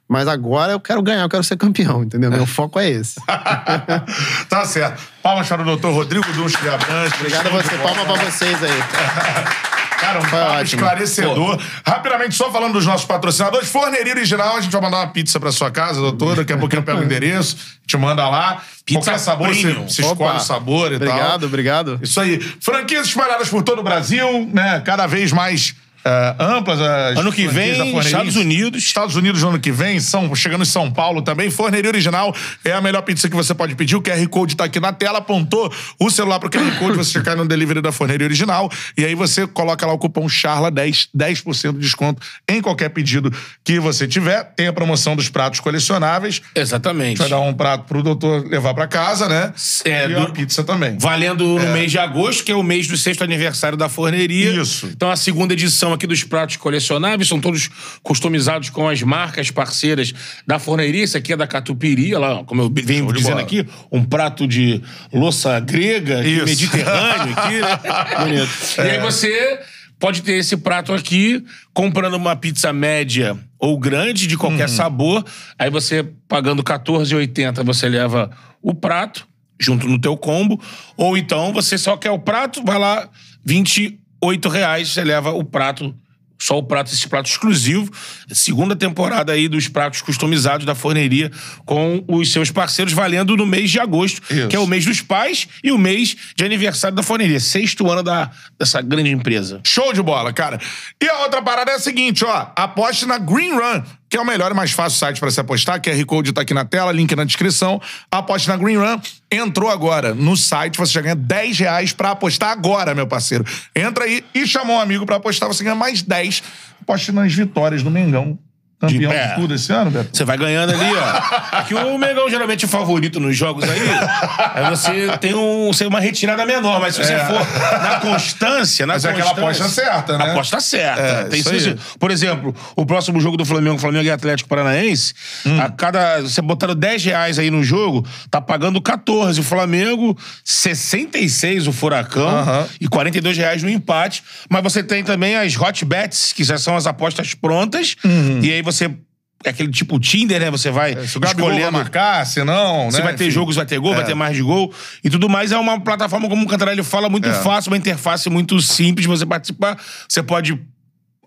Mas agora eu quero ganhar, eu quero ser campeão, entendeu? Meu foco é esse. tá certo. Palmas para o doutor Rodrigo Dunsky Abrantes. Obrigado a você. Palma pra vocês aí. Cara, um Foi papo ótimo. esclarecedor. Rapidamente, só falando dos nossos patrocinadores. Forneria Original, a gente vai mandar uma pizza pra sua casa, doutor. Daqui a pouquinho eu pego o endereço, te manda lá. Pizza Qualquer sabor, você, premium. você escolhe o sabor e tal. Obrigado, obrigado. Isso aí. Franquias espalhadas por todo o Brasil, né? Cada vez mais eh, amplas. as Ano que vem. Estados Unidos. Estados Unidos no ano que vem, São, chegando em São Paulo também. Forneria Original é a melhor pizza que você pode pedir. O QR Code tá aqui na tela, apontou o celular pro QR Code, você cai no delivery da Forneria Original. E aí você coloca lá o cupom CHARLA10, 10% de desconto em qualquer pedido que você tiver. Tem a promoção dos pratos colecionáveis. Exatamente. Vai dar um prato pro doutor levar pra casa, né? É, e do- uma pizza também. Valendo no mês de agosto, que é o mês do sexto aniversário da forneria. Isso. Então, a segunda edição aqui dos pratos colecionáveis são todos customizados com as marcas parceiras da forneria. Esse aqui é da Catupiry, lá, como eu venho dizendo bola. aqui, um prato de louça grega, aqui, mediterrâneo aqui, né? Bonito. E aí você pode ter esse prato aqui, comprando uma pizza média ou grande, de qualquer sabor. Aí você, pagando R$14,80, você leva o prato junto no teu combo. Ou então, você só quer o prato, vai lá, 28,00 reais, você leva o prato só o prato, esse prato exclusivo. Segunda temporada aí dos pratos customizados da forneria com os seus parceiros, valendo no mês de agosto, Isso. que é o mês dos pais e o mês de aniversário da forneria. Sexto ano da, dessa grande empresa. Show de bola, cara. E a outra parada é a seguinte, ó. Aposte na Green Run, que é o melhor e mais fácil site pra se apostar. QR Code tá aqui na tela, link na descrição. Aposte na Green Run. Entrou agora no site, você já ganha 10 reais pra apostar agora, meu parceiro. Entra aí e chamou um amigo pra apostar, você ganha mais 10. Aposte nas vitórias do Mengão. Campeão De de, tudo esse ano, Beto. Você vai ganhando ali, ó. Aqui o Mengão geralmente é favorito nos jogos aí. Aí você tem um, você uma retirada menor, mas se você É. for na constância, na Mas é aquela constância, aposta certa, né? Aposta certa. É, Tem isso. Por exemplo, o próximo jogo do Flamengo, Flamengo e Atlético Paranaense, Hum. a cada. Você botaram 10 reais aí no jogo, tá pagando 14 o Flamengo, 66 o Furacão Aham. e 42 reais no empate. Mas você tem também as hot bets, que já são as apostas prontas. E aí você. É aquele tipo Tinder, né? Você vai Uhum. Se o Gabigol vai escolhendo. marcar, se não, Se né? vai ter Enfim. jogos, vai ter gol, vai É. ter mais de gol e tudo mais. É uma plataforma, como o Cantarelli fala, muito É. fácil, uma interface muito simples de você participar. Você pode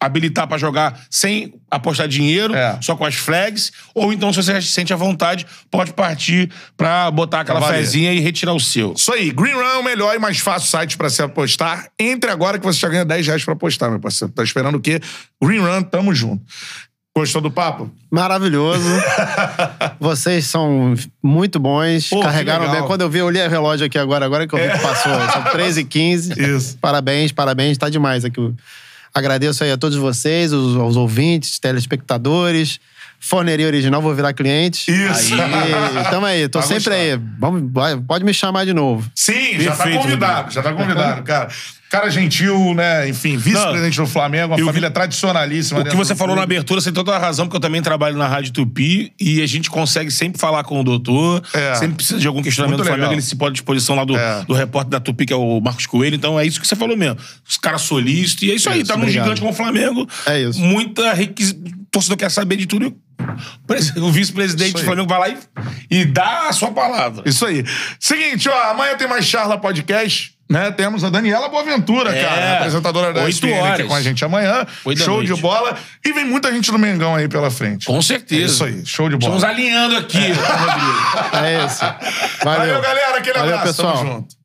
habilitar pra jogar sem apostar dinheiro, É. só com as flags. Ou então, se você se sente à vontade, pode partir pra botar aquela valer. fezinha e retirar o seu. Isso aí, Green Run é o melhor e mais fácil site pra se apostar. Entre agora que você já ganha 10 reais pra apostar, meu parceiro. Tá esperando o quê? Green Run, tamo junto. Gostou do papo? Maravilhoso. Vocês são muito bons. Pô, Carregaram bem. Quando eu vi, eu olhei o relógio aqui agora, agora que eu vi que passou. São 3 e 15 Isso. Parabéns, parabéns. Tá demais aqui. Agradeço aí a todos vocês, os, aos ouvintes, telespectadores. Forneria Original, vou virar cliente. Isso. E tamo aí, tô Vai sempre gostar. aí. Vamos, pode me chamar de novo. Sim, já tá Perfeito, convidado, já tá convidado, cara. Cara gentil, né? Enfim, vice-presidente do Flamengo, uma E o família tradicionalíssima. O que você falou na clube. abertura, você tem toda a razão, porque eu também trabalho na Rádio Tupi e a gente consegue sempre falar com o doutor. É. Sempre precisa de algum questionamento Muito do Flamengo, legal. ele se pode à disposição lá do, É. do repórter da Tupi, que é o Marcos Coelho. Então é isso que você falou mesmo. Os caras solícitos. E é isso aí, tá num gigante como o Flamengo. É isso. Muita requis... torcedor quer saber de tudo. O vice-presidente Isso do Flamengo vai lá e, e dá a sua palavra. Isso aí. Seguinte, ó, amanhã tem mais Charla Podcast. Né? Temos a Daniela Boaventura, É. cara, apresentadora da Oito ESPN aqui horas. com a gente amanhã. Oito Show noite. de bola. E vem muita gente do Mengão aí pela frente. Com certeza. É isso aí, show de bola. Estamos alinhando aqui, Rodrigo. É isso. Valeu, Valeu. galera. Aquele Valeu, abraço. pessoal. Tamo junto.